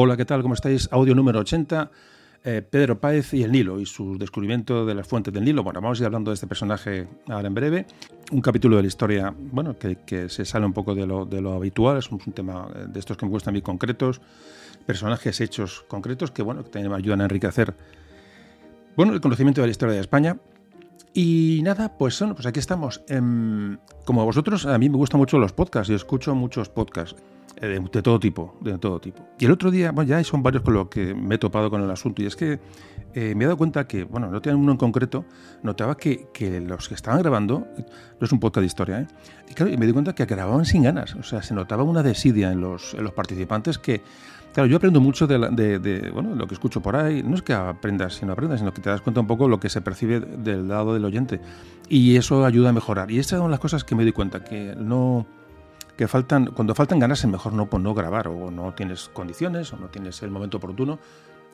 Hola, ¿qué tal? ¿Cómo estáis? Audio número 80. Eh, Pedro Páez y el Nilo y su descubrimiento de las fuentes del Nilo. Bueno, vamos a ir hablando de este personaje ahora en breve. Un capítulo de la historia, bueno, que, se sale un poco de lo, habitual, es un, tema eh, de estos que me gustan muy concretos, personajes hechos concretos que, bueno, que también me ayudan a enriquecer, bueno, el conocimiento de la historia de España. Y nada, pues bueno, pues aquí estamos. Em, como vosotros, a mí me gustan mucho los podcasts, y escucho muchos podcasts. Eh, de, todo tipo, de todo tipo. Y el otro día, bueno, ya son varios con los que me he topado con el asunto, y es que eh, me he dado cuenta que, bueno, no tenía uno en concreto, notaba que, que, los que estaban grabando, no es un podcast de historia, ¿eh? y claro, me di cuenta que grababan sin ganas, o sea, se notaba una desidia en los, en los participantes que, claro, yo aprendo mucho de, de, bueno, lo que escucho por ahí, no es que aprendas, sino aprendas, sino que te das cuenta un poco lo que se percibe del lado del oyente, y eso ayuda a mejorar. Y estas son las cosas que me di cuenta, que no que faltan, cuando faltan ganas es mejor no, no grabar o no tienes condiciones o no tienes el momento oportuno,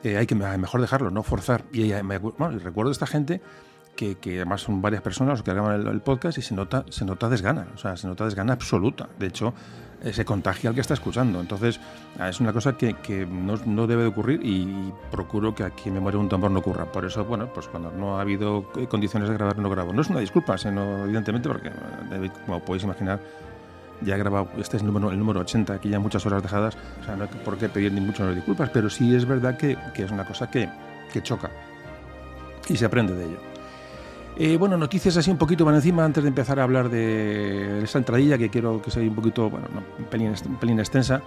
eh, hay que mejor dejarlo, no forzar. Y, bueno, recuerdo a esta gente que, que, además son varias personas los que graban el, podcast y se nota, se nota desgana, o sea, se nota desgana absoluta. De hecho, eh, se contagia al que está escuchando. Entonces, ah, es una cosa que, que no, no, debe de ocurrir y procuro que aquí me muere un tambor no ocurra. Por eso, bueno, pues cuando no ha habido condiciones de grabar, no grabo. No es una disculpa, sino evidentemente, porque, como podéis imaginar, ya grabado, este es el número, el número 80, aquí ya muchas horas dejadas, o sea, no hay por qué pedir ni mucho disculpas, pero sí es verdad que, que es una cosa que, que, choca y se aprende de ello. Eh, bueno, noticias así un poquito van encima antes de empezar a hablar de esa entradilla que quiero que sea un poquito, bueno, un, pelín, pelín extensa.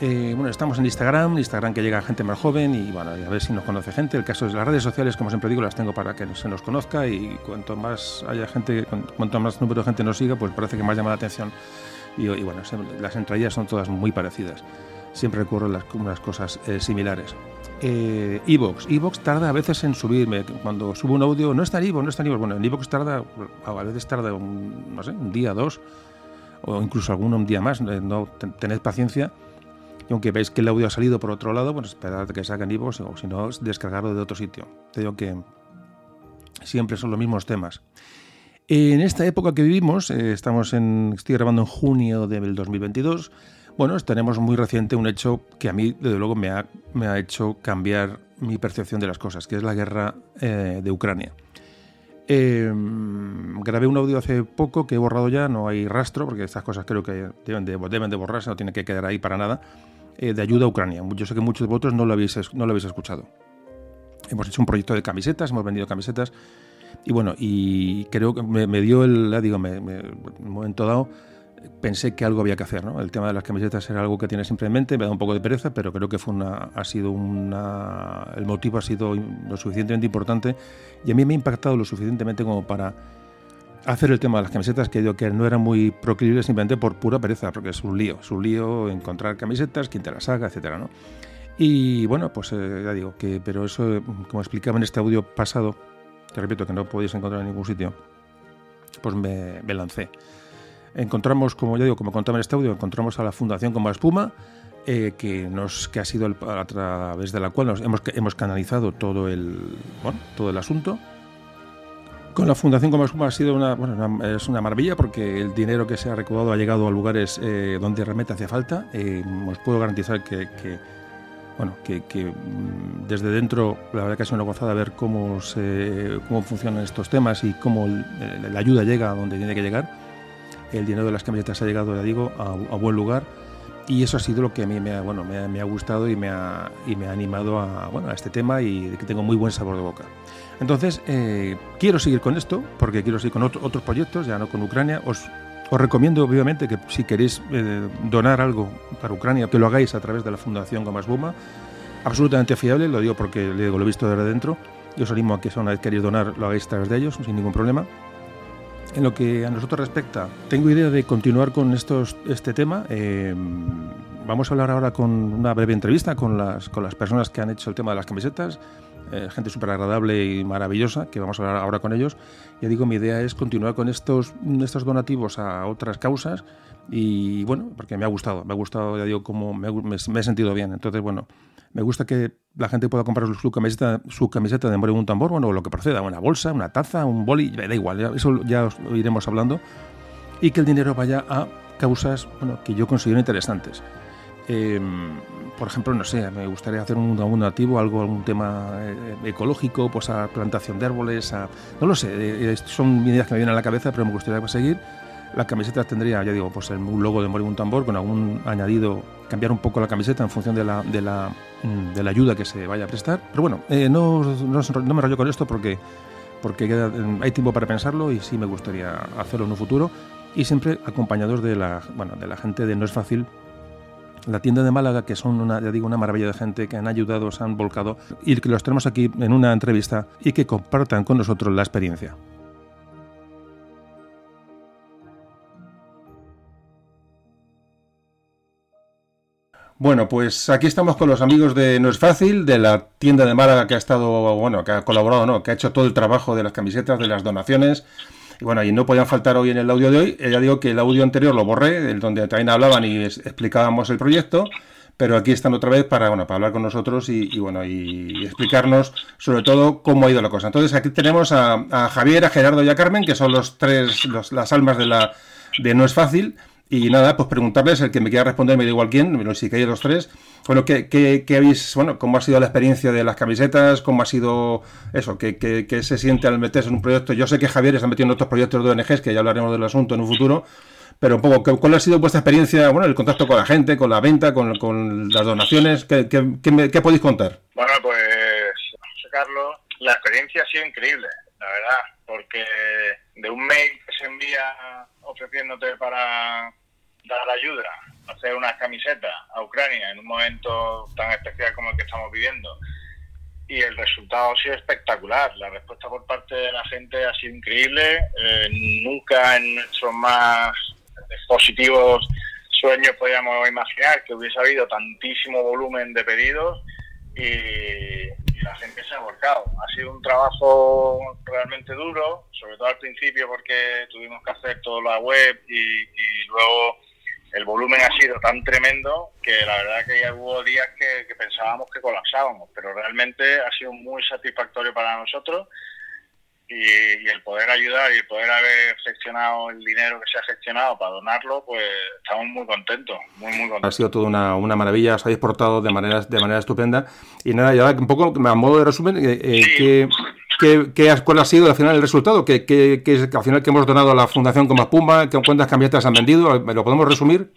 Eh, bueno, estamos en Instagram, Instagram que llega a gente más joven y bueno, a ver si nos conoce gente. El caso es las redes sociales, como siempre digo, las tengo para que se nos conozca y cuanto más haya gente, cuanto más número de gente nos siga, pues parece que más llama la atención y, bueno, las entradillas son todas muy parecidas. Siempre ocurren las, unas cosas eh, similares. Eh, Evox. Evox tarda a veces en subirme. Cuando subo un audio, no está en Evox, no está en Evox. Bueno, en Evox tarda, a veces tarda un, no sé, un día, dos, o incluso alguno un día más. Eh, no, tened paciencia. Y aunque veis que el audio ha salido por otro lado, pues esperad que salga en Evox o si no, descargarlo de otro sitio. Te digo que siempre son los mismos temas. En esta época que vivimos, eh, estamos en, estoy grabando en junio del 2022, bueno, tenemos muy reciente un hecho que a mí, desde luego, me ha, me ha hecho cambiar mi percepción de las cosas, que es la guerra eh, de Ucrania. Em, grabé un audio hace poco que he borrado ya, no hay rastro, porque estas cosas creo que deben de, deben de borrarse, no tiene que quedar ahí para nada, eh, de ayuda a Ucrania. Yo sé que muchos de vosotros no lo habéis, no lo habéis escuchado. Hemos hecho un proyecto de camisetas, hemos vendido camisetas y bueno, y creo que me, dio el, digo, me, en un momento dado pensé que algo había que hacer, ¿no? El tema de las camisetas era algo que tiene siempre en mente, me da un poco de pereza, pero creo que fue una, ha sido una, el motivo ha sido lo suficientemente importante y a mí me ha impactado lo suficientemente como para hacer el tema de las camisetas que digo que no era muy proclive simplemente por pura pereza, porque es un lío, es un lío encontrar camisetas, quién te las haga, etcétera, ¿no? Y bueno, pues eh, ya digo que, pero eso, como explicaba en este audio pasado, te repito que no podéis encontrar en ningún sitio, pues me, lancé. Encontramos, como ya digo, como contaba en este audio, encontramos a la Fundación Como Espuma, eh, que, nos, que ha sido a través de la cual nos hemos, hemos canalizado todo el, bueno, todo el asunto. Con la Fundación Como Espuma ha sido una, bueno, es una maravilla porque el dinero que se ha recaudado ha llegado a lugares eh, donde realmente hacía falta. Eh, os puedo garantizar que bueno, que, mm, desde dentro la verdad que es una gozada ver cómo, se, cómo funcionan estos temas y cómo la ayuda llega a donde tiene que llegar. El dinero de las camisetas ha llegado, ya digo, a, buen lugar y eso ha sido lo que a mí me ha, bueno, me ha, gustado y me ha, y me ha animado a, bueno, a este tema y que tengo muy buen sabor de boca. Entonces, eh, quiero seguir con esto porque quiero seguir con otros proyectos, ya no con Ucrania. Os os recomiendo, obviamente, que si queréis eh, donar algo para Ucrania, que lo hagáis a través de la Fundación Gamas Buma. Absolutamente fiable, lo digo porque lo he visto desde dentro. Y os animo a que si una vez queréis donar, lo hagáis a través de ellos, sin ningún problema. En lo que a nosotros respecta, tengo idea de continuar con estos, este tema. Eh, vamos a hablar ahora con una breve entrevista con las, con las personas que han hecho el tema de las camisetas. Eh, gente súper agradable y maravillosa, que vamos a hablar ahora con ellos. Ya digo, mi idea es continuar con estos, estos donativos a otras causas y bueno, porque me ha gustado, me ha gustado, ya digo, como me, he sentido bien. Entonces, bueno, me gusta que la gente pueda comprar su camiseta, su camiseta de More un tambor, bueno, lo que proceda, una bolsa, una taza, un boli, da igual, eso ya os iremos hablando. Y que el dinero vaya a causas bueno, que yo considero interesantes. Em, por ejemplo, no sé, me gustaría hacer un, un activo, algo, algún tema eh, ecológico, pues a plantación de árboles, a, no lo sé, eh, son ideas que me vienen a la cabeza, pero me gustaría seguir. La camiseta tendría, ya digo, pues un logo de Morir un tambor con algún añadido, cambiar un poco la camiseta en función de la, de la, mm, de la ayuda que se vaya a prestar. Pero bueno, eh, no, no, no, me rollo con esto porque, porque hay tiempo para pensarlo y sí me gustaría hacerlo en un futuro y siempre acompañados de la, bueno, de la gente de No es fácil la tienda de Málaga, que son una, ya digo, una maravilla de gente que han ayudado, se han volcado y que los tenemos aquí en una entrevista y que compartan con nosotros la experiencia. Bueno, pues aquí estamos con los amigos de No es Fácil, de la tienda de Málaga que ha estado, bueno, que ha colaborado, ¿no? Que ha hecho todo el trabajo de las camisetas, de las donaciones, y bueno, y no podían faltar hoy en el audio de hoy. Ya digo que el audio anterior lo borré, donde también hablaban y explicábamos el proyecto, pero aquí están otra vez para, bueno, para hablar con nosotros y, bueno, y, explicarnos sobre todo cómo ha ido la cosa. Entonces aquí tenemos a, Javier, a Gerardo y a Carmen, que son los tres, las almas de la de No es Fácil. Y nada, pues preguntarles, el que me quiera responder, me da igual quién, si queréis los tres. Bueno, ¿qué, qué, qué, habéis, bueno, cómo ha sido la experiencia de las camisetas? ¿Cómo ha sido eso? ¿Qué, qué, se siente al meterse en un proyecto? Yo sé que Javier está metiendo en otros proyectos de ONGs, que ya hablaremos del asunto en un futuro, pero un poco, ¿cuál ha sido vuestra experiencia, bueno, el contacto con la gente, con la venta, con, con las donaciones? ¿Qué, qué, podéis contar? Bueno, pues, Carlos, la experiencia ha sido increíble, la verdad, porque de un mail que se envía ofreciéndote para dar ayuda, hacer unas camisetas a Ucrania en un momento tan especial como el que estamos viviendo. Y el resultado ha sido espectacular. La respuesta por parte de la gente ha sido increíble. Eh, nunca en nuestros más positivos sueños podíamos imaginar que hubiese habido tantísimo volumen de pedidos y, la gente se ha volcado. Ha sido un trabajo realmente duro, sobre todo al principio porque tuvimos que hacer toda la web y luego el volumen ha sido tan tremendo que la verdad que ya hubo días que, pensábamos que colapsábamos, pero realmente ha sido muy satisfactorio para nosotros y, el poder ayudar y el poder haber gestionado el dinero que se ha gestionado para donarlo, pues estamos muy contentos, muy, muy contentos. Ha sido toda una, una maravilla, os habéis portado de manera, de manera estupenda. Y nada, ya un poco a modo de resumen, eh, eh ¿qué, ¿cuál ha sido al final el resultado? ¿Qué, qué, qué al final que hemos donado a la Fundación Comas Pumba? ¿Cuántas camisetas han vendido? ¿Lo podemos resumir?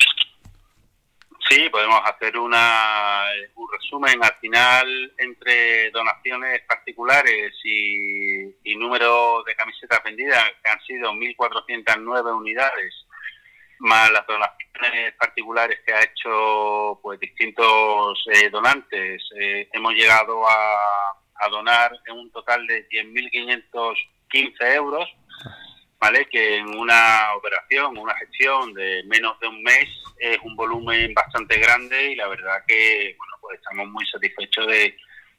Sí, podemos hacer una, un resumen. Al final, entre donaciones particulares y, y número de camisetas vendidas, que han sido 1.409 unidades, más las donaciones particulares que ha hecho pues distintos eh, donantes, eh, hemos llegado a, a donar en un total de 10.515 euros, ¿vale? Que en una operación, una gestión de menos de un mes es un volumen bastante grande y la verdad que, bueno, pues estamos muy satisfechos de,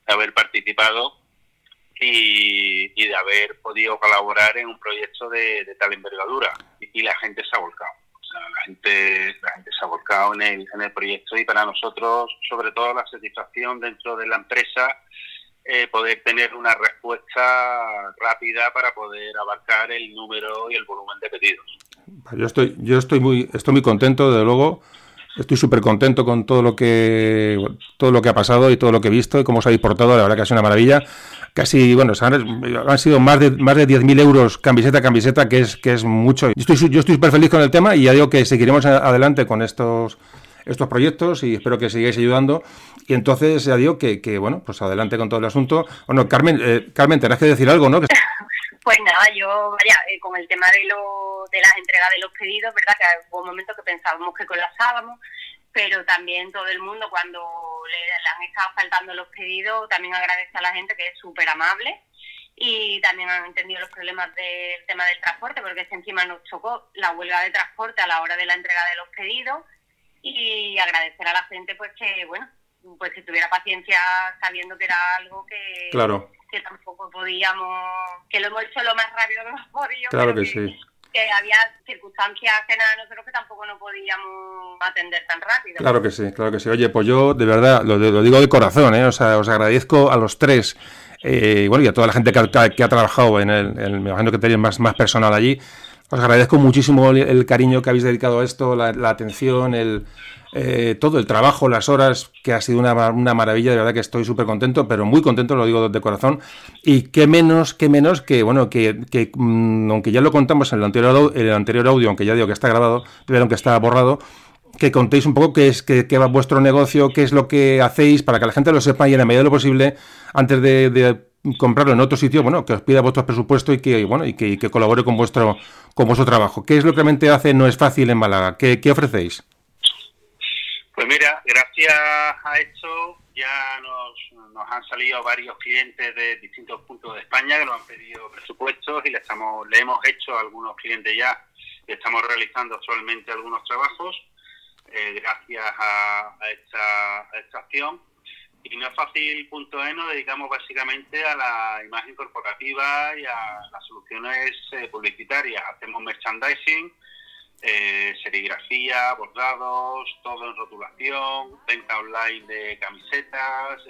haber participado y, de haber podido colaborar en un proyecto de, tal envergadura y, la gente se ha volcado. La gente, la gente se ha volcado en el, en el proyecto y para nosotros, sobre todo, la satisfacción dentro de la empresa eh, poder tener una respuesta rápida para poder abarcar el número y el volumen de pedidos. Yo estoy, yo estoy muy, estoy muy contento, desde luego. Estoy súper contento con todo lo que todo lo que ha pasado y todo lo que he visto y cómo os habéis portado. La verdad que ha sido una maravilla. Casi, bueno, han, sido más de más de 10.000 euros camiseta a camiseta, que es que es mucho. Yo estoy yo estoy súper feliz con el tema y ya digo que seguiremos adelante con estos estos proyectos y espero que sigáis ayudando. Y entonces ya digo que, que bueno, pues adelante con todo el asunto. Bueno, Carmen, eh, Carmen, tenés que decir algo, ¿no? Pues nada, yo, vaya, eh, con el tema de, lo, de las entregas de los pedidos, ¿verdad? Que hubo un que pensábamos que colapsábamos, pero también todo el mundo cuando le, han estado faltando los pedidos, también agradece a la gente que es súper amable y también han entendido los problemas del tema del transporte, porque encima nos chocó la huelga de transporte a la hora de la entrega de los pedidos y agradecer a la gente pues que, bueno, pues que tuviera paciencia sabiendo que era algo que, claro. que tampoco podíamos, que lo hemos hecho lo más rápido que hemos podido. Claro que, sí. Que había circunstancias que nada, nosotros que tampoco no podíamos atender tan rápido. Claro que sí, claro que sí. Oye, pues yo de verdad lo, lo digo de corazón, ¿eh? o sea, os agradezco a los tres. Eh, bueno, y a toda la gente que ha, que ha trabajado en el, me imagino que tenéis más, más personal allí, Os agradezco muchísimo el, cariño que habéis dedicado a esto, la, atención, el, eh, todo el trabajo, las horas, que ha sido una, maravilla, de verdad que estoy súper contento, pero muy contento, lo digo de corazón. Y qué menos, qué menos que, bueno, que, que mm, aunque ya lo contamos en el anterior, el anterior audio, aunque ya digo que está grabado, pero aunque está borrado, que contéis un poco qué es qué, va vuestro negocio, qué es lo que hacéis, para que la gente lo sepa y en la medida de lo posible, antes de, comprarlo en otro sitio, bueno, que os pida vuestro presupuesto y que, bueno, y que, colabore con vuestro, con vuestro trabajo. ¿Qué es lo que realmente hace No es fácil en Málaga? ¿Qué, ofrecéis? Pues mira, gracias a esto ya nos, nos, han salido varios clientes de distintos puntos de España que nos han pedido presupuestos y le, estamos, le hemos hecho a algunos clientes ya, estamos realizando actualmente algunos trabajos eh, gracias a, esta, acción. Y no es fácil.e nos dedicamos básicamente a la imagen corporativa y a las soluciones eh, publicitarias. Hacemos merchandising, eh, serigrafía, bordados, todo en rotulación, venta online de camisetas,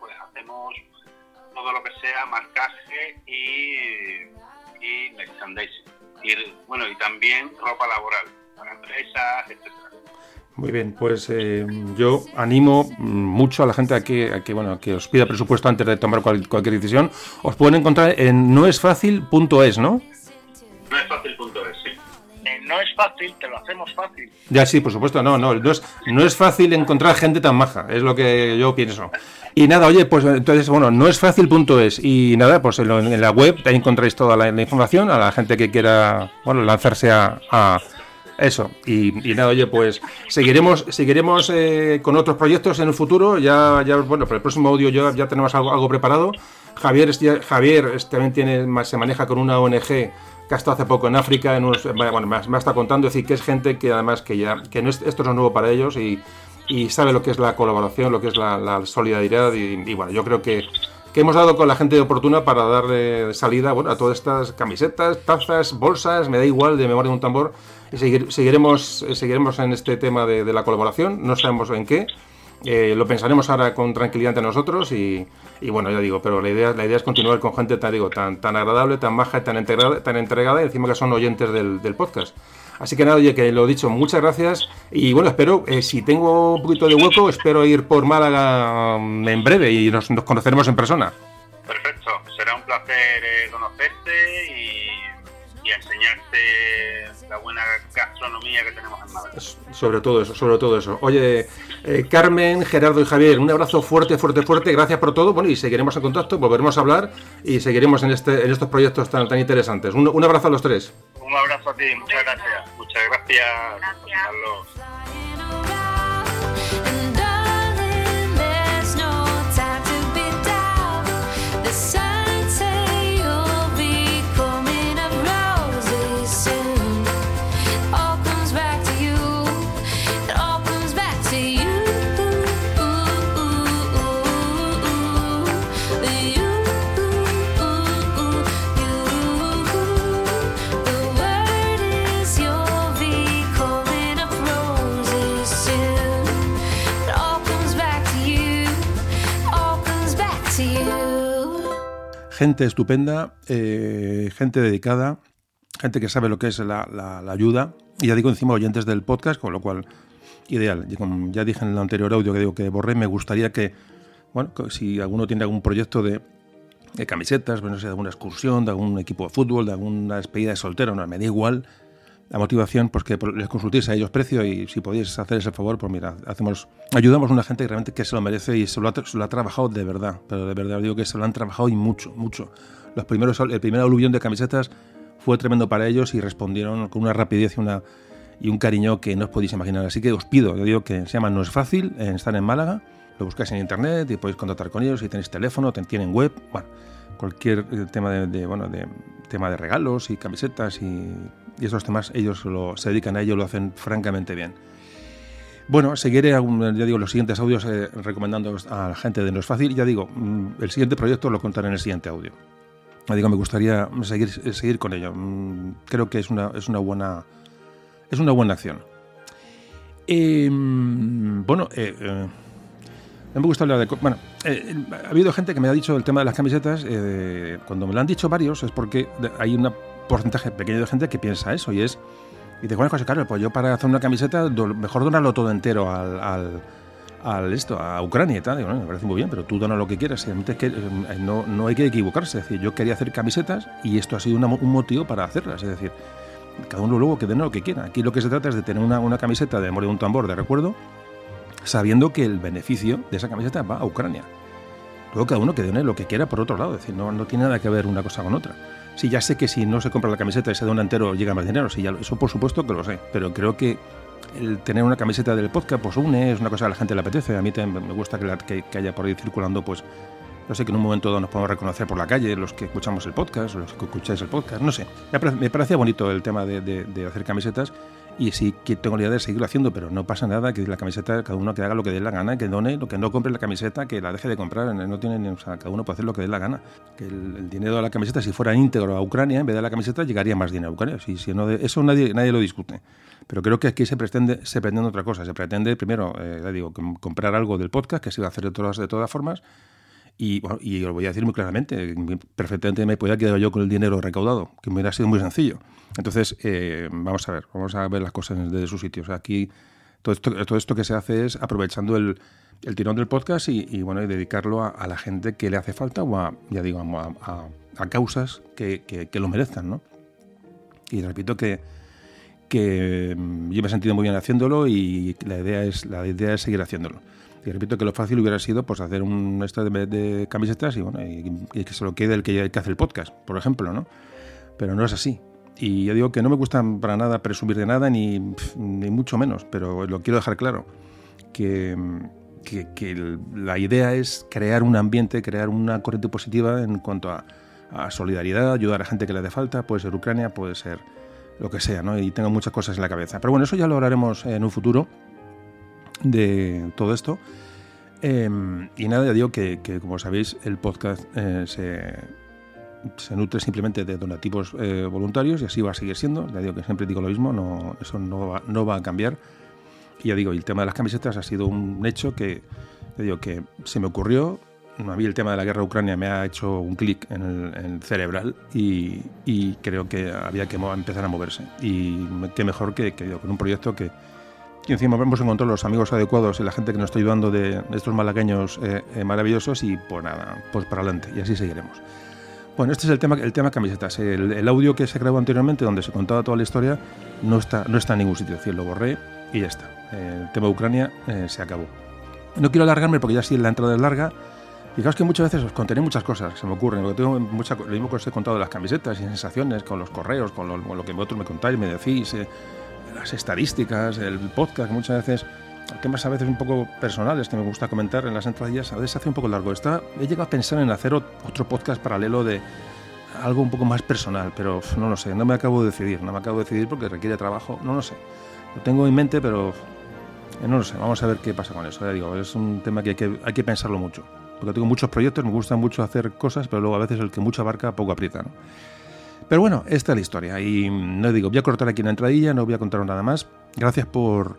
pues hacemos todo lo que sea marcaje y, y merchandising. Y, bueno, y también ropa laboral para empresas, etcétera. Muy bien, pues eh, yo animo mucho a la gente a que, a que, bueno, que os pida presupuesto antes de tomar cualquier decisión. Os pueden encontrar en noesfacil.es, ¿no? Noesfacil.es, sí. no es fácil, te lo hacemos fácil. Ya sí, por supuesto, no, no, no es, no es fácil encontrar gente tan maja, es lo que yo pienso. Y nada, oye, pues entonces, bueno, no es fácil.es y nada, pues en, la web ahí encontráis toda la, información a la gente que quiera, bueno, lanzarse a eso, y, nada, oye, pues seguiremos seguiremos eh, con otros proyectos en el futuro. Ya, ya bueno, para el próximo audio ya, ya tenemos algo, algo preparado. Javier, Javier también tiene, se maneja con una ONG que ha estado hace poco en África, en bueno, me, me, está contando, es decir, que es gente que además que ya, que no es, esto no es nuevo para ellos y, y sabe lo que es la colaboración, lo que es la, solidaridad y, bueno, yo creo que, que hemos dado con la gente oportuna para darle salida bueno, a todas estas camisetas, tazas, bolsas, me da igual, de memoria de un tambor, y seguiremos, eh, seguiremos en este tema de, la colaboración, no sabemos en qué. Eh, lo pensaremos ahora con tranquilidad entre nosotros y, bueno, ya digo, pero la idea, la idea es continuar con gente tan, digo, tan, tan agradable, tan baja, tan entregada, tan entregada y encima que son oyentes del, podcast. Así que nada, oye, que lo dicho, muchas gracias y bueno, espero, eh, si tengo un poquito de hueco, espero ir por Málaga mm, en breve y nos, conoceremos en persona. Perfecto, será un placer conocerte y enseñarte la buena gastronomía que tenemos en Málaga. Sobre todo eso, sobre todo eso. Oye, eh, Carmen, Gerardo y Javier, un abrazo fuerte, fuerte, fuerte. Gracias por todo. Bueno, y seguiremos en contacto, volveremos a hablar y seguiremos en, este, en estos proyectos tan, tan interesantes. Un, un abrazo a los tres. Un abrazo a ti, muchas gracias. Muchas gracias. gracias. Gente estupenda, eh, gente dedicada, gente que sabe lo que es la, ayuda. Y ya digo, encima oyentes del podcast, con lo cual, ideal. ya dije en el anterior audio que digo que borré, me gustaría que, bueno, si alguno tiene algún proyecto de, camisetas, bueno, sé, de alguna excursión, de algún equipo de fútbol, de alguna despedida de soltero, no, me da igual la motivación, pues que les consultéis a ellos precio y si podéis hacer ese favor, pues mira, hacemos, ayudamos a una gente que realmente que se lo merece y se lo, ha, trabajado de verdad, pero de verdad digo que se lo han trabajado y mucho, mucho. Los primeros, el primer aluvión de camisetas fue tremendo para ellos y respondieron con una rapidez y, una, y un cariño que no os podéis imaginar. Así que os pido, yo digo que se llama No es fácil, estar en Málaga, lo buscáis en internet y podéis contactar con ellos, si tenéis teléfono, tienen web, bueno, cualquier eh, tema de, bueno, de tema de regalos y camisetas y y esos temas ellos se dedican a ello, lo hacen francamente bien. Bueno, seguiré, ya digo, los siguientes audios eh, recomendando a la gente de No es Fácil. Ya digo, mm, el siguiente proyecto lo contaré en el siguiente audio. Digo, me gustaría seguir, seguir con ello. Mm, creo que es una, es una, buena, es una buena acción. Em, bueno, eh, eh, me gusta hablar de... Bueno, ha habido gente que me ha dicho el tema de las camisetas. cuando me lo han dicho varios es porque hay una porcentaje pequeño de gente que piensa eso y es. Y te José Carlos, pues yo para hacer una camiseta, mejor donarlo todo entero al, al, esto, a Ucrania y tal. Digo, me parece muy bien, pero tú dona lo que quieras. Eh, no, no hay que equivocarse. Es decir, yo quería hacer camisetas y esto ha sido un motivo para hacerlas. Es decir, cada uno luego que dé lo que quiera. Aquí lo que se trata es de tener una, una camiseta de memoria de un tambor de recuerdo, sabiendo que el beneficio de esa camiseta va a Ucrania. Luego cada uno que dé lo que quiera por otro lado, es decir, no, no tiene nada que ver una cosa con otra. Sí, ya sé que si no se compra la camiseta y se dona entero llega más dinero, sí, ya, eso por supuesto que lo sé, pero creo que el tener una camiseta del podcast pues une, es una cosa que a la gente le apetece, a mí también me gusta que, que, haya por ahí circulando pues no sé que en un momento nos podemos reconocer por la calle, los que escuchamos el podcast, los que escucháis el podcast, no sé. Me parecía bonito el tema de hacer camisetas y sí que tengo la idea de seguirlo haciendo, pero no pasa nada, que la camiseta, cada uno que haga lo que dé la gana, que done, lo que no compre la camiseta, que la deje de comprar, no tiene, o sea, cada uno puede hacer lo que dé la gana. Que el, dinero de la camiseta, si fuera íntegro a Ucrania, en vez de la camiseta, llegaría más dinero a Ucrania. Si, si no eso nadie, nadie lo discute. Pero creo que aquí se pretende, se pretende otra cosa. Se pretende, primero, eh, digo, comprar algo del podcast, que se va a hacer de todas, de todas formas, y, bueno, y voy a decir muy claramente, perfectamente me podía quedar yo con el dinero recaudado, que me hubiera sido muy sencillo. Entonces, eh, vamos a ver, vamos a ver las cosas desde su sitio. aquí todo esto, todo esto que se hace es aprovechando el, el tirón del podcast y, bueno, y dedicarlo a, la gente que le hace falta o a, ya digo, a, a causas que, que, lo merezcan, ¿no? Y repito que, que yo me he sentido muy bien haciéndolo y la idea es, la idea es seguir haciéndolo. Y repito que lo fácil hubiera sido pues hacer un esto de, camisetas y bueno y, que se lo quede el que, que hace el podcast, por ejemplo, ¿no? Pero no es así. Y yo digo que no me gusta para nada presumir de nada, ni, ni mucho menos, pero lo quiero dejar claro, que, que, la idea es crear un ambiente, crear una corriente positiva en cuanto a, a, solidaridad, ayudar a gente que le hace falta, puede ser Ucrania, puede ser lo que sea, ¿no? Y tengo muchas cosas en la cabeza. Pero bueno, eso ya lo hablaremos en un futuro de todo esto. Em, y nada, ya digo que, como sabéis, el podcast eh, se, se, nutre simplemente de donativos eh, voluntarios y así va a seguir siendo. Ya digo que siempre digo lo mismo, no, eso no va, no va a cambiar. Y ya digo, el tema de las camisetas ha sido un hecho que, ya digo, que se me ocurrió. A mí el tema de la guerra de Ucrania me ha hecho un clic en el, cerebral y, y, creo que había que empezar a moverse. Y qué mejor que, que con un proyecto que, y encima hemos encontrado los amigos adecuados y la gente que nos está ayudando de, estos malagueños eh, eh, maravillosos y pues nada, pues para adelante y así seguiremos. Bueno, este es el tema, el tema camisetas. El, audio que se grabó anteriormente, donde se contaba toda la historia, no está, no está en ningún sitio. Es decir, lo borré y ya está. El tema de Ucrania eh, se acabó. No quiero alargarme porque ya sí la entrada es larga. Fijaos que muchas veces os contaré muchas cosas que se me ocurren. Porque tengo mucha, lo mismo que os he contado de las camisetas y sensaciones, con los correos, con lo, que vosotros me contáis, me decís las estadísticas, el podcast, muchas veces, temas a veces un poco personales que me gusta comentar en las entradillas, a veces hace un poco largo. Está, he llegado a pensar en hacer otro podcast paralelo de algo un poco más personal, pero no lo sé, no me acabo de decidir, no me acabo de decidir porque requiere trabajo, no lo sé. Lo tengo en mente, pero eh, no lo sé, vamos a ver qué pasa con eso. Ya digo, es un tema que hay que, hay que pensarlo mucho, porque tengo muchos proyectos, me gusta mucho hacer cosas, pero luego a veces el que mucho abarca poco aprieta. ¿no? Pero bueno, esta es la historia. Y no digo, voy a cortar aquí una entradilla, no voy a contar nada más. Gracias por,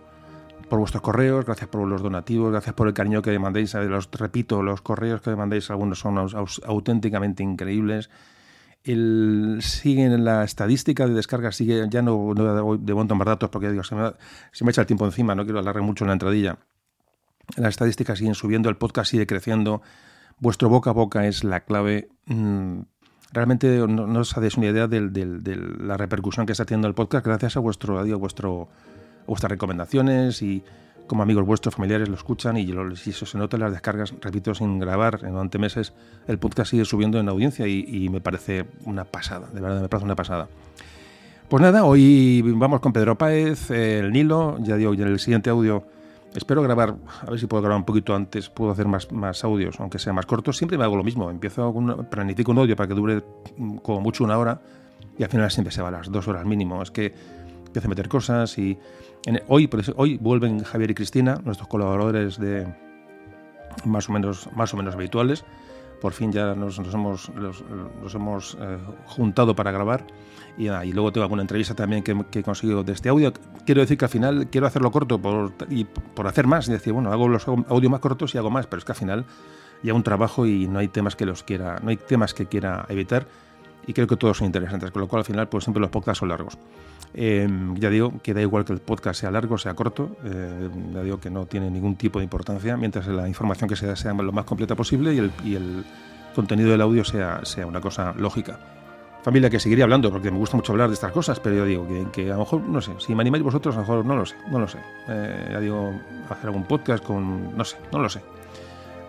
por vuestros correos, gracias por los donativos, gracias por el cariño que mandéis. Los, repito, los correos que mandéis, algunos son auténticamente increíbles. El, siguen la estadística de descarga, sigue, ya no, no de montón más datos porque digo, se, me, se me echa el tiempo encima, no quiero alargar mucho en la entradilla. Las estadísticas siguen subiendo, el podcast sigue creciendo. Vuestro boca a boca es la clave. Mm, realmente no, os hacéis una idea de, la repercusión que está teniendo el podcast gracias a vuestro, a vuestro vuestras recomendaciones y como amigos vuestros, familiares lo escuchan y, eso se nota las descargas, repito, sin grabar durante meses, el podcast sigue subiendo en audiencia y, me parece una pasada, de verdad me parece una pasada. Pues nada, hoy vamos con Pedro Páez, el Nilo, ya digo, en el siguiente audio Espero grabar, a ver si puedo grabar un poquito antes, puedo hacer más, más audios, aunque sea más cortos. Siempre me hago lo mismo, empiezo con planifico un audio para que dure mm, como mucho una hora y al final siempre se va a las dos horas mínimo. Es que empiezo a meter cosas y hoy, hoy vuelven Javier y Cristina, nuestros colaboradores de más o menos, más o menos habituales. Por fin ya nos, hemos, nos hemos eh, juntado para grabar y, y, luego tengo alguna entrevista también que, que, he conseguido de este audio. Quiero decir que al final quiero hacerlo corto por, y por hacer más. Y decir, bueno, hago los audios más cortos y hago más, pero es que al final ya un trabajo y no hay temas que los quiera, no hay temas que quiera evitar. y creo que todos son interesantes, con lo cual al final pues siempre los podcasts son largos. Em, ya digo que da igual que el podcast sea largo o sea corto, eh, ya digo que no tiene ningún tipo de importancia mientras la información que se da sea lo más completa posible y el, y el contenido del audio sea, sea una cosa lógica. Familia, que seguiría hablando porque me gusta mucho hablar de estas cosas, pero yo digo que, que a lo mejor, no sé, si me animáis vosotros, a lo mejor no lo sé, no lo sé. Eh, ya digo, hacer algún podcast con, no sé, no lo sé.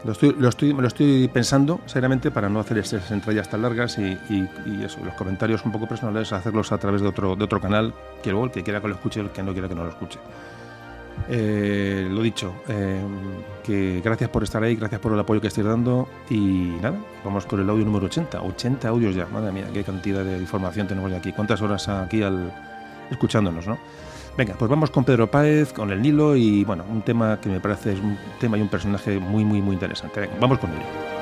Lo estoy, lo estoy, lo estoy pensando seriamente para no hacer estas entradas tan largas y, y, los comentarios un poco personales, hacerlos a través de otro, de otro canal, que luego el que quiera que lo escuche, el que no quiera que no lo escuche. Eh, lo dicho, eh, que gracias por estar ahí, gracias por el apoyo que estáis dando y nada, vamos con el audio número 80, 80 audios ya, madre mía, qué cantidad de información tenemos de aquí, cuántas horas aquí al, escuchándonos, ¿no? Venga, pues vamos con Pedro Páez, con el Nilo y bueno, un tema que me parece es un tema y un personaje muy, muy, muy interesante. Venga, vamos con ello.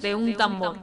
De un tambor.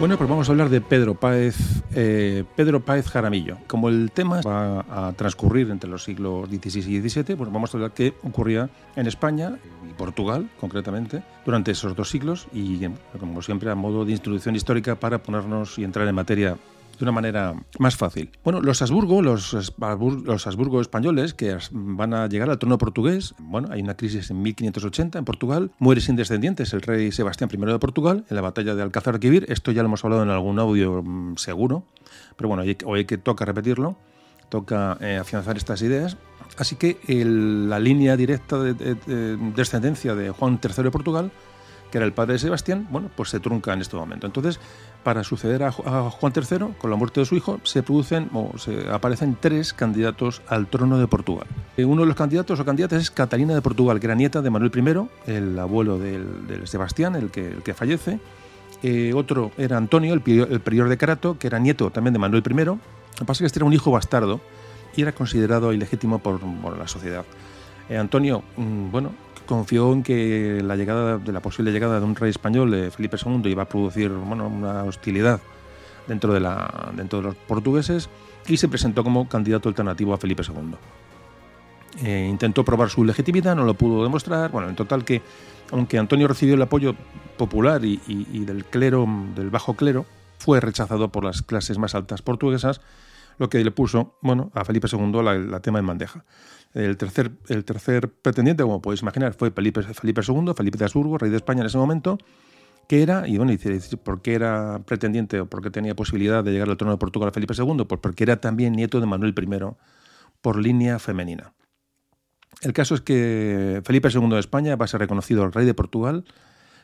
Bueno, pues vamos a hablar de Pedro Páez, eh, Pedro Páez Jaramillo. Como el tema va a transcurrir entre los siglos XVI y XVII, pues vamos a hablar qué ocurría en España y Portugal, concretamente, durante esos dos siglos y, como siempre, a modo de introducción histórica para ponernos y entrar en materia de una manera más fácil. Bueno, los Habsburgo, los, los españoles que van a llegar al trono portugués, bueno, hay una crisis en 1580 en Portugal, muere sin descendientes el rey Sebastián I de Portugal en la batalla de Alcázar Quibir, esto ya lo hemos hablado en algún audio mm, seguro, pero bueno, hoy, que toca repetirlo, toca eh, afianzar estas ideas. Así que la línea directa de, de descendencia de Juan III de Portugal que era el padre de Sebastián, bueno, pues se trunca en este momento. Entonces, para suceder a, Juan III, con la muerte de su hijo, se producen o se aparecen tres candidatos al trono de Portugal. Eh, uno de los candidatos o candidatas es Catalina de Portugal, que era nieta de Manuel I, el abuelo del, Sebastián, el que, fallece. Eh, otro era Antonio, el prior, de Carato, que era nieto también de Manuel I. Lo que pasa es que este era un hijo bastardo y era considerado ilegítimo por, la sociedad. Eh, Antonio, mm, bueno, confió en que la llegada de la posible llegada de un rey español, Felipe II, iba a producir bueno, una hostilidad dentro de, la, dentro de los portugueses y se presentó como candidato alternativo a Felipe II. Eh, intentó probar su legitimidad, no lo pudo demostrar. Bueno, en total que, aunque Antonio recibió el apoyo popular y, del clero, del bajo clero, fue rechazado por las clases más altas portuguesas, lo que le puso, bueno, a Felipe II la, tema en bandeja. El tercer, el tercer pretendiente, como podéis imaginar, fue Felipe, Felipe II, Felipe de Habsburgo, rey de España en ese momento, que era, y bueno, ¿por qué era pretendiente o por qué tenía posibilidad de llegar al trono de Portugal Felipe II? Pues porque era también nieto de Manuel I por línea femenina. El caso es que Felipe II de España va a ser reconocido el rey de Portugal.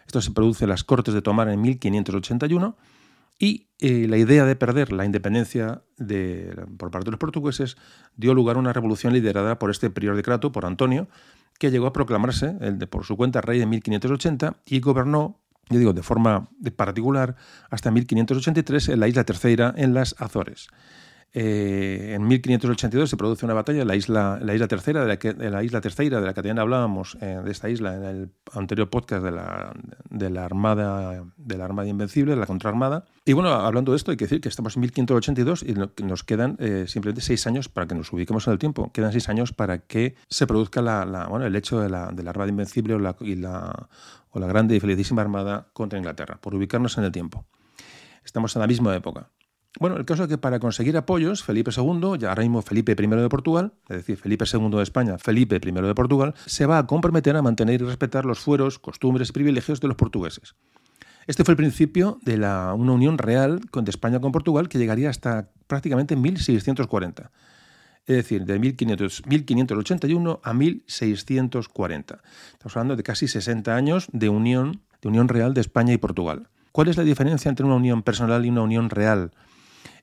Esto se produce en las Cortes de Tomar en 1581 y eh, la idea de perder la independencia por parte de los portugueses dio lugar a una revolución liderada por este prior de Crato, por Antonio, que llegó a proclamarse el de, por su cuenta rey en 1580 y gobernó, yo digo, de forma particular hasta 1583 en la isla Terceira, en las Azores. Eh, en 1582 se produce una batalla en la isla, la isla tercera de la, que, la isla tercera de la que también hablábamos eh, de esta isla en el anterior podcast de la, de la armada de la armada invencible, de la contraarmada. Y bueno, hablando de esto hay que decir que estamos en 1582 y nos quedan eh, simplemente seis años para que nos ubiquemos en el tiempo. Quedan seis años para que se produzca la, bueno, el hecho de la, de la armada invencible o la, y la, o la grande y felicísima armada contra Inglaterra, por ubicarnos en el tiempo. Estamos en la misma época. Bueno, el caso es que para conseguir apoyos, Felipe II, ya ahora mismo Felipe I de Portugal, es decir, Felipe II de España, Felipe I de Portugal, se va a comprometer a mantener y respetar los fueros, costumbres y privilegios de los portugueses. Este fue el principio de la, una unión real de España con Portugal que llegaría hasta prácticamente 1640. Es decir, de 1581 a 1640. Estamos hablando de casi 60 años de unión, de unión real de España y Portugal. ¿Cuál es la diferencia entre una unión personal y una unión real?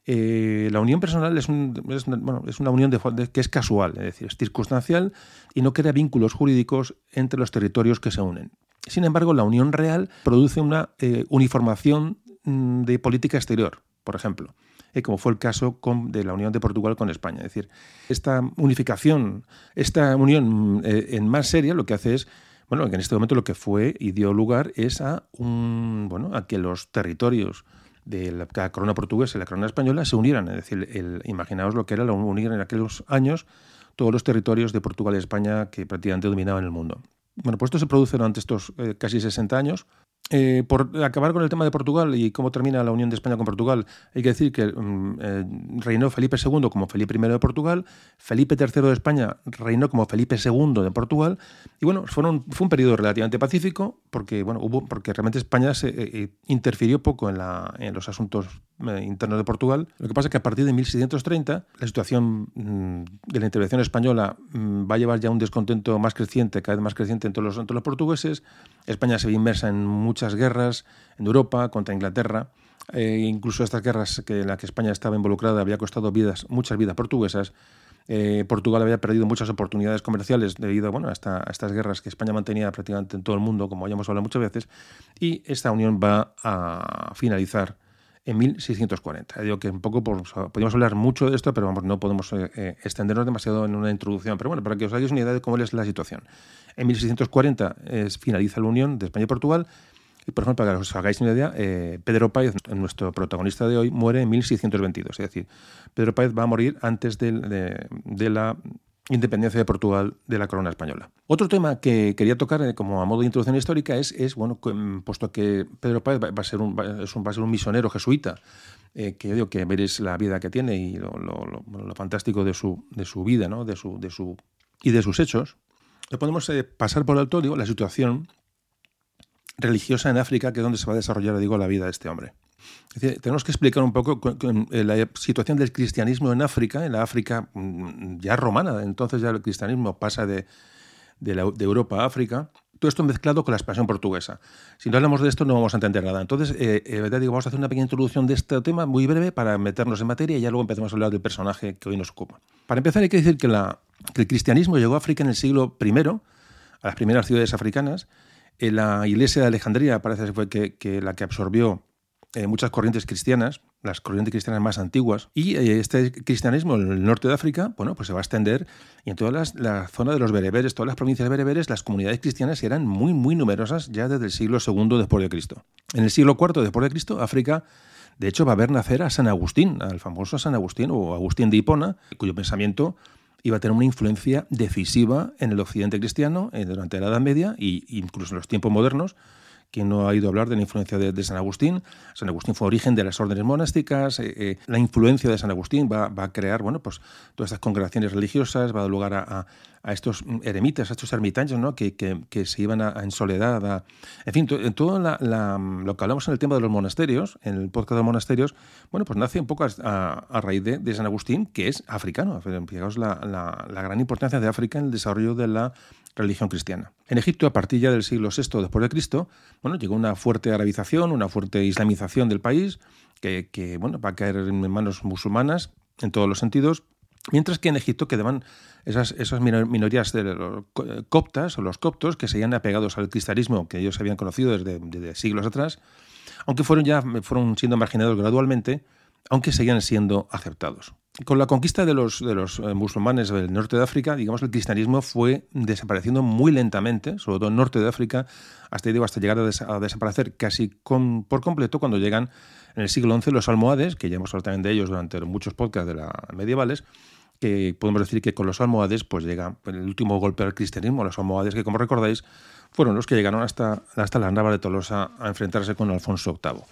Eh, la unión personal es, una unión que es casual, es decir, es circunstancial y no crea vínculos jurídicos entre los territorios que se unen. Sin embargo, la unión real produce una eh, uniformación mm, de política exterior, por ejemplo, eh, como fue el caso de la unión de Portugal con España. Es decir, esta unificación, esta unión en más seria lo que hace es bueno, en este momento lo que fue y dio lugar es a un bueno, a que los territorios de la, corona portuguesa y la corona española se unieran. Es decir, el, imaginaos lo que era unir en aquellos años todos los territorios de Portugal y España que prácticamente dominaban el mundo. Bueno, pues esto se produce durante estos eh, casi 60 años eh, por acabar con el tema de Portugal y cómo termina la unión de España con Portugal, hay que decir que mm, eh, reinó Felipe II como Felipe I de Portugal, Felipe III de España reinó como Felipe II de Portugal, y bueno, fue un periodo relativamente pacífico, porque, bueno, hubo, porque realmente España se eh, interfirió poco en, la, en los asuntos internos de Portugal. Lo que pasa es que a partir de 1630 la situación mm, de la intervención española mm, va a llevar ya un descontento más creciente, cada vez más creciente entre los, entre los portugueses. España se ve inmersa en muchas guerras en Europa contra Inglaterra. Eh, incluso estas guerras que, en las que España estaba involucrada había costado vidas, muchas vidas portuguesas. Eh, Portugal había perdido muchas oportunidades comerciales debido bueno, a, a, estas guerras que España mantenía prácticamente en todo el mundo, como ya hemos hablado muchas veces, y esta unión va a finalizar en 1640. Digo que un poco podemos hablar mucho de esto, pero vamos, no podemos eh, extendernos demasiado en una introducción. Pero bueno, para que os hagáis una idea de cómo es la situación. En 1640 finaliza la unión de España y Portugal y, por ejemplo, para que os hagáis una idea, eh, Pedro Páez, nuestro protagonista de hoy, muere en 1622. Es decir, Pedro Páez va a morir antes de, la independencia de Portugal de la corona española. Otro tema que quería tocar eh, como a modo de introducción histórica es, es bueno, mm, puesto que Pedro Páez va, a ser un, va a ser un misionero jesuita, eh, que digo que veréis la vida que tiene y lo, fantástico de su, de su vida, ¿no? de su, de su, y de sus hechos, no podemos pasar por alto digo, la situación religiosa en África, que es donde se va a desarrollar, digo, la vida de este hombre. Tenemos que explicar un poco eh, la situación del cristianismo en África, en la África mm, ya romana, entonces ya el cristianismo pasa de, de, Europa a África, todo esto mezclado con la expansión portuguesa. Si no hablamos de esto no vamos a entender nada. Entonces, eh, eh digo, vamos a hacer una pequeña introducción de este tema muy breve para meternos en materia y ya luego empezamos a hablar del personaje que hoy nos ocupa. Para empezar hay que decir que, la, que el cristianismo llegó a África en el siglo I, a las primeras ciudades africanas, la iglesia de Alejandría parece que fue que, la que absorbió eh, muchas corrientes cristianas, las corrientes cristianas más antiguas, y eh, este cristianismo en el norte de África, bueno, pues se va a extender y en toda la zona de los bereberes, todas las provincias bereberes, las comunidades cristianas eran muy, muy numerosas ya desde el siglo II después de Cristo. En el siglo IV después de Cristo, África De hecho, va a ver nacer a San Agustín, al famoso San Agustín o Agustín de Hipona, cuyo pensamiento iba a tener una influencia decisiva en el occidente cristiano eh, durante la Edad Media e incluso en los tiempos modernos, quien no ha ido a hablar de la influencia de, San Agustín. San Agustín fue origen de las órdenes monásticas. Eh, eh, la influencia de San Agustín va, a crear, bueno, pues todas estas congregaciones religiosas, va a dar lugar a, estos eremitas, a estos ermitaños, ¿no? Que, se iban en soledad. en fin, en todo lo que hablamos en el tema de los monasterios, en el podcast de los monasterios, bueno, pues nace un poco a, raíz de, San Agustín, que es africano. Fijaos la, la gran importancia de África en el desarrollo de la religión cristiana. En Egipto, a partir ya del siglo VI después de Cristo, bueno, llegó una fuerte arabización, una fuerte islamización del país, que, bueno, va a caer en manos musulmanas en todos los sentidos, mientras que en Egipto quedaban esas, minorías de los coptas o los coptos que seguían apegados al cristianismo que ellos habían conocido desde, desde siglos atrás, aunque fueron ya fueron siendo marginados gradualmente, aunque seguían siendo aceptados. Con la conquista de los, eh, musulmanes del norte de África, digamos el cristianismo fue desapareciendo muy lentamente, sobre todo en el norte de África, hasta, llegar a, desaparecer casi por completo cuando llegan en el siglo XI los almohades, que ya hemos hablado también de ellos durante muchos podcasts de la medievales, que podemos decir que con los almohades pues llega el último golpe al cristianismo, los almohades que como recordáis fueron los que llegaron hasta, hasta la de Tolosa a enfrentarse con Alfonso VIII.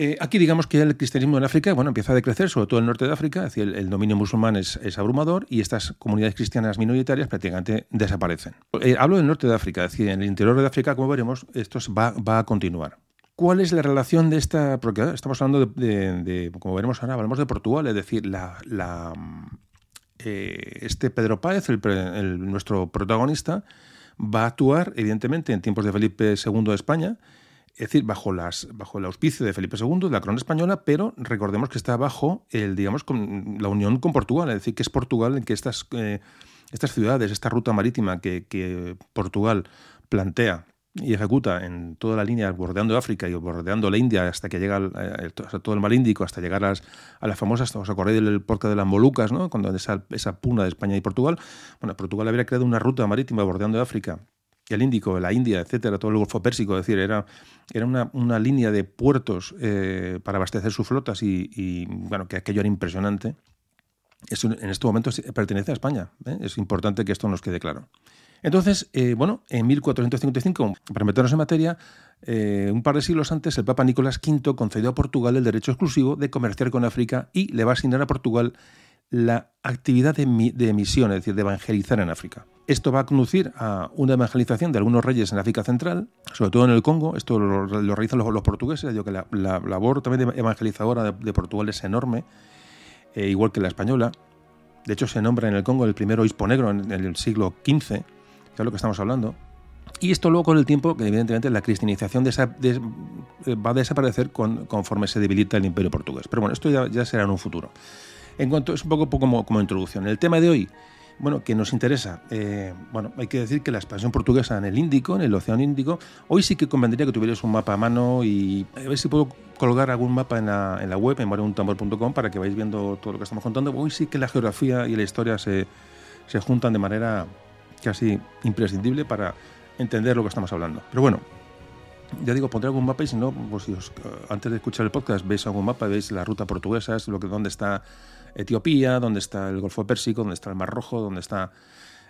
Eh, aquí digamos que el cristianismo en África bueno, empieza a decrecer, sobre todo en el norte de África, es decir, el, dominio musulmán es, abrumador y estas comunidades cristianas minoritarias prácticamente desaparecen. Eh, hablo del norte de África, es decir, en el interior de África, como veremos, esto va, a continuar. ¿Cuál es la relación de esta? Porque estamos hablando de, como veremos ahora, hablamos de Portugal, es decir, la, eh, este Pedro Páez, nuestro protagonista, va a actuar, evidentemente, en tiempos de Felipe II de España, es decir, bajo, las, bajo el auspicio de Felipe II, de la corona española, pero recordemos que está bajo el, digamos, con la unión con Portugal, es decir, que es Portugal en que estas, eh, estas ciudades, esta ruta marítima que, Portugal plantea y ejecuta en toda la línea bordeando África y bordeando la India hasta que llega eh, a todo el mar Índico, hasta llegar a las, a las famosas, os acordáis del puerto de las Molucas, ¿no? cuando esa, esa puna de España y Portugal, bueno, Portugal habría creado una ruta marítima bordeando África el Índico, la India, etcétera, todo el Golfo Pérsico, es decir, era, era una, línea de puertos eh, para abastecer sus flotas y, bueno, que aquello era impresionante. En este momento pertenece a España. ¿eh? Es importante que esto nos quede claro. Entonces, eh, bueno, en 1455, para meternos en materia, un par de siglos antes, el Papa Nicolás V concedió a Portugal el derecho exclusivo de comerciar con África y le va a asignar a Portugal la actividad de, de emisión, es decir, de evangelizar en África. Esto va a conducir a una evangelización de algunos reyes en África Central, sobre todo en el Congo. Esto lo, realizan los, portugueses. Digo que la, labor también evangelizadora de, Portugal es enorme, eh, igual que la española. De hecho, se nombra en el Congo el primer obispo negro en, el siglo XV, que es lo que estamos hablando. Y esto luego con el tiempo, que evidentemente la cristianización va a desaparecer conforme se debilita el imperio portugués. Pero bueno, esto ya, será en un futuro. En cuanto es un poco, como introducción. El tema de hoy, bueno, que nos interesa. Eh, bueno, hay que decir que la expansión portuguesa en el Índico, en el Océano Índico, hoy sí que convendría que tuvierais un mapa a mano y a ver si puedo colgar algún mapa en la, en la web, en mareuntambor.com, para que vayáis viendo todo lo que estamos contando. Hoy sí que la geografía y la historia se, se juntan de manera casi imprescindible para entender lo que estamos hablando. Pero bueno, ya digo, pondré algún mapa y si no, pues si os, antes de escuchar el podcast veis algún mapa, veis la ruta portuguesa, es lo que, dónde está Etiopía, donde está el Golfo Pérsico, donde está el Mar Rojo, donde está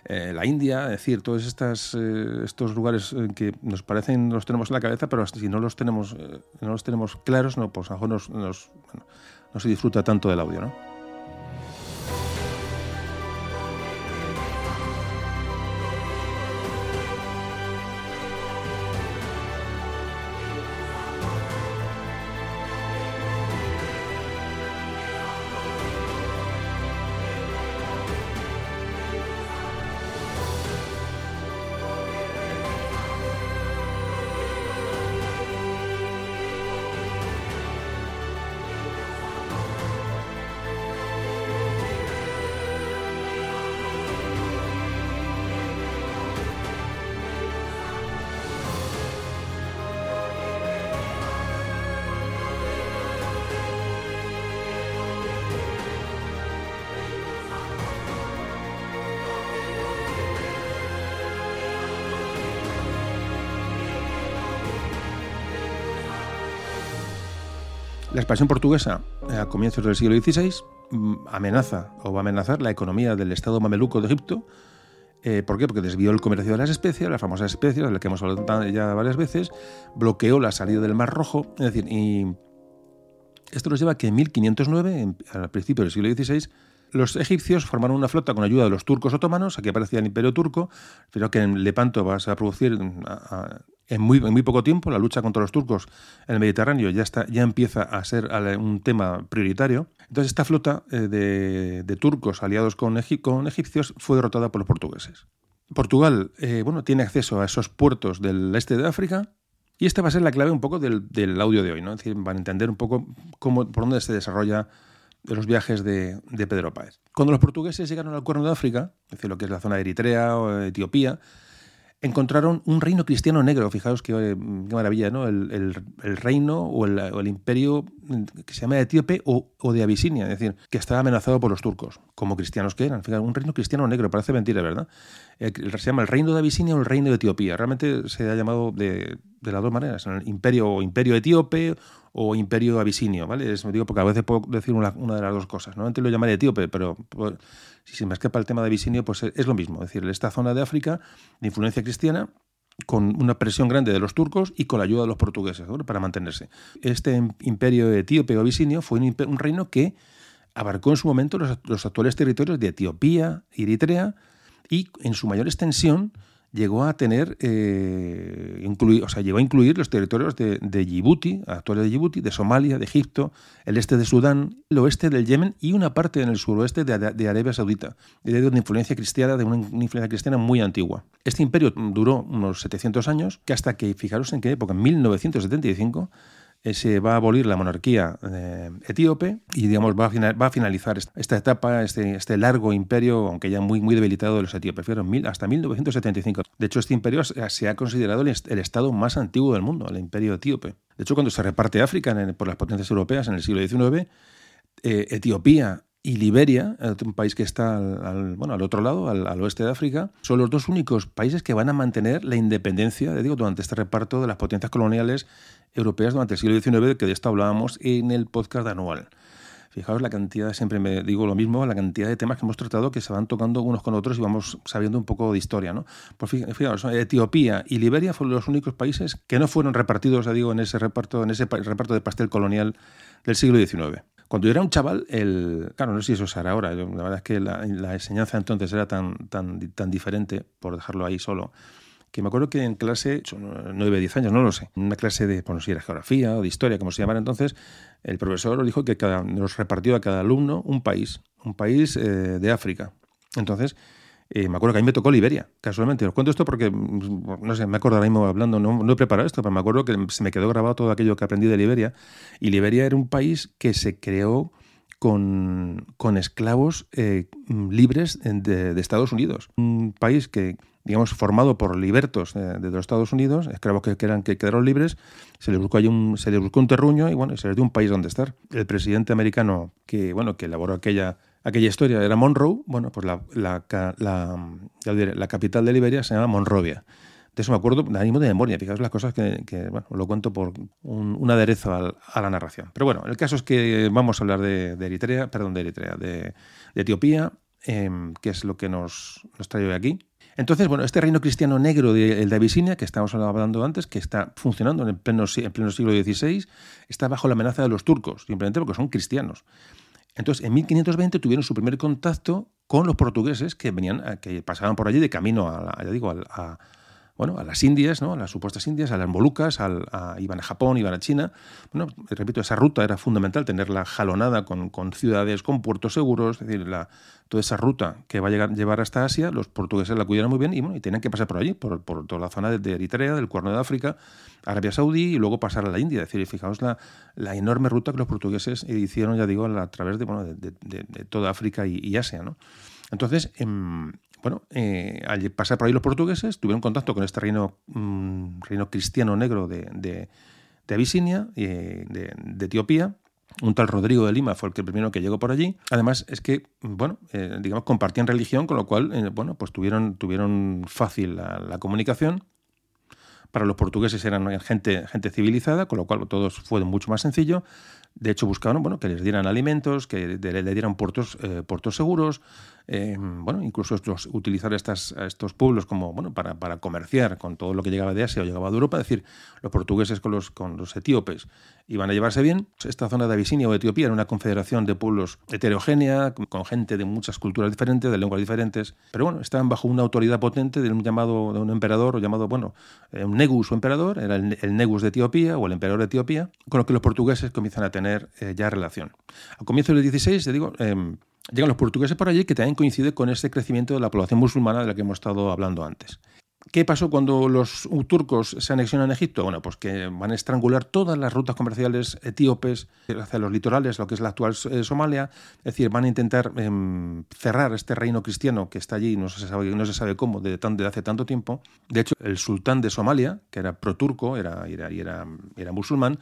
eh, la India, es decir, todos estas, eh, estos lugares que nos parecen los tenemos en la cabeza, pero si no los tenemos, eh, no los tenemos claros, no, pues a lo mejor no se disfruta tanto del audio, ¿no? Expansión portuguesa a comienzos del siglo XVI mm, amenaza o va a amenazar la economía del Estado mameluco de Egipto. Eh, ¿Por qué? Porque desvió el comercio de las especias, las famosas especias, de las que hemos hablado ya varias veces, bloqueó la salida del Mar Rojo, es decir, y esto nos lleva a que en 1509, al principio del siglo XVI, los egipcios formaron una flota con ayuda de los turcos otomanos, aquí aparecía el imperio turco, pero que en Lepanto va a producir en muy, poco tiempo, la lucha contra los turcos en el Mediterráneo ya, empieza a ser un tema prioritario. Entonces esta flota eh, de, turcos aliados con, egipcios fue derrotada por los portugueses. Portugal eh, tiene acceso a esos puertos del este de África y esta va a ser la clave un poco del, audio de hoy, ¿no? es van a entender un poco por dónde se desarrolla de los viajes de, Pedro Páez. Cuando los portugueses llegaron al Cuerno de África, es lo que es la zona de Eritrea o Etiopía, encontraron un reino cristiano negro. Fijaos qué, maravilla, ¿no? El, reino o el, imperio que se llama Etíope o, de Abisinia, es decir, que estaba amenazado por los turcos, como cristianos que eran. Fijaos, un reino cristiano negro, parece mentira, ¿verdad? Eh, se llama el reino de Abisinia o el reino de Etiopía. Realmente se ha llamado de, de las dos maneras, el imperio o imperio etíope o imperio abisinio, ¿vale? Es, digo porque a veces puedo decir una, de las dos cosas, ¿no? Antes lo llamaré etíope, pero pues, si se me escapa el tema de abisinio, pues es, lo mismo, es decir, esta zona de África de influencia cristiana con una presión grande de los turcos y con la ayuda de los portugueses para mantenerse. Este imperio etíope o abisinio fue un, reino que abarcó en su momento los actuales territorios de Etiopía, Eritrea y en su mayor extensión llegó a tener, eh, o sea, llegó a incluir los territorios de, de, Djibouti, actuales de Djibouti, de Somalia, de Egipto, el este de Sudán, el oeste del Yemen y una parte en el suroeste de, de Arabia Saudita, de influencia cristiana, de una influencia cristiana muy antigua. Este imperio duró unos 700 años, que hasta que, fijaros en qué época, en 1975, eh, se va a abolir la monarquía eh, etíope y digamos va a, finalizar esta etapa, este, este, largo imperio, aunque ya muy, debilitado de los etíopes, mil, hasta 1975. De hecho, este imperio se ha considerado el, estado más antiguo del mundo, el imperio etíope. De hecho, cuando se reparte África por las potencias europeas en el siglo XIX, eh, Etiopía y Liberia, un país que está al, bueno, al otro lado, al, oeste de África, son los dos únicos países que van a mantener la independencia, digo, durante este reparto de las potencias coloniales europeas durante el siglo XIX, que de esto hablábamos en el podcast anual. Fijaos la cantidad, siempre me digo lo mismo, la cantidad de temas que hemos tratado que se van tocando unos con otros y vamos sabiendo un poco de historia. ¿no? Pues fijaos, Etiopía y Liberia fueron los únicos países que no fueron repartidos, digo, en ese reparto, en ese reparto de pastel colonial del siglo XIX. Cuando yo era un chaval, el, claro, no sé si eso será ahora, la verdad es que la, la enseñanza entonces era tan, tan, tan diferente, por dejarlo ahí solo, que me acuerdo que en clase, son 9, 10 años, no lo sé, en una clase de, bueno, si era geografía o de historia, como se llamara entonces, el profesor dijo que cada, nos repartió a cada alumno un país, un país eh, de África. Entonces, eh, me acuerdo que a mí me tocó Liberia, casualmente. Os cuento esto porque, mm, no sé, me acuerdo ahora mismo hablando, no, no, he preparado esto, pero me acuerdo que se me quedó grabado todo aquello que aprendí de Liberia. Y Liberia era un país que se creó con, con esclavos eh, libres de, de, Estados Unidos. Un país que, digamos, formado por libertos de, los Estados Unidos, esclavos que, eran, que quedaron libres, se les buscó ahí un, se les buscó un terruño y bueno, se les dio un país donde estar. El presidente americano que, bueno, que elaboró aquella, aquella historia era Monroe, bueno, pues la, la, la, capital de Liberia se llama Monrovia. De eso me acuerdo, de ánimo de memoria, fijaos las cosas que, que bueno, lo cuento por un, aderezo a, la narración. Pero bueno, el caso es que vamos a hablar de, Eritrea, perdón, de Eritrea, de, Etiopía, em, que es lo que nos, nos trae hoy aquí. Entonces, bueno, este reino cristiano negro de, el de Abisinia, que estábamos hablando antes, que está funcionando en pleno, en pleno siglo XVI, está bajo la amenaza de los turcos, simplemente porque son cristianos. Entonces, en 1520 tuvieron su primer contacto con los portugueses que venían, que pasaban por allí de camino a, ya digo, a, bueno, a las Indias, ¿no? a las supuestas Indias, a las Molucas, al, iban a Japón, iban a China. Bueno, repito, esa ruta era fundamental, tenerla jalonada con, con ciudades, con puertos seguros, es decir, toda esa ruta que va a llegar, llevar hasta Asia, los portugueses la cuidaron muy bien y, bueno, y tenían que pasar por allí, por, por toda la zona de, Eritrea, del Cuerno de África, Arabia Saudí y luego pasar a la India. Es decir, fijaos la, la enorme ruta que los portugueses hicieron, ya digo, a través de, bueno, de, de toda África y, Asia. ¿no? Entonces, em, bueno, eh, al pasar por ahí los portugueses, tuvieron contacto con este reino, mm, reino cristiano negro de, de, de Abisinia, de, de, Etiopía. Un tal Rodrigo de Lima fue el, primero que llegó por allí. Además, es que, bueno, eh, digamos, compartían religión, con lo cual, eh, bueno, pues tuvieron, tuvieron fácil la, comunicación. Para los portugueses eran gente, gente civilizada, con lo cual todo fue mucho más sencillo. De hecho, buscaron bueno, que les dieran alimentos, que le, dieran puertos, eh, puertos seguros, eh, bueno, incluso estos, utilizar estas, estos pueblos como bueno, para, para, comerciar con todo lo que llegaba de Asia o llegaba de Europa. Es decir, los portugueses con los, con los etíopes iban a llevarse bien. Esta zona de Abisinia o Etiopía era una confederación de pueblos heterogénea, con gente de muchas culturas diferentes, de lenguas diferentes, pero bueno, estaban bajo una autoridad potente de un llamado un emperador o llamado, bueno, eh, un negus o emperador, era el, el negus de Etiopía o el emperador de Etiopía, con lo que los portugueses comienzan a tener eh, ya relación. A comienzos del 16, te digo, em, llegan los portugueses por allí que también coincide con ese crecimiento de la población musulmana de la que hemos estado hablando antes. ¿Qué pasó cuando los turcos se anexionan a Egipto? Bueno, pues que van a estrangular todas las rutas comerciales etíopes hacia los litorales, lo que es la actual eh, Somalia. Es decir, van a intentar em, cerrar este reino cristiano que está allí, no se sabe, no se sabe cómo, de, de hace tanto tiempo. De hecho, el sultán de Somalia, que era pro-turco, era, era, era, era musulmán,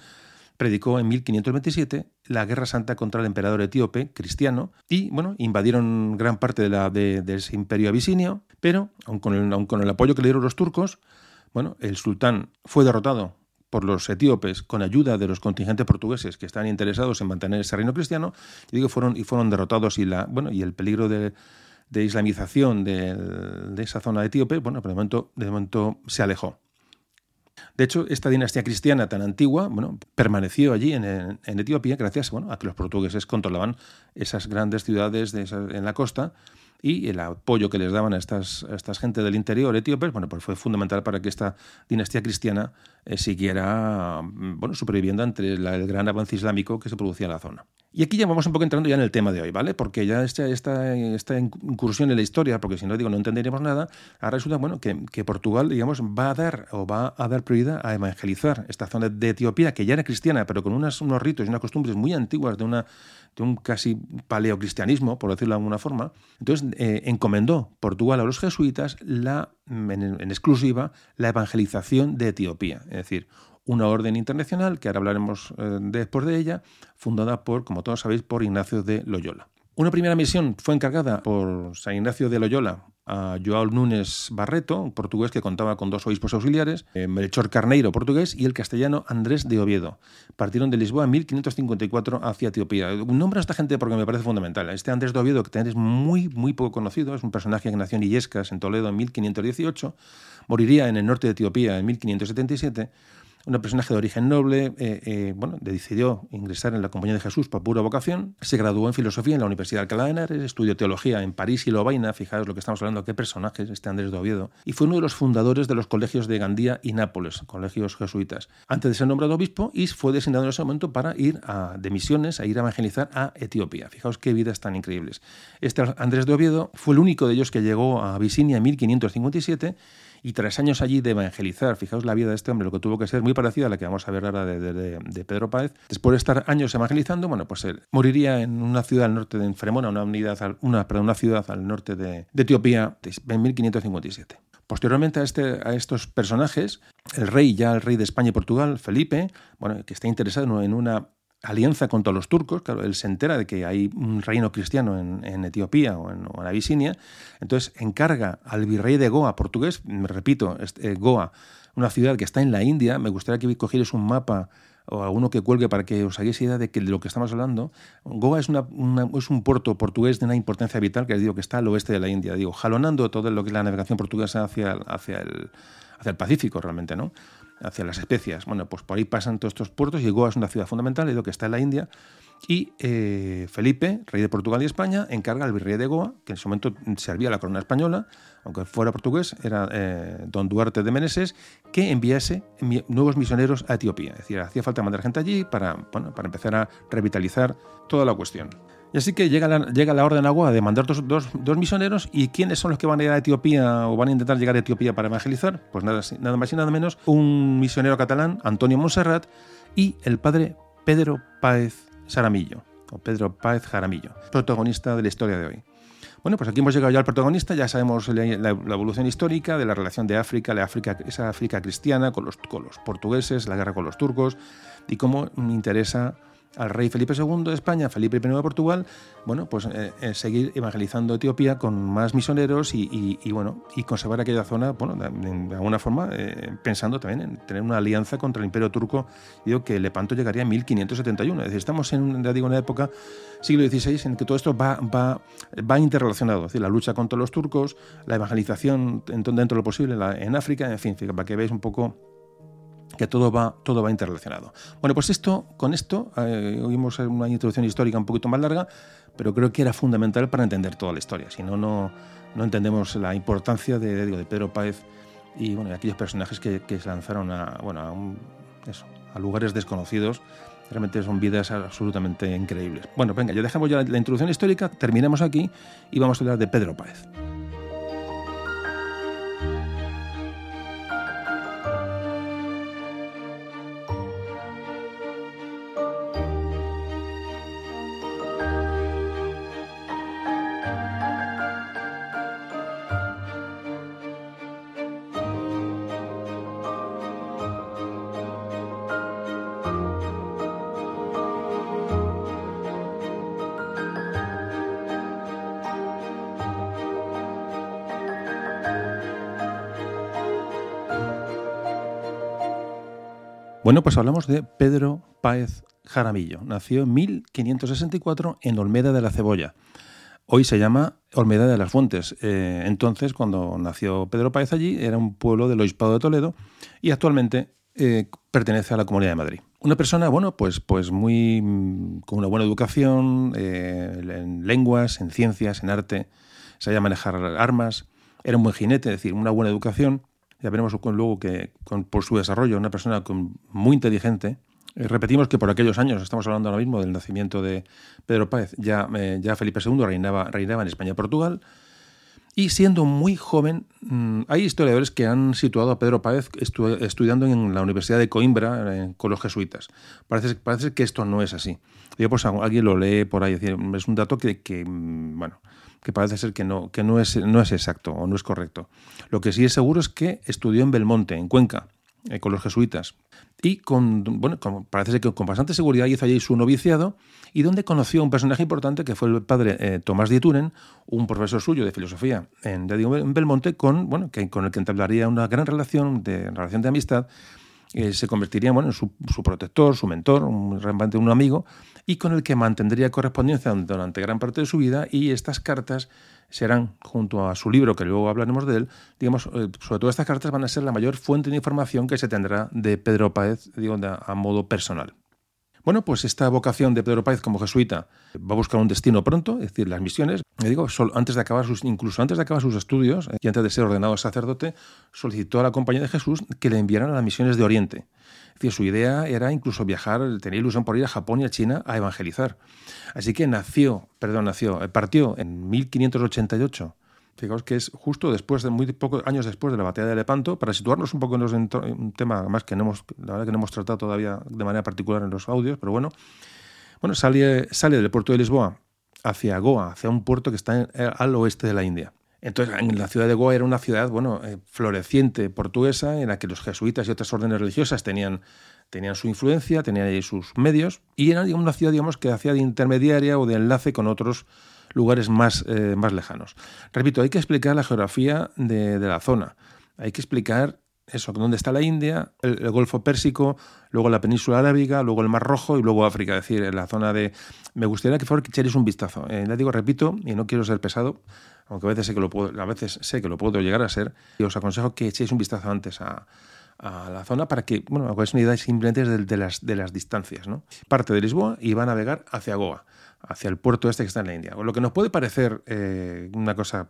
predicó en 1527 la guerra santa contra el emperador etíope cristiano y bueno, invadieron gran parte de, la, de, ese imperio abisinio, pero aun con, el, el apoyo que le dieron los turcos, bueno, el sultán fue derrotado por los etíopes con ayuda de los contingentes portugueses que estaban interesados en mantener ese reino cristiano y digo fueron y fueron derrotados y la bueno y el peligro de, de islamización de, de, esa zona etíope bueno por de momento de momento se alejó de hecho, esta dinastía cristiana tan antigua bueno, permaneció allí en, Etiopía gracias bueno, a que los portugueses controlaban esas grandes ciudades de en la costa y el apoyo que les daban a estas, estas gente del interior etíopes, bueno, pues fue fundamental para que esta dinastía cristiana eh, siguiera bueno, superviviendo ante el gran avance islámico que se producía en la zona. Y aquí ya vamos un poco entrando ya en el tema de hoy, ¿vale? Porque ya esta, esta, esta incursión en la historia, porque si no digo no entenderíamos nada, ahora resulta bueno que, Portugal, digamos, va a dar o va a dar prioridad a evangelizar esta zona de Etiopía, que ya era cristiana, pero con unas, unos ritos y unas costumbres muy antiguas de una de un casi paleocristianismo, por decirlo de alguna forma. Entonces, eh, encomendó Portugal a los jesuitas la, en, exclusiva la evangelización de Etiopía, es decir, una orden internacional, que ahora hablaremos eh, después de ella, fundada por, como todos sabéis, por Ignacio de Loyola. Una primera misión fue encargada por San Ignacio de Loyola a Joao Nunes Barreto, portugués que contaba con dos obispos auxiliares, eh, Melchor Carneiro, portugués, y el castellano Andrés de Oviedo. Partieron de Lisboa en 1554 hacia Etiopía. Nombro a esta gente porque me parece fundamental. Este Andrés de Oviedo, que también es muy, muy poco conocido, es un personaje que nació en Illescas, en Toledo, en 1518, moriría en el norte de Etiopía en 1577 un personaje de origen noble, eh, eh, bueno, decidió ingresar en la Compañía de Jesús por pura vocación, se graduó en filosofía en la Universidad de Alcalá de Henares, estudió teología en París y Lovaina, fijaos lo que estamos hablando, qué personajes, este Andrés de Oviedo, y fue uno de los fundadores de los colegios de Gandía y Nápoles, colegios jesuitas, antes de ser nombrado obispo y fue designado en ese momento para ir a, de misiones, a ir a evangelizar a Etiopía. Fijaos qué vidas tan increíbles. Este Andrés de Oviedo fue el único de ellos que llegó a Abisinia en 1557 y tras años allí de evangelizar, fijaos la vida de este hombre, lo que tuvo que ser muy parecida a la que vamos a ver ahora de, Pedro Páez, después de estar años evangelizando, bueno, pues él moriría en una ciudad al norte de una, unidad, una, una ciudad al norte de, Etiopía en 1557. Posteriormente a, este, a estos personajes, el rey, ya el rey de España y Portugal, Felipe, bueno, que está interesado en una alianza contra los turcos, claro, él se entera de que hay un reino cristiano en, Etiopía o en, Abisinia, entonces encarga al virrey de Goa, portugués, me repito, este, Goa, una ciudad que está en la India, me gustaría que cogierais un mapa o alguno que cuelgue para que os hagáis idea de, que, lo que estamos hablando. Goa es un puerto portugués de una importancia vital que digo que está al oeste de la India, digo, jalonando todo lo que es la navegación portuguesa hacia, hacia, el, hacia el Pacífico realmente, ¿no? Hacia las especias. Bueno, pues por ahí pasan todos estos puertos y Goa es una ciudad fundamental, lo que está en la India. Y eh, Felipe, rey de Portugal y España, encarga al virrey de Goa, que en ese momento servía la corona española, aunque fuera portugués, era eh, don Duarte de Meneses, que enviase nuevos misioneros a Etiopía. Es decir, hacía falta mandar gente allí para, bueno, para empezar a revitalizar toda la cuestión. Y así que llega la, llega la orden agua de mandar dos, dos, misioneros. ¿Y quiénes son los que van a ir a Etiopía o van a intentar llegar a Etiopía para evangelizar? Pues nada, nada más y nada menos un misionero catalán, Antonio Monserrat, y el padre Pedro Páez Saramillo, o Pedro Páez Jaramillo, protagonista de la historia de hoy. Bueno, pues aquí hemos llegado ya al protagonista, ya sabemos la, evolución histórica de la relación de África, la África, esa África cristiana con los, con los portugueses, la guerra con los turcos, y cómo interesa al rey Felipe II de España, Felipe I de Portugal, bueno, pues eh, eh, seguir evangelizando Etiopía con más misioneros y, bueno, y conservar aquella zona, bueno, de, alguna forma, eh, pensando también en tener una alianza contra el Imperio Turco. Digo que Lepanto llegaría en 1571. Es decir, estamos en, ya digo, una época, siglo XVI, en que todo esto va, va, va interrelacionado. Decir, la lucha contra los turcos, la evangelización dentro de lo posible en África, en fin, para que veáis un poco que todo va, todo va interrelacionado. Bueno, pues esto, con esto, eh, oímos una introducción histórica un poquito más larga, pero creo que era fundamental para entender toda la historia. Si no, no, entendemos la importancia de, de Pedro Páez y bueno, aquellos personajes que, se lanzaron a, bueno, a, lugares desconocidos. Realmente son vidas absolutamente increíbles. Bueno, venga, ya dejamos ya la introducción histórica, terminamos aquí y vamos a hablar de Pedro Páez. Bueno, pues hablamos de Pedro Páez Jaramillo. Nació en 1564 en Olmeda de la Cebolla. Hoy se llama Olmeda de las Fuentes. Eh, entonces, cuando nació Pedro Páez allí, era un pueblo del Obispado de Toledo y actualmente eh, pertenece a la Comunidad de Madrid. Una persona, bueno, pues, pues muy con una buena educación eh, en lenguas, en ciencias, en arte, sabía manejar armas, era un buen jinete, es decir, una buena educación ya veremos luego que por su desarrollo, una persona muy inteligente. Eh, repetimos que por aquellos años, estamos hablando ahora mismo del nacimiento de Pedro Páez, ya, eh, ya Felipe II reinaba, reinaba en España y Portugal. Y siendo muy joven, mm, hay historiadores que han situado a Pedro Páez estudiando en la Universidad de Coimbra con los jesuitas. Parece, parece que esto no es así. Yo, pues, alguien lo lee por ahí, es un dato que, que mm, bueno, que parece ser que no, que no es, no es exacto o no es correcto. Lo que sí es seguro es que estudió en Belmonte, en Cuenca, eh, con los jesuitas. Y con, bueno, parece ser que con bastante seguridad hizo allí su noviciado y donde conoció a un personaje importante que fue el padre eh, Tomás de Ituren, un profesor suyo de filosofía en, Belmonte, con, bueno, que, con el que entablaría una gran relación de, relación de amistad eh, se convertiría bueno, en su, protector, su mentor, un, realmente un amigo, y con el que mantendría correspondencia durante gran parte de su vida, y estas cartas serán, junto a su libro, que luego hablaremos de él, digamos, eh, sobre todo estas cartas van a ser la mayor fuente de información que se tendrá de Pedro Páez, digo, a modo personal. Bueno, pues esta vocación de Pedro Páez como jesuita va a buscar un destino pronto, es decir, las misiones. Me digo, antes de acabar sus, incluso antes de acabar sus estudios eh, y antes de ser ordenado sacerdote, solicitó a la Compañía de Jesús que le enviaran a las misiones de Oriente. Su idea era incluso viajar, tenía ilusión por ir a Japón y a China a evangelizar. Así que nació, perdón, nació, eh, partió en 1588 Fijaos que es justo después de muy pocos años después de la batalla de Lepanto, para situarnos un poco en, un tema más que no hemos, la verdad que no hemos tratado todavía de manera particular en los audios, pero bueno, bueno sale, sale del puerto de Lisboa hacia Goa, hacia un puerto que está al oeste de la India. Entonces, en la ciudad de Goa era una ciudad, bueno, eh, floreciente portuguesa, en la que los jesuitas y otras órdenes religiosas tenían, tenían su influencia, tenían sus medios, y era una ciudad, digamos, que hacía de intermediaria o de enlace con otros lugares más, eh, más lejanos. Repito, hay que explicar la geografía de, la zona, hay que explicar eso, dónde está la India, el, Golfo Pérsico, luego la península arábiga, luego el Mar Rojo y luego África, es decir, la zona de... Me gustaría que fuera que echéis un vistazo. Eh, ya digo, repito, y no quiero ser pesado, aunque a veces sé que lo puedo, a veces sé que lo puedo llegar a ser, y os aconsejo que echéis un vistazo antes a, la zona para que, bueno, hagáis una idea simplemente de, las, de las distancias. ¿no? Parte de Lisboa y va a navegar hacia Goa hacia el puerto este que está en la India. Lo que nos puede parecer eh, una cosa,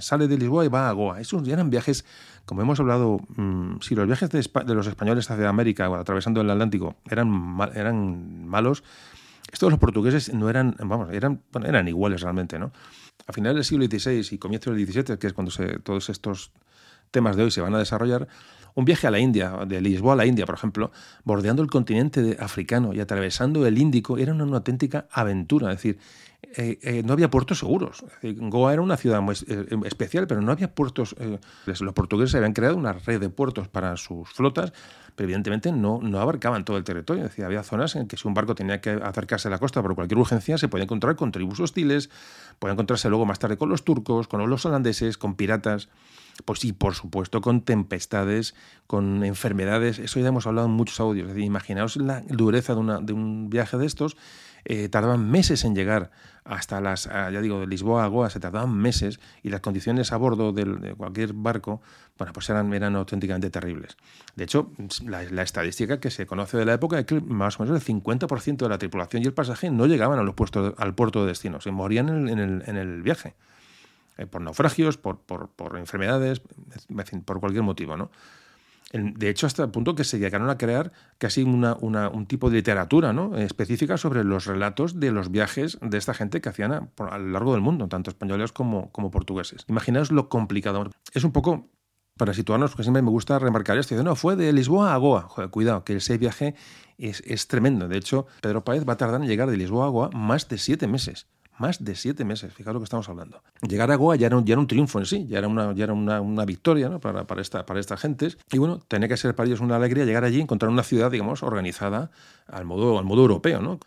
sale de Lisboa y va a Goa. Esos eran viajes, como hemos hablado, mm, si los viajes de, los españoles hacia América, atravesando el Atlántico, eran, malos, estos los portugueses no eran, vamos, eran iguales realmente, ¿no? A finales del siglo XVI y comienzos del XVII, que es cuando todos estos temas de hoy se van a desarrollar, un viaje a la India, de Lisboa a la India, por ejemplo, bordeando el continente africano y atravesando el Índico, era una, auténtica aventura. Es decir, eh, eh, no había puertos seguros. Goa era una ciudad muy eh, especial, pero no había puertos. los portugueses habían creado una red de puertos para sus flotas, pero evidentemente no, no abarcaban todo el territorio. decía, había zonas en que si un barco tenía que acercarse a la costa por cualquier urgencia, se podía encontrar con tribus hostiles, podía encontrarse luego más tarde con los turcos, con los holandeses, con piratas. Pues sí, por supuesto, con tempestades, con enfermedades. Eso ya hemos hablado en muchos audios. imaginaos la dureza de, una, de un viaje de estos eh, tardaban meses en llegar hasta las, ya digo, de Lisboa a Goa, se tardaban meses y las condiciones a bordo de, cualquier barco, bueno, pues eran, eran auténticamente terribles. De hecho, la, estadística que se conoce de la época es que más o menos el 50% de la tripulación y el pasaje no llegaban a los puestos, al puerto de destino, se morían en, el, en el, viaje. Eh, por naufragios, por, por, por enfermedades, por cualquier motivo, ¿no? De hecho, hasta el punto que se llegaron a crear casi una, un tipo de literatura ¿no? específica sobre los relatos de los viajes de esta gente que hacían a, lo largo del mundo, tanto españoles como, como portugueses. Imaginaos lo complicado. Es un poco para situarnos, porque siempre me gusta remarcar esto. No, fue de Lisboa a Goa. Cuidado, que ese viaje es, es, tremendo. De hecho, Pedro Páez va a tardar en llegar de Lisboa a Goa más de siete meses más de siete meses, fijaos lo que estamos hablando. Llegar a Goa ya era un, ya era un triunfo en sí, ya era una, ya era una, victoria ¿no? para, para, esta, para estas gentes. Y bueno, tenía que ser para ellos una alegría llegar allí y encontrar una ciudad, digamos, organizada al modo, al modo europeo, ¿no?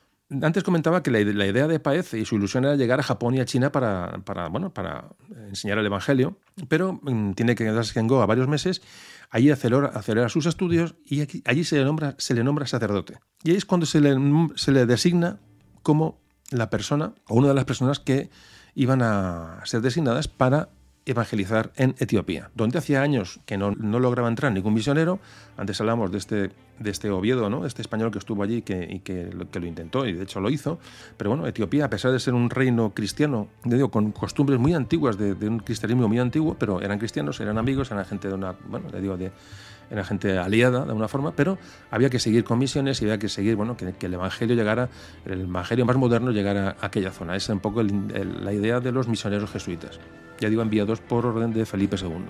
Antes comentaba que la, idea de Paez y su ilusión era llegar a Japón y a China para, para, bueno, para enseñar el Evangelio, pero mm, tiene que quedarse en Goa varios meses, allí acelera, acelera sus estudios y allí se le, nombra, se le nombra sacerdote. Y ahí es cuando se le, se le designa como la persona o una de las personas que iban a ser designadas para evangelizar en Etiopía, donde hacía años que no, lograba entrar ningún misionero. Antes hablamos de este, de este Oviedo, ¿no? este español que estuvo allí que, y que lo, que lo intentó y de hecho lo hizo. Pero bueno, Etiopía, a pesar de ser un reino cristiano, digo, con costumbres muy antiguas, de, un cristianismo muy antiguo, pero eran cristianos, eran amigos, eran gente de una, bueno, le digo, de, era gente aliada de alguna forma, pero había que seguir con misiones y había que seguir, bueno, que, el Evangelio llegara, el Evangelio más moderno llegara a aquella zona. Esa es un poco la idea de los misioneros jesuitas. Ya digo, enviados por orden de Felipe II.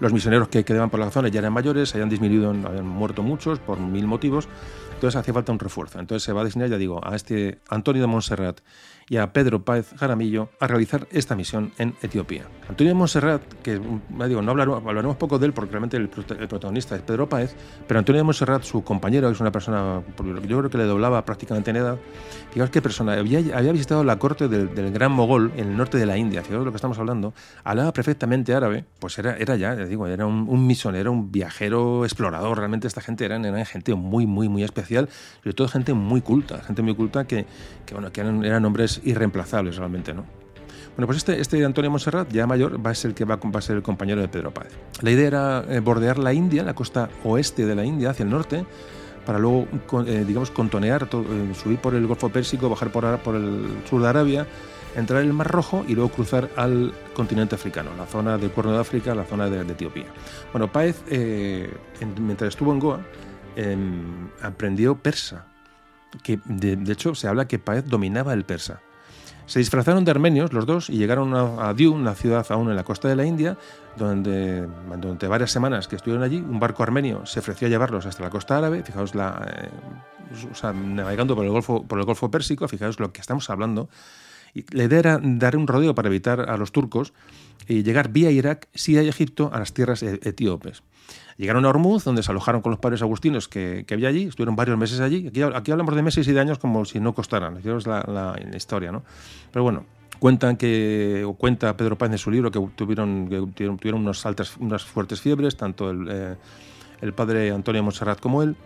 Los misioneros que quedaban por la zona ya eran mayores, habían disminuido, habían muerto muchos por mil motivos, entonces hacía falta un refuerzo. Entonces se va a designar, ya digo, a este Antonio de Montserrat y a Pedro Páez Jaramillo a realizar esta misión en Etiopía. Antonio de Montserrat, que digo, no hablaremos, poco de él porque realmente el, protagonista es Pedro Páez, pero Antonio de Montserrat, su compañero, es una persona, yo creo que le doblaba prácticamente en edad, fijaos qué persona, había, había visitado la corte del, gran mogol en el norte de la India, fijaos de lo que estamos hablando, hablaba perfectamente árabe, pues era, era ya, les digo, era un, misionero, un viajero, explorador, realmente esta gente eran, eran gente muy, muy, muy especial, sobre todo gente muy culta, gente muy culta que, que bueno, que eran, eran hombres irreemplazables realmente, ¿no? Bueno, pues este, este Antonio Monserrat, ya mayor, va a ser el que va, a ser el compañero de Pedro Páez. La idea era eh, bordear la India, la costa oeste de la India, hacia el norte, para luego, eh, digamos, contonear, eh, subir por el Golfo Pérsico, bajar por, el sur de Arabia, entrar en el Mar Rojo y luego cruzar al continente africano, la zona del Cuerno de África, la zona de, Etiopía. Bueno, Páez, mientras estuvo en Goa, em, aprendió persa, que de, hecho se habla que Páez dominaba el persa. Se disfrazaron de armenios los dos y llegaron a, a una ciudad aún en la costa de la India, donde durante varias semanas que estuvieron allí, un barco armenio se ofreció a llevarlos hasta la costa árabe, fijaos, la, eh, navegando por el, Golfo, por el Golfo Pérsico, fijaos lo que estamos hablando. Y la idea era dar un rodeo para evitar a los turcos y llegar vía Irak, Siria y Egipto a las tierras e, etíopes. Llegaron a Hormuz, donde se alojaron con los padres agustinos que, había allí, estuvieron varios meses allí. Aquí, hablamos de meses y de años como si no costaran, es la, historia, ¿no? Pero bueno, cuentan que, o cuenta Pedro Páez en su libro que tuvieron, que tuvieron, unos altas, unas fuertes fiebres, tanto el, eh, el padre Antonio Monserrat como él,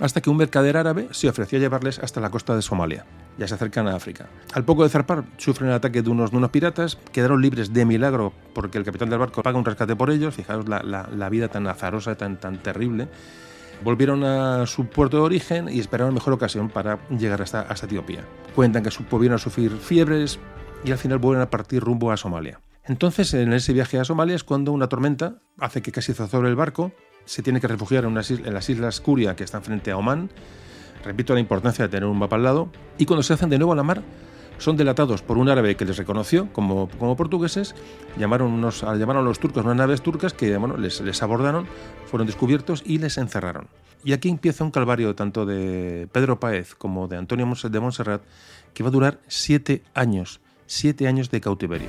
hasta que un mercader árabe se ofreció a llevarles hasta la costa de Somalia. Ya se acercan a África. Al poco de zarpar, sufren el ataque de unos, piratas, quedaron libres de milagro porque el capitán del barco paga un rescate por ellos. Fijaos la, la, vida tan azarosa, tan, tan terrible. Volvieron a su puerto de origen y esperaron mejor ocasión para llegar hasta, hasta Etiopía. Cuentan que volvieron a sufrir fiebres y al final vuelven a partir rumbo a Somalia. Entonces, en ese viaje a Somalia es cuando una tormenta hace que casi zozobre el barco se tiene que refugiar en, en las islas Curia, que están frente a Omán. Repito la importancia de tener un mapa al lado. Y cuando se hacen de nuevo a la mar, son delatados por un árabe que les reconoció como, como portugueses. Llamaron, unos, llamaron a los turcos unas naves turcas que bueno, les, les abordaron, fueron descubiertos y les encerraron. Y aquí empieza un calvario tanto de Pedro Páez como de Antonio de Montserrat que va a durar siete años, siete años de cautiverio.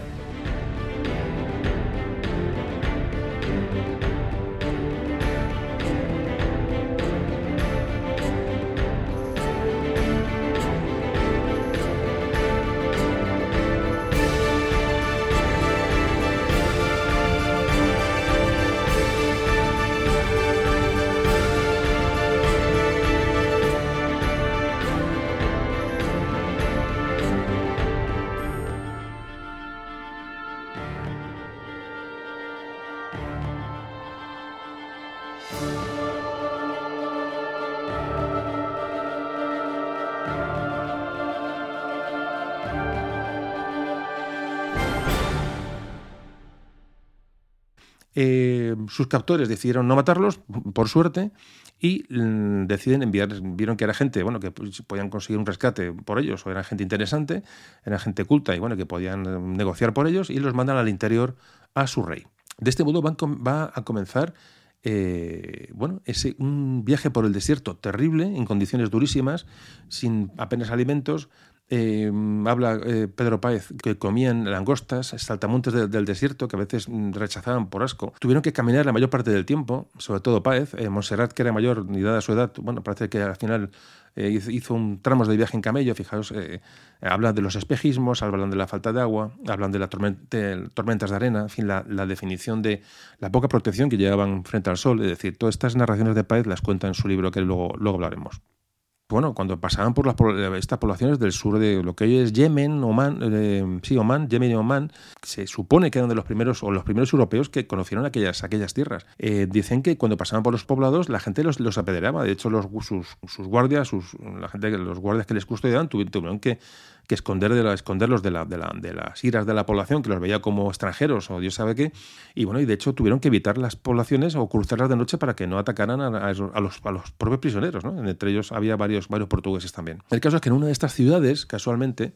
Sus captores decidieron no matarlos, por suerte, y mm, deciden enviar, vieron que era gente, bueno, que pues, podían conseguir un rescate por ellos, o era gente interesante, era gente culta y bueno, que podían eh, negociar por ellos, y los mandan al interior a su rey. De este modo van, va a comenzar eh, bueno, ese, un viaje por el desierto terrible, en condiciones durísimas, sin apenas alimentos, eh, habla eh, Pedro Páez que comían langostas, saltamontes del desierto que a veces mm, rechazaban por asco. Tuvieron que caminar la mayor parte del tiempo, sobre todo Páez. Eh, que era mayor, ni dada su edad, bueno, parece que al final hizo un tramo de viaje en camello. Fijaos, habla de los espejismos, hablan de la falta de agua, hablan de las tormentas de arena, en fin, la, la, definición de la poca protección que llevaban frente al sol. Es decir, todas estas narraciones de Páez las cuenta en su libro que luego, luego hablaremos bueno, cuando pasaban por las, estas poblaciones del sur de lo que hoy es Yemen, Oman, eh, sí, Oman, Yemen y Oman, se supone que eran de los primeros o los primeros europeos que conocieron aquellas, aquellas tierras. Eh, dicen que cuando pasaban por los poblados la gente los, los apedreaba. De hecho, los, sus, sus guardias, sus, la gente, los guardias que les custodiaban tuvieron que que esconder esconderlos de, la, de, la, de, las iras de la población, que los veía como extranjeros o Dios sabe qué. Y bueno, y de hecho tuvieron que evitar las poblaciones o cruzarlas de noche para que no atacaran a, a, los, a los, propios prisioneros. Entre ellos había varios, varios portugueses también. El caso es que en una de estas ciudades, casualmente,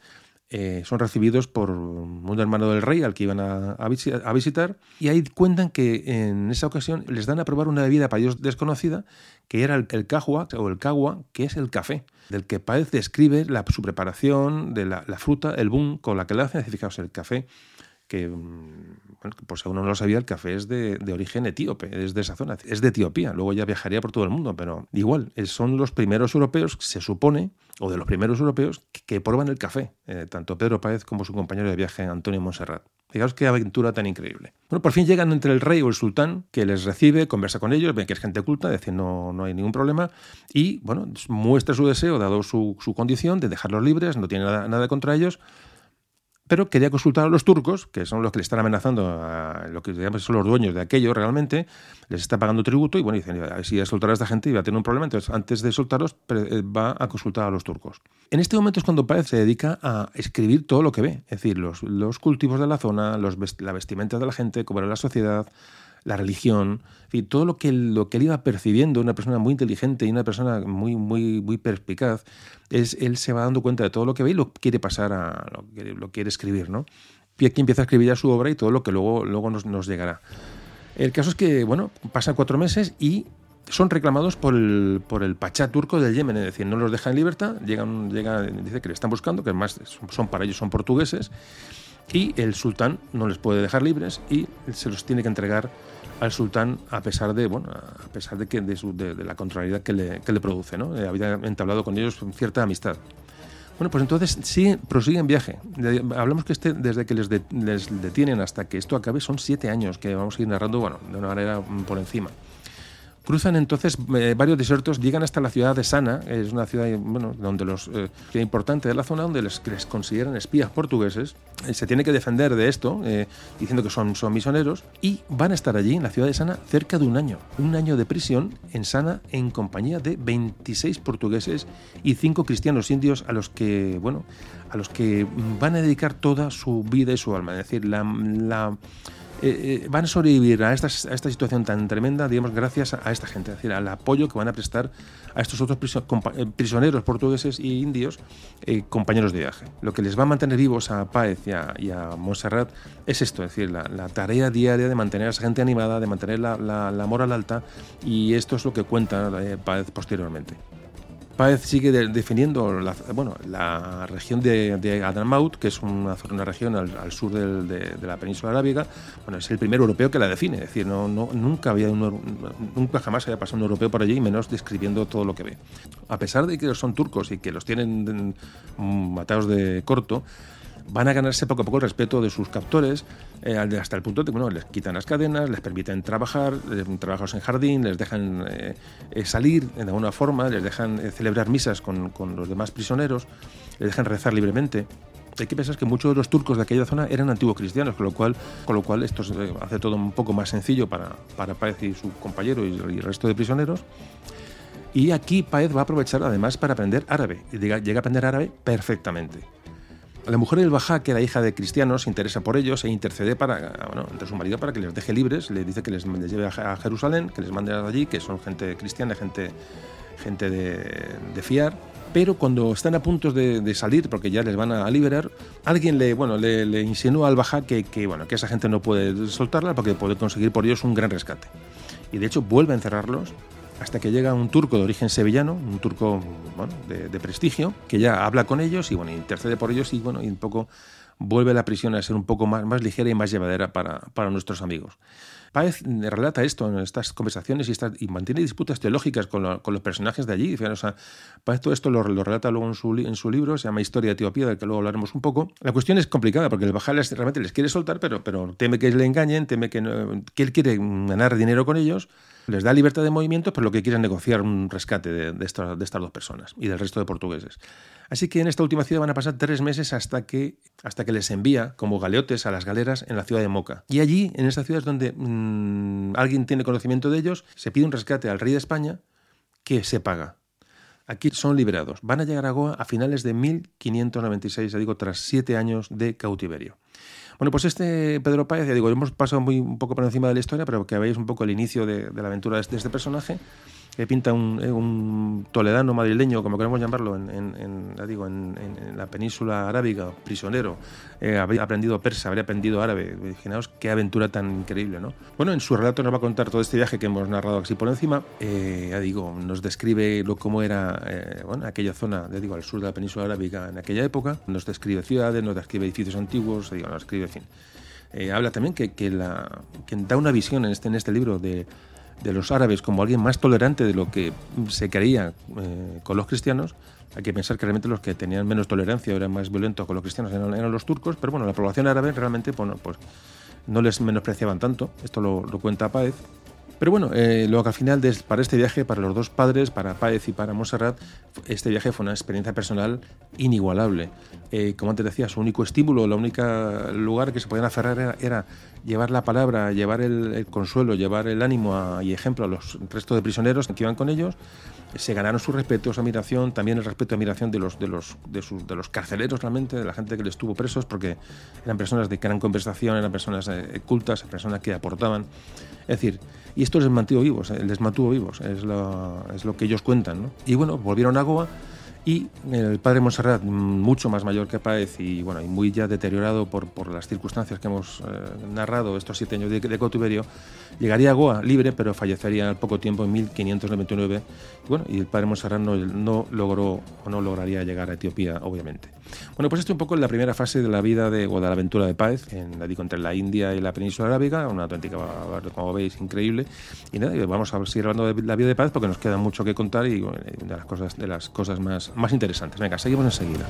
eh, son recibidos por un hermano del rey al que iban a, a, visitar y ahí cuentan que en esa ocasión les dan a probar una bebida para ellos desconocida que era el, el cajua o el cagua, que es el café, del que Páez describe la, su preparación de la, fruta, el boom con la que le hacen. Fijaos, el café que, mm, bueno, por si uno no lo sabía, el café es de, origen etíope, es de esa zona, es de Etiopía, luego ya viajaría por todo el mundo, pero igual, son los primeros europeos, se supone, o de los primeros europeos, que, prueban el café, eh, tanto Pedro Páez como su compañero de viaje, Antonio Monserrat. Fijaos qué aventura tan increíble. Bueno, por fin llegan entre el rey o el sultán, que les recibe, conversa con ellos, ven que es gente culta, dice no, no hay ningún problema, y bueno, muestra su deseo, dado su, su condición, de dejarlos libres, no tiene nada, nada contra ellos, pero quería consultar a los turcos, que son los que le están amenazando, lo que digamos son los dueños de aquello realmente, les está pagando tributo y bueno, dicen, si a soltar a esta gente iba a tener un problema, entonces antes de soltarlos eh, va a consultar a los turcos. En este momento es cuando Páez se dedica a escribir todo lo que ve, es decir, los, los cultivos de la zona, los, la vestimenta de la gente, cómo era la sociedad, la religión, en todo lo que, lo que él iba percibiendo, una persona muy inteligente y una persona muy, muy, muy perspicaz, es, él se va dando cuenta de todo lo que ve y lo quiere pasar a lo, lo quiere escribir, ¿no? Y aquí empieza a escribir ya su obra y todo lo que luego, luego nos, nos llegará. El caso es que, bueno, pasan cuatro meses y son reclamados por el, por el Pachá turco del Yemen, es decir, no los deja en libertad, llegan, llega, dice que le están buscando, que además son para ellos son portugueses, y el sultán no les puede dejar libres y se los tiene que entregar al sultán a pesar de bueno a pesar de que de, la contrariedad que le, que le produce no eh, había entablado con ellos cierta amistad. Bueno pues entonces sí prosiguen viaje. Hablamos que este desde que les, les detienen hasta que esto acabe son siete años que vamos a ir narrando bueno de una manera por encima Cruzan entonces eh, varios desiertos, llegan hasta la ciudad de Sana, es una ciudad bueno, donde los, eh, importante de la zona, donde les, consideran espías portugueses. Eh, se tiene que defender de esto, diciendo que son, son misioneros, y van a estar allí, en la ciudad de Sana, cerca de un año. Un año de prisión en Sana en compañía de 26 portugueses y 5 cristianos indios a los que, bueno, a los que van a dedicar toda su vida y su alma. Es decir, la eh, eh, van a sobrevivir a esta, a esta situación tan tremenda, digamos, gracias a, esta gente, es decir, al apoyo que van a prestar a estos otros eh, prisioneros portugueses e indios, compañeros de viaje. Lo que les va a mantener vivos a Páez y a, y es esto, es decir, la, tarea diaria de mantener a esa gente animada, de mantener la, la, moral alta, y esto es lo que cuenta Páez posteriormente. Páez sigue definiendo la, bueno, la región de, de que es una, una región al, sur de, la península arábiga. Bueno, es el primer europeo que la define, es decir, no, nunca, había nunca jamás había pasado un europeo por allí, menos describiendo todo lo que ve. A pesar de que son turcos y que los tienen matados de corto, van a ganarse poco a poco el respeto de sus captores, eh, hasta el punto de que bueno, les quitan las cadenas, les permiten trabajar, trabajos en jardín, les dejan eh, eh, salir de alguna forma, les dejan celebrar misas con, con, los demás prisioneros, les dejan rezar libremente. Hay que pensar que muchos de los turcos de aquella zona eran antiguos cristianos, con lo cual, con lo cual esto hace todo un poco más sencillo para, para Páez y su compañero y, el resto de prisioneros. Y aquí Páez va a aprovechar además para aprender árabe. Y llega a aprender árabe perfectamente La mujer del Bajá, que era hija de cristianos, se interesa por ellos e intercede para, bueno, entre su marido para que les deje libres. Le dice que les, lleve a Jerusalén, que les mande allí, que son gente cristiana, gente, gente de, fiar. Pero cuando están a punto de, salir, porque ya les van a liberar, alguien le, bueno, le, insinúa al Bajá que, que, bueno, que esa gente no puede soltarla porque puede conseguir por ellos un gran rescate. Y de hecho vuelve a encerrarlos hasta que llega un turco de origen sevillano, un turco de, prestigio, que ya habla con ellos y bueno, intercede por ellos y bueno, y un poco vuelve la prisión a ser un poco más, más ligera y más llevadera para, para nuestros amigos. Páez relata esto en estas conversaciones y, mantiene disputas teológicas con, los personajes de allí. O sea, Páez todo esto lo, relata luego en su, libro, se llama Historia de Etiopía, del que luego hablaremos un poco. La cuestión es complicada porque el Bajal realmente les quiere soltar, pero, teme que le engañen, teme que, que él quiere ganar dinero con ellos les da libertad de movimiento, pero lo que quieren es negociar un rescate de, estas, dos personas y del resto de portugueses. Así que en esta última ciudad van a pasar tres meses hasta que, hasta que les envía como galeotes a las galeras en la ciudad de Moca. Y allí, en esta ciudad es donde mm, alguien tiene conocimiento de ellos, se pide un rescate al rey de España que se paga. Aquí son liberados. Van a llegar a Goa a finales de 1596, ya digo, tras siete años de cautiverio. Bueno, pues este Pedro Páez, ya digo, hemos pasado muy, un poco por encima de la historia, pero que veáis un poco el inicio de, de la aventura de este personaje que pinta un, eh, un, toledano madrileño, como queremos llamarlo, en, en, digo, en, la península arábiga, prisionero, eh, habría aprendido persa, habría aprendido árabe. Imaginaos qué aventura tan increíble, ¿no? Bueno, en su relato nos va a contar todo este viaje que hemos narrado así por encima. Eh, digo, nos describe lo, cómo era bueno, aquella zona, ya digo, al sur de la península arábiga en aquella época. Nos describe ciudades, nos describe edificios antiguos, digo, nos describe, en fin. habla también que, que, la, que da una visión en este, en este libro de de los árabes como alguien más tolerante de lo que se creía eh, con los cristianos, hay que pensar que realmente los que tenían menos tolerancia eran más violentos con los cristianos eran, los turcos, pero bueno, la población árabe realmente bueno, pues, no les menospreciaban tanto, esto lo, cuenta Páez. Pero bueno, eh, lo que al final para este viaje, para los dos padres, para Páez y para Montserrat, este viaje fue una experiencia personal inigualable. Eh, como antes decía, su único estímulo, el único lugar que se podían aferrar era llevar la palabra, llevar el, consuelo, llevar el ánimo y ejemplo a los restos de prisioneros que iban con ellos, se ganaron su respeto, su admiración, también el respeto y admiración de los, de los, de, sus, de los carceleros realmente, de la gente que les tuvo presos, porque eran personas de gran conversación, eran personas eh, cultas, personas que aportaban. Es decir, y esto les mantuvo vivos, eh, les mantuvo vivos, es lo, es lo que ellos cuentan. Y bueno, volvieron a Goa y el padre Monserrat, mucho más mayor que Páez y, bueno, y muy ya deteriorado por, por las circunstancias que hemos eh, narrado estos siete años de, de, llegaría a Goa libre, pero fallecería al poco tiempo en 1599. Y, bueno, y el padre Monserrat no, no logró o no lograría llegar a Etiopía, obviamente. Bueno, pues esto es un poco la primera fase de la vida de, o de Páez, en, la digo, entre la India y la península arábiga, una auténtica, como veis, increíble. Y nada, vamos a seguir hablando de la vida de Páez porque nos queda mucho que contar y de las cosas, de las cosas más, más interesantes. Venga, seguimos enseguida.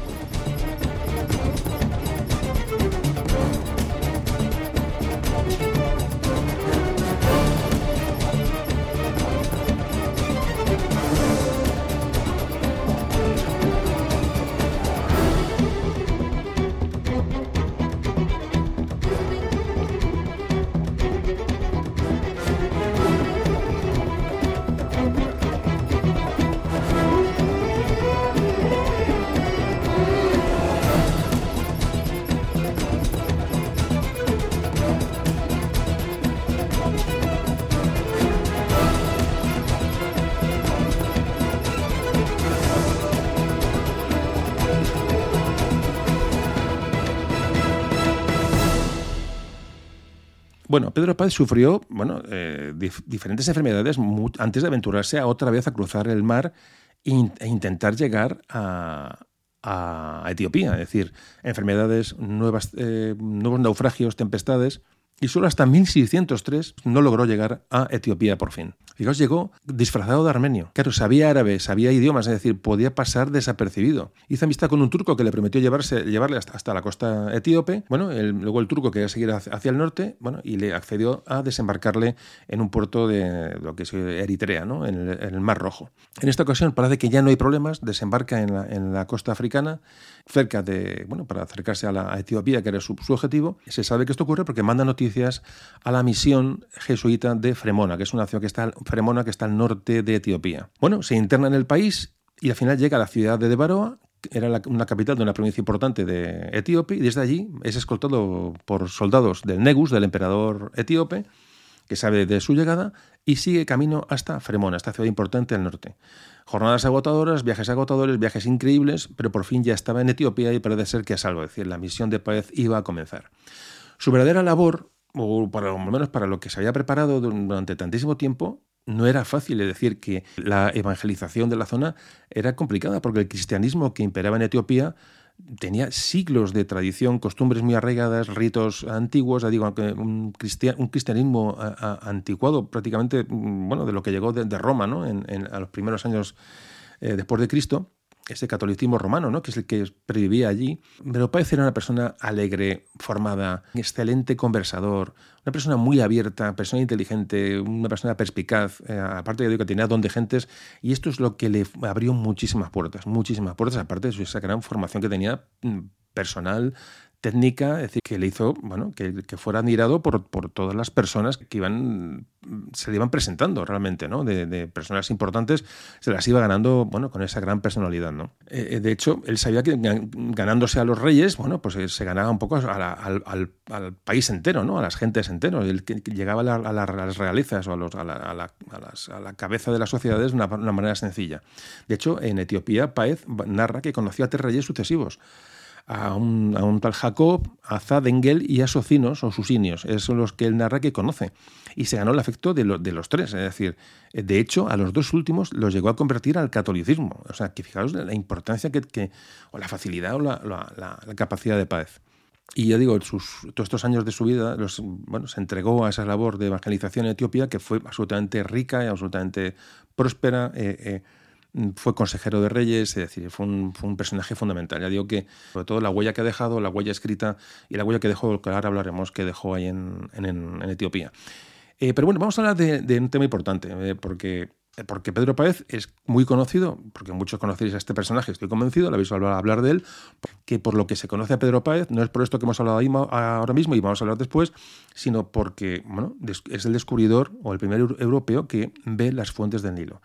Bueno, Pedro Paz sufrió bueno, eh, diferentes enfermedades antes de aventurarse otra vez a cruzar el mar e intentar llegar a, Etiopía. Es decir, enfermedades, nuevas, eh, nuevos naufragios, tempestades y solo hasta 1603 no logró llegar a Etiopía por fin. Fijaos, llegó disfrazado de armenio. Claro, sabía árabe, sabía idiomas, es decir, podía pasar desapercibido. Hizo amistad con un turco que le prometió llevarse, llevarle hasta, la costa etíope. Bueno, luego el turco quería seguir hacia el norte bueno, y le accedió a desembarcarle en un puerto de lo que es Eritrea, ¿no? en, el, Mar Rojo. En esta ocasión parece que ya no hay problemas, desembarca en la costa africana, cerca de, bueno, para acercarse a, la, Etiopía, que era su, objetivo. Se sabe que esto ocurre porque manda noticias a la misión jesuita de Fremona, que es una ciudad que está, Fremona, que está al norte de Etiopía. Bueno, se interna en el país y al final llega a la ciudad de Debaroa, era una capital de una provincia importante de Etíope y desde allí es escoltado por soldados del Negus, del emperador etíope, que sabe de su llegada y sigue camino hasta Fremona, esta ciudad importante al norte. Jornadas agotadoras, viajes agotadores, viajes increíbles, pero por fin ya estaba en Etiopía y parece ser que a salvo, es decir, la misión de Páez iba a comenzar. Su verdadera labor, o por lo menos para lo que se había preparado durante tantísimo tiempo, no era fácil, es decir, que la evangelización de la zona era complicada, porque el cristianismo que imperaba en Etiopía tenía siglos de tradición, costumbres muy arraigadas, ritos antiguos, digo, un, cristianismo anticuado prácticamente, mm, bueno, de lo que llegó de, Roma, ¿no? En, a los primeros años eh, después de Cristo ese catolicismo romano, ¿no? que es el que previvía allí. Pero Páez era una persona alegre, formada, excelente conversador, una persona muy abierta, persona inteligente, una persona perspicaz, eh, aparte de que tenía don de gentes, y esto es lo que le abrió muchísimas puertas, muchísimas puertas, aparte de esa gran formación que tenía mm, personal, técnica, es decir, que le hizo, bueno, que, que fuera admirado por, por, todas las personas que iban, se le iban presentando realmente, ¿no? De, personas importantes, se las iba ganando, bueno, con esa gran personalidad, ¿no? Eh, eh, de hecho, él sabía que ganándose a los reyes, bueno, pues eh, se ganaba un poco al, al, país entero, ¿no? A las gentes entero. Él que llegaba a, las realezas o a, los, a, la, a, la, cabeza de las sociedades de una, una manera sencilla. De hecho, en Etiopía, Paez narra que conoció a tres reyes sucesivos a un, tal Jacob, a Zadengel y a Socinos o Susinios. Esos son los que él narra que conoce. Y se ganó el afecto de, de, los tres. Es decir, de hecho, a los dos últimos los llegó a convertir al catolicismo. O sea, que fijaos la importancia que, o la facilidad o la, capacidad de paz. Y ya digo, sus, todos estos años de su vida, bueno, se entregó a esa labor de evangelización en Etiopía que fue absolutamente rica y absolutamente próspera. Eh, eh, fue consejero de reyes, es decir, fue un, personaje fundamental. Ya digo que, sobre todo, la huella que ha dejado, la huella escrita y la huella que dejó, que ahora hablaremos, que dejó ahí en, Etiopía. Eh, pero bueno, vamos a hablar de, un tema importante, eh, porque, Pedro Páez es muy conocido, porque muchos conocéis a este personaje, estoy convencido, lo habéis hablado hablar de él, que por lo que se conoce a Pedro Páez, no es por esto que hemos hablado ahora mismo y vamos a hablar después, sino porque es el descubridor o el primer europeo que ve las fuentes del Nilo.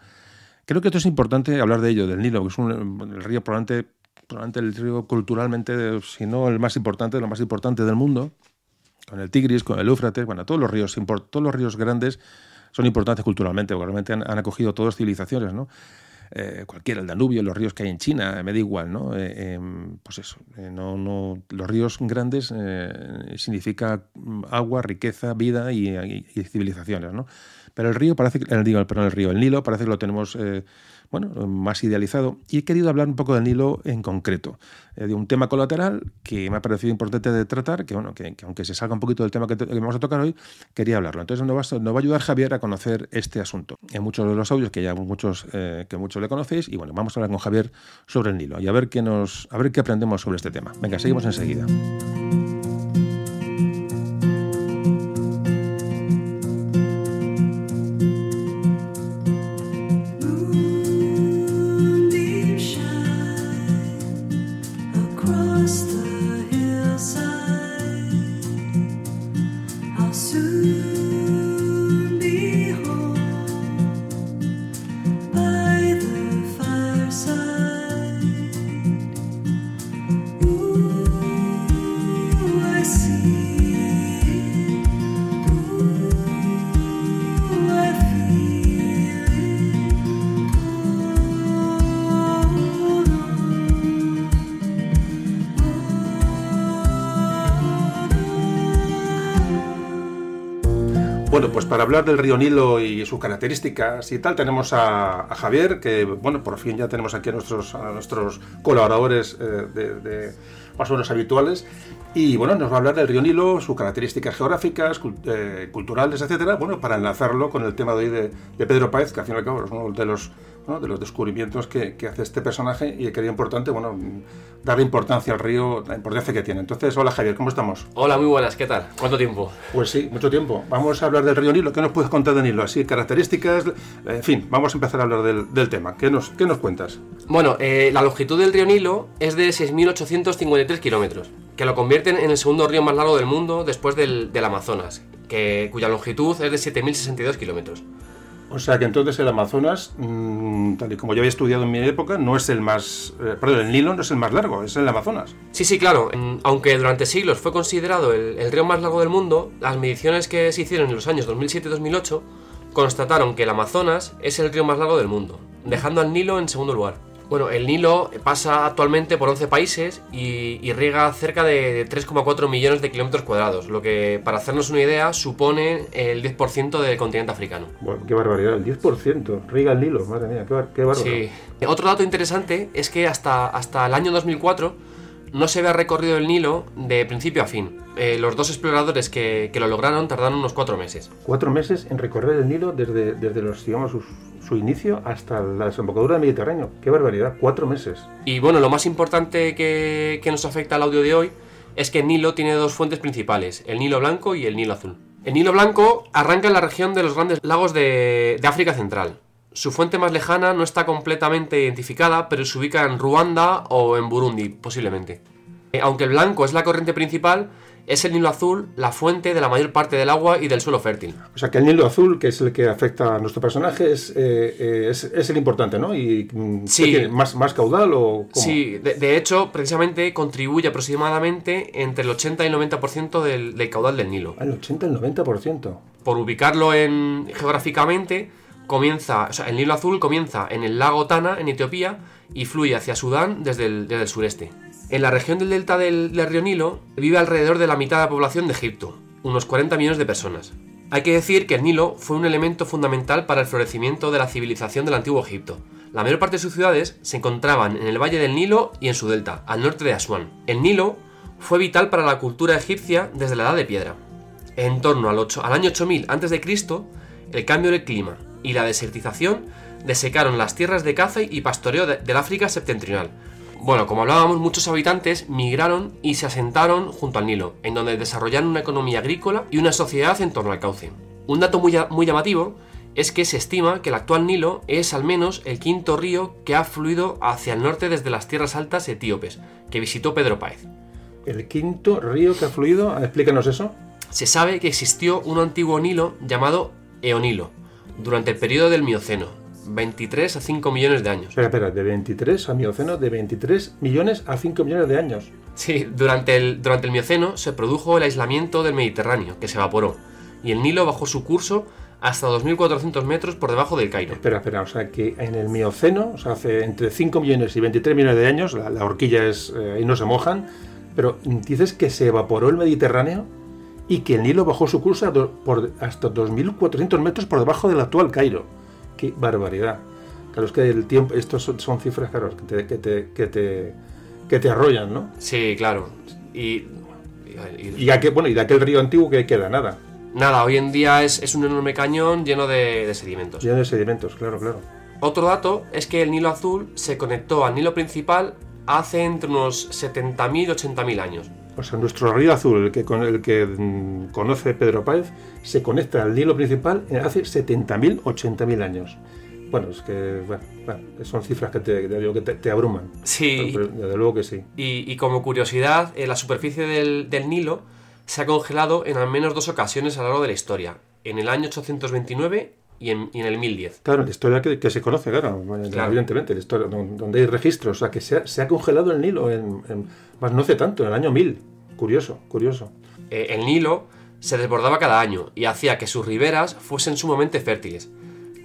Creo que esto es importante hablar de ello, del Nilo, que es el río probablemente, probablemente el río culturalmente, si no el más importante, lo más importante del mundo, con el Tigris, con el Éufrates, bueno, todos los ríos, todos los ríos grandes son importantes culturalmente, porque realmente han, acogido todas civilizaciones, ¿no? Eh, cualquiera, el Danubio, los ríos que hay en China, me da igual, ¿no? Eh, em, pues eso, eh, no, no, los ríos grandes significa agua, riqueza, vida y, y civilizaciones, ¿no? Pero el río parece que, digo, perdón, el río, el Nilo parece que lo tenemos eh, bueno, más idealizado. Y he querido hablar un poco del Nilo en concreto, eh, de un tema colateral que me ha parecido importante de tratar, que bueno, que, aunque se salga un poquito del tema que, vamos a tocar hoy, quería hablarlo. Entonces nos va, nos va, a ayudar Javier a conocer este asunto. En muchos de los audios que ya muchos, eh, que muchos le conocéis, y bueno, vamos a hablar con Javier sobre el Nilo y a ver qué nos, a ver qué aprendemos sobre este tema. Venga, seguimos enseguida. Para hablar del río Nilo y sus características y tal, tenemos a, Javier, que, bueno, por fin ya tenemos aquí a nuestros, nuestros colaboradores eh, de, más o menos habituales. Y, bueno, nos va a hablar del río Nilo, sus características geográficas, eh, culturales, etcétera, bueno, para enlazarlo con el tema de hoy de, de Pedro Páez, que al fin y al cabo es uno de los de los descubrimientos que, hace este personaje y que era importante, bueno, darle importancia al río, la importancia que tiene. Entonces, hola Javier, ¿cómo estamos? Hola, muy buenas, ¿qué tal? ¿Cuánto tiempo? Pues sí, mucho tiempo. Vamos a hablar del río Nilo. ¿Qué nos puedes contar de Nilo? Así, características, en fin, vamos a empezar a hablar del, tema. ¿Qué nos, qué nos cuentas? Bueno, eh, la longitud del río Nilo es de 6.853 kilómetros, que lo convierten en el segundo río más largo del mundo después del, del Amazonas, que, cuya longitud es de 7.062 kilómetros. O sea que entonces el Amazonas, mm, tal y como yo había estudiado en mi época, no es el más. eh, perdón, el Nilo no es el más largo, es el Amazonas. Sí, sí, claro. Mm, Aunque durante siglos fue considerado el, el río más largo del mundo, las mediciones que se hicieron en los años 2007 y 2008 constataron que el Amazonas es el río más largo del mundo, dejando al Nilo en segundo lugar. Bueno, el Nilo pasa actualmente por 11 países y, y riega cerca de 3,4 millones de kilómetros cuadrados, lo que, para hacernos una idea, supone el 10% del continente africano. Bueno, qué barbaridad, el 10%. Riga el Nilo, madre mía, qué, qué bárbaro. Sí. Otro dato interesante es que hasta, hasta el año 2004 no se había recorrido el Nilo de principio a fin. Eh, los dos exploradores que, que lo lograron tardaron unos cuatro meses. Cuatro meses en recorrer el Nilo desde, desde los, digamos, su, su inicio hasta la desembocadura del Mediterráneo. Qué barbaridad, cuatro meses. Y bueno, lo más importante que, que nos afecta al audio de hoy es que el Nilo tiene dos fuentes principales, el Nilo Blanco y el Nilo Azul. El Nilo Blanco arranca en la región de los grandes lagos de, de África Central. Su fuente más lejana no está completamente identificada, pero se ubica en Ruanda o en Burundi, posiblemente. Eh, Aunque el blanco es la corriente principal, es el Nilo Azul la fuente de la mayor parte del agua y del suelo fértil. O sea que el Nilo Azul, que es el que afecta a nuestro personaje, es, eh, eh, es, es el importante, ¿no? Y mm, Sí. ¿Más, ¿Más caudal o cómo? Sí, de, de hecho, precisamente contribuye aproximadamente entre el 80 y el 90% del, del caudal del Nilo. El 80, el 90%. Por ubicarlo en, geográficamente, comienza, el Nilo Azul comienza en el lago Tana, en Etiopía, y fluye hacia Sudán desde el, desde el sureste. En la región del delta del, río Nilo vive alrededor de la mitad de la población de Egipto, unos 40 millones de personas. Hay que decir que el Nilo fue un elemento fundamental para el florecimiento de la civilización del antiguo Egipto. La mayor parte de sus ciudades se encontraban en el valle del Nilo y en su delta, al norte de Asuán. El Nilo fue vital para la cultura egipcia desde la Edad de Piedra. En torno al, al año 8000 a.C., el cambio del clima y la desertización desecaron las tierras de caza y pastoreo de- del África septentrional. Bueno, como hablábamos, muchos habitantes migraron y se asentaron junto al Nilo, en donde desarrollaron una economía agrícola y una sociedad en torno al cauce. Un dato muy, muy llamativo es que se estima que el actual Nilo es al menos el quinto río que ha fluido hacia el norte desde las tierras altas etíopes, que visitó Pedro Páez. El quinto río que ha fluido, explícanos eso. Se sabe que existió un antiguo Nilo llamado Eonilo durante el periodo del Mioceno, 23 a 5 millones de años. Espera, espera, de 23 a Mioceno, de 23 millones a 5 millones de años. Sí, durante el, durante el Mioceno se produjo el aislamiento del Mediterráneo, que se evaporó, y el Nilo bajó su curso hasta 2.400 metros por debajo del Cairo. Espera, espera, o sea que en el Mioceno, o sea, hace entre 5 millones y 23 millones de años, la, la horquilla es, eh, ahí no se mojan, pero dices que se evaporó el Mediterráneo y que el Nilo bajó su curso por, hasta 2.400 metros por debajo del actual Cairo. ¡Qué barbaridad! Claro, es que el tiempo, estos son, son cifras, claro, que te, que te, que te, que te arrollan, ¿no? Sí, claro. Y, y- Y, aquel, bueno, y de aquel río antiguo que queda nada, nada, hoy en día es, es un enorme cañón lleno de, de sedimentos. lleno de sedimentos, claro, claro. Otro dato es que el Nilo Azul se conectó al Nilo principal hace entre unos 70.000 y 80.000 años. O sea, nuestro río azul, el que, con, el que mm, conoce Pedro Páez, se conecta al Nilo principal hace 70.000, 80.000 años. Bueno, es que bueno, bueno, son cifras que te, que te, te abruman. Sí, Pero, desde luego que sí. y, y como curiosidad, eh, la superficie del, del Nilo se ha congelado en al menos dos ocasiones a lo largo de la historia, en el año 829 y en, y en el 1010. Claro, la historia que, que se conoce, claro, evidentemente, la historia don- donde hay registros, o sea, que se ha, se ha congelado el Nilo, en, en- más no hace tanto, en el año 1000. Curioso, curioso. Eh, el Nilo se desbordaba cada año y hacía que sus riberas fuesen sumamente fértiles.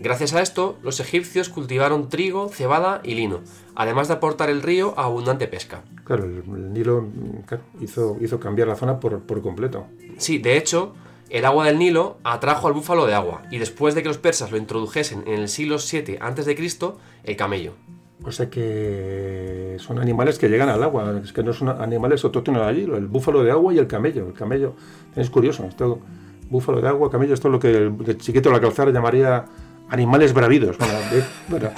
Gracias a esto, los egipcios cultivaron trigo, cebada y lino, además de aportar el río a abundante pesca. Claro, el, el Nilo mm, claro, hizo, hizo cambiar la zona por, por completo. Sí, de hecho, el agua del Nilo atrajo al búfalo de agua y después de que los persas lo introdujesen en el siglo VII a.C., el camello. O sea que son animales que llegan al agua, es que no son animales autóctonos allí, el búfalo de agua y el camello. El camello es curioso, esto, búfalo de agua, camello, esto es lo que el chiquito de la calzada llamaría animales bravidos. Bueno, eh, bueno,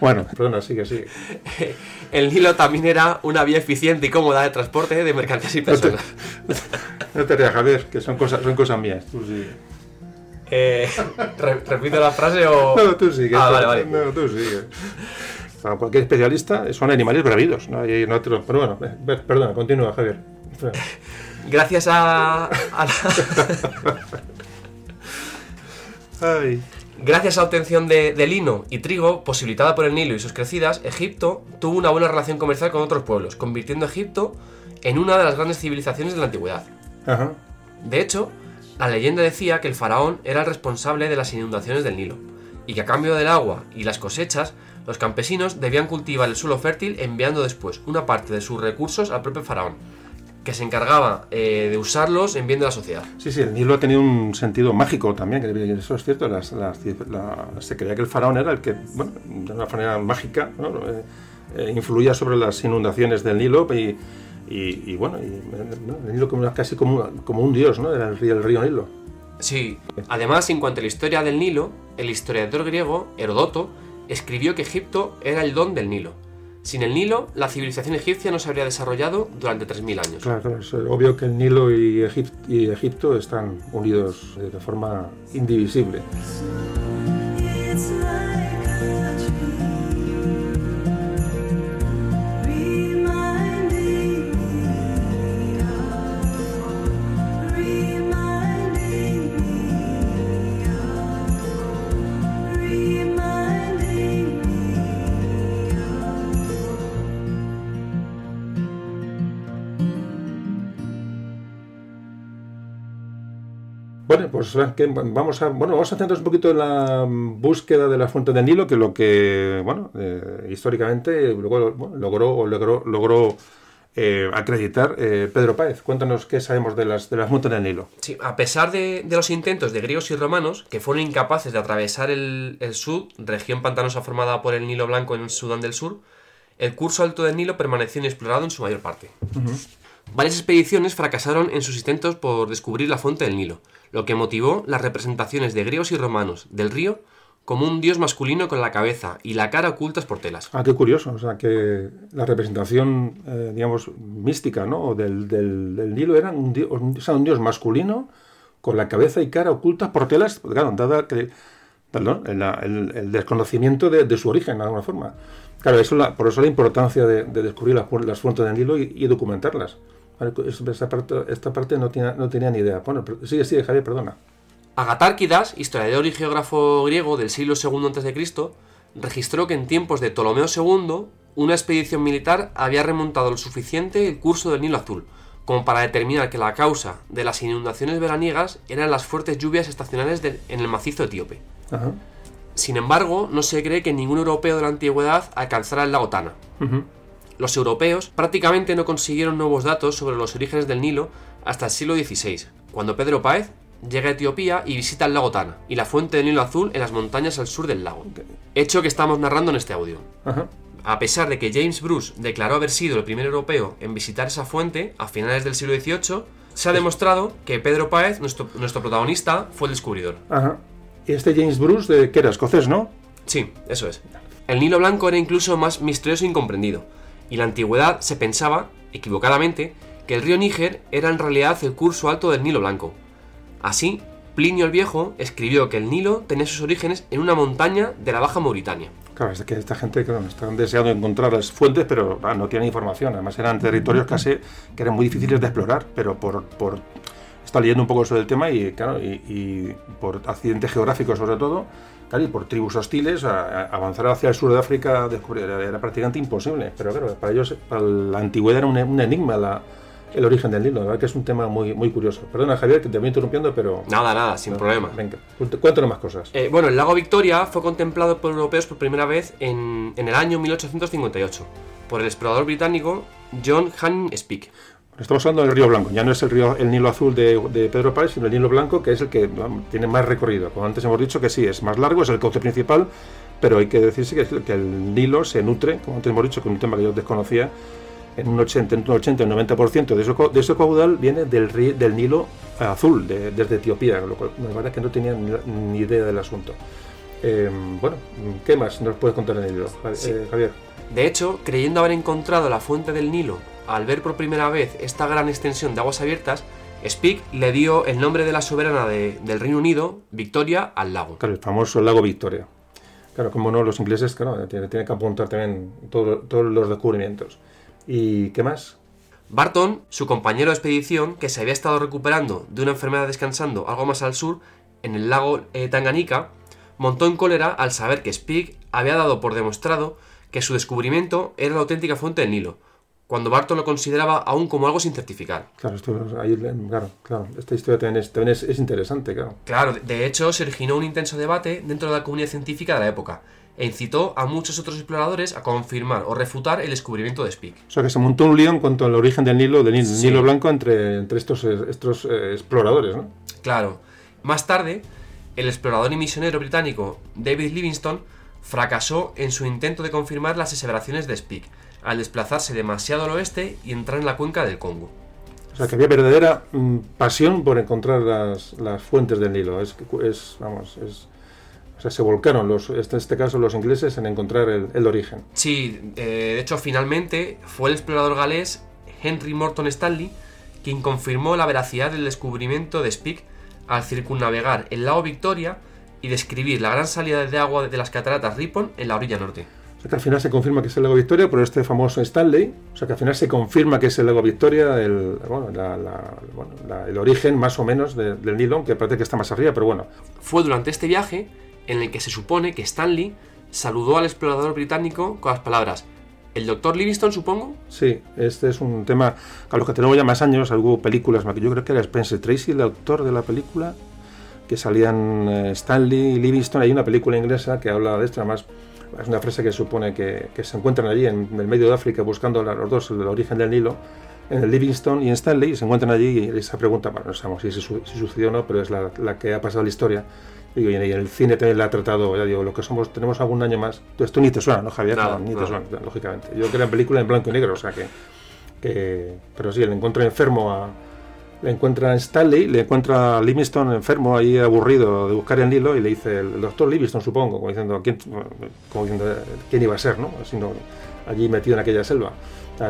bueno, perdona, sigue, sigue. El Nilo también era una vía eficiente y cómoda de transporte de mercancías y No te, personas. no te rías, Javier, que son cosas, son cosas mías. Tú sigue. Eh, re- ¿Repito la frase o...? No, tú sigue. Ah, tú- vale, vale. No, tú sigue. Para cualquier especialista son animales bravidos. ¿no? Y no te lo- pero bueno, eh, perdona, continúa, Javier. Gracias a, a la- Ay. Gracias a la obtención de, de lino y trigo, posibilitada por el Nilo y sus crecidas, Egipto tuvo una buena relación comercial con otros pueblos, convirtiendo a Egipto en una de las grandes civilizaciones de la antigüedad. Ajá. De hecho, la leyenda decía que el faraón era el responsable de las inundaciones del Nilo, y que a cambio del agua y las cosechas, los campesinos debían cultivar el suelo fértil enviando después una parte de sus recursos al propio faraón, que se encargaba eh, de usarlos en bien de la sociedad. Sí, sí, el Nilo ha tenido un sentido mágico también, que eso es cierto. las- las- la- se creía que el faraón era el que, bueno, de una manera mágica, ¿no? Eh, eh, influía sobre las inundaciones del Nilo y, y- y, bueno, y, ¿no? el Nilo como, casi como, como un dios, ¿no? Era el río, el río Nilo. Sí. Además, en cuanto a la historia del Nilo, el historiador griego Herodoto escribió que Egipto era el don del Nilo. Sin el Nilo, la civilización egipcia no se habría desarrollado durante 3.000 años. Claro, claro, es obvio que el Nilo y, Egip- y Egipto están unidos de forma indivisible. Pues ¿qué? vamos a bueno vamos a centrarnos un poquito en la búsqueda de la fuente del Nilo, que lo que bueno eh, históricamente luego, bueno, logró logró, logró eh, acreditar eh, Pedro Páez. Cuéntanos qué sabemos de las de las fuentes del Nilo. Sí, a pesar de, de los intentos de griegos y romanos, que fueron incapaces de atravesar el, el Sud, región pantanosa formada por el Nilo Blanco en el Sudán del Sur, el curso alto del Nilo permaneció inexplorado en su mayor parte. Varias expediciones fracasaron en sus intentos por descubrir la fuente del Nilo, lo que motivó las representaciones de griegos y romanos del río como un dios masculino con la cabeza y la cara ocultas por telas. Ah, qué curioso, o sea que la representación eh, digamos mística, ¿no? del, del, Nilo era un dios, o sea, un dios masculino con la cabeza y cara ocultas por telas, claro, dada que perdón, el, el- desconocimiento de, su origen de alguna forma. Claro, eso por eso la importancia de, de descubrir las, fu- las fuentes del Nilo y documentarlas. Esta parte, esta parte no, tenía, no tenía ni idea. Bueno, sigue, sigue, Javier, perdona. Agatárquidas, historiador y geógrafo griego del siglo II a.C., registró que en tiempos de Ptolomeo II, una expedición militar había remontado lo suficiente el curso del Nilo Azul, como para determinar que la causa de las inundaciones veraniegas eran las fuertes lluvias estacionales en el macizo etíope. Ajá. Sin embargo, no se cree que ningún europeo de la antigüedad alcanzara el lago Tana. Los europeos prácticamente no consiguieron nuevos datos sobre los orígenes del Nilo hasta el siglo XVI, cuando Pedro Páez llega a Etiopía y visita el lago Tana y la fuente del Nilo Azul en las montañas al sur del lago. Hecho que estamos narrando en este audio. Ajá. A pesar de que James Bruce declaró haber sido el primer europeo en visitar esa fuente a finales del siglo XVIII, se ha demostrado que Pedro Páez, nuestro, nuestro protagonista, fue el descubridor. Ajá. Y este James Bruce, de, que era escocés, ¿no? Sí, eso es. El Nilo Blanco era incluso más misterioso e incomprendido, y en la antigüedad se pensaba, equivocadamente, que el río Níger era en realidad el curso alto del Nilo Blanco. Así, Plinio el Viejo escribió que el Nilo tenía sus orígenes en una montaña de la Baja Mauritania. Claro, es que esta gente claro, están deseando encontrar las fuentes, pero ah, no tienen información. Además, eran territorios casi que eran muy difíciles de explorar, pero por. por está leyendo un poco sobre el tema y, claro, y, y por accidentes geográficos, sobre todo, claro, y por tribus hostiles, a- a- avanzar hacia el sur de África descubrir, era, era prácticamente imposible. Pero claro, para ellos, para la antigüedad era un, un enigma la- el origen del Nilo. La verdad que es un tema muy, muy curioso. Perdona, Javier, que te voy interrumpiendo, pero. Nada, nada, sin problema. Venga, cuént- cuéntanos más cosas. Eh, bueno, el lago Victoria fue contemplado por europeos por primera vez en, en el año 1858 por el explorador británico John Hanning Speke. Estamos hablando del Río Blanco, ya no es el río el Nilo Azul de, de Pedro Páez, sino el Nilo Blanco, que es el que tiene más recorrido. Como antes hemos dicho que sí, es más largo, es el cauce principal, pero hay que decirse que, el- que el Nilo se nutre, como antes hemos dicho, que es un tema que yo desconocía, en un 80, entre un 80 y un 90% de ese, de ese caudal viene del, ri- del Nilo Azul, de- desde Etiopía, lo cual la verdad es que no tenía ni, idea del asunto. Eh, bueno, ¿qué más nos puedes contar en el Nilo, Sí. eh, Javier? De hecho, creyendo haber encontrado la fuente del Nilo al ver por primera vez esta gran extensión de aguas abiertas, Speke le dio el nombre de la soberana de- del Reino Unido, Victoria, al lago. Claro, el famoso lago Victoria. Claro, como no, los ingleses, claro, tienen, tienen que apuntar también todo- todos los descubrimientos. ¿Y qué más? Barton, su compañero de expedición, que se había estado recuperando de una enfermedad descansando algo más al sur, en el lago eh, Tanganica, montó en cólera al saber que Speke había dado por demostrado que su descubrimiento era la auténtica fuente del Nilo, cuando Barton lo consideraba aún como algo sin certificar. Claro, esto, ahí, claro, claro, esta historia también, es, también es, es interesante, claro. Claro, de hecho se originó un intenso debate dentro de la comunidad científica de la época e incitó a muchos otros exploradores a confirmar o refutar el descubrimiento de Speke. O sea, que se montó un lío en cuanto al origen del Nilo, del Nilo, Sí. Nilo Blanco entre, entre estos, eh, estos eh, exploradores, ¿no? Claro. Más tarde, el explorador y misionero británico David Livingstone fracasó en su intento de confirmar las aseveraciones de Speke, al desplazarse demasiado al oeste y entrar en la cuenca del Congo. O sea, que había verdadera mm, pasión por encontrar las, las fuentes del Nilo. Es, es vamos, es... O sea, se volcaron, los, este- en este caso, los ingleses en encontrar el, el origen. Sí, eh, de hecho, finalmente fue el explorador galés Henry Morton Stanley quien confirmó la veracidad del descubrimiento de Speke al circunnavegar el lago Victoria y describir la gran salida de agua de las cataratas Ripon en la orilla norte. O sea, que al final se confirma que es el lago Victoria por este famoso Stanley. O sea, que al final se confirma que es el lago Victoria, el, bueno, la- la- bueno, la- el origen más o menos de- del Nilo, aunque parece que está más arriba, pero bueno. Fue durante este viaje en el que se supone que Stanley saludó al explorador británico con las palabras ¿El doctor Livingstone, supongo? Sí, este es un tema a los que tenemos ya más años. Hubo películas, yo creo que era Spencer Tracy, el autor de la película, que salían eh, Stanley y Livingstone. Hay una película inglesa que habla de esto, además es una frase que supone que, que se encuentran allí en el medio de África buscando los dos el origen del Nilo, en el Livingstone y en Stanley, y se encuentran allí y esa pregunta, bueno, no sabemos si, si sucedió o no, pero es la, la que ha pasado la historia. Y, y en el cine también la ha tratado, ya digo, lo que somos, tenemos algún año más. Tú, esto ni te suena, ¿no, Javier? Nada, No, ni nada. te suena, lógicamente. Yo creo que era película en blanco y negro, o sea que que, pero sí, le encuentra enfermo a, le encuentra Stanley, le encuentra a Livingstone enfermo ahí aburrido de buscar el Nilo y le dice el, doctor Livingstone supongo, como diciendo quién, quién iba a ser, ¿no? Sino allí metido en aquella selva.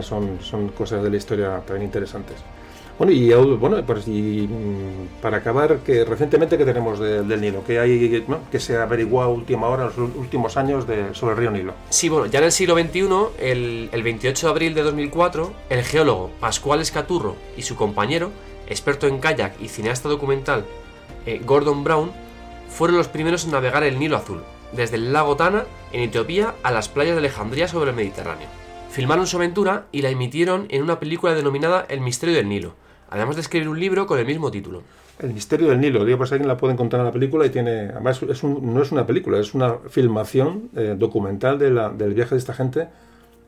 Son, son cosas de la historia también interesantes. Bueno, y bueno, pues y mm, para acabar, que recientemente que tenemos de- del Nilo, que hay ¿no? que se ha averiguado a última hora, los últimos años de, sobre el río Nilo. Sí, bueno, ya en el siglo XXI, el, el 28 de abril de 2004, el geólogo Pascual Escaturro y su compañero, experto en kayak y cineasta documental eh, Gordon Brown, fueron los primeros en navegar el Nilo Azul, desde el lago Tana, en Etiopía, a las playas de Alejandría sobre el Mediterráneo. Filmaron su aventura y la emitieron en una película denominada El misterio del Nilo, además de escribir un libro con el mismo título. El misterio del Nilo, digo, pues alguien la puede encontrar en la película y tiene, además no es una película, es una filmación eh, documental del viaje de esta gente en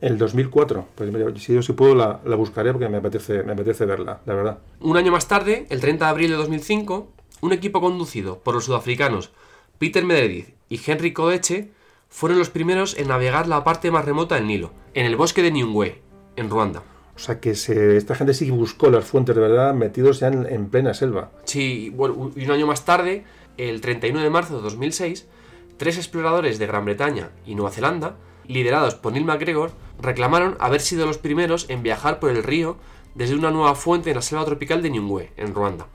el 2004. Pues si yo si puedo la, la buscaré porque me apetece, me apetece verla, la verdad. Un año más tarde, el 30 de abril de 2005, un equipo conducido por los sudafricanos Peter Meredith y Henry Kodeche fueron los primeros en navegar la parte más remota del Nilo, en el bosque de Nyungwe, en Ruanda. O sea que se- esta gente sí buscó las fuentes de verdad metidos ya en, en plena selva. Sí, bueno, y un año más tarde, el 31 de marzo de 2006, tres exploradores de Gran Bretaña y Nueva Zelanda, liderados por Neil MacGregor, reclamaron haber sido los primeros en viajar por el río desde una nueva fuente en la selva tropical de Nyungwe, en Ruanda,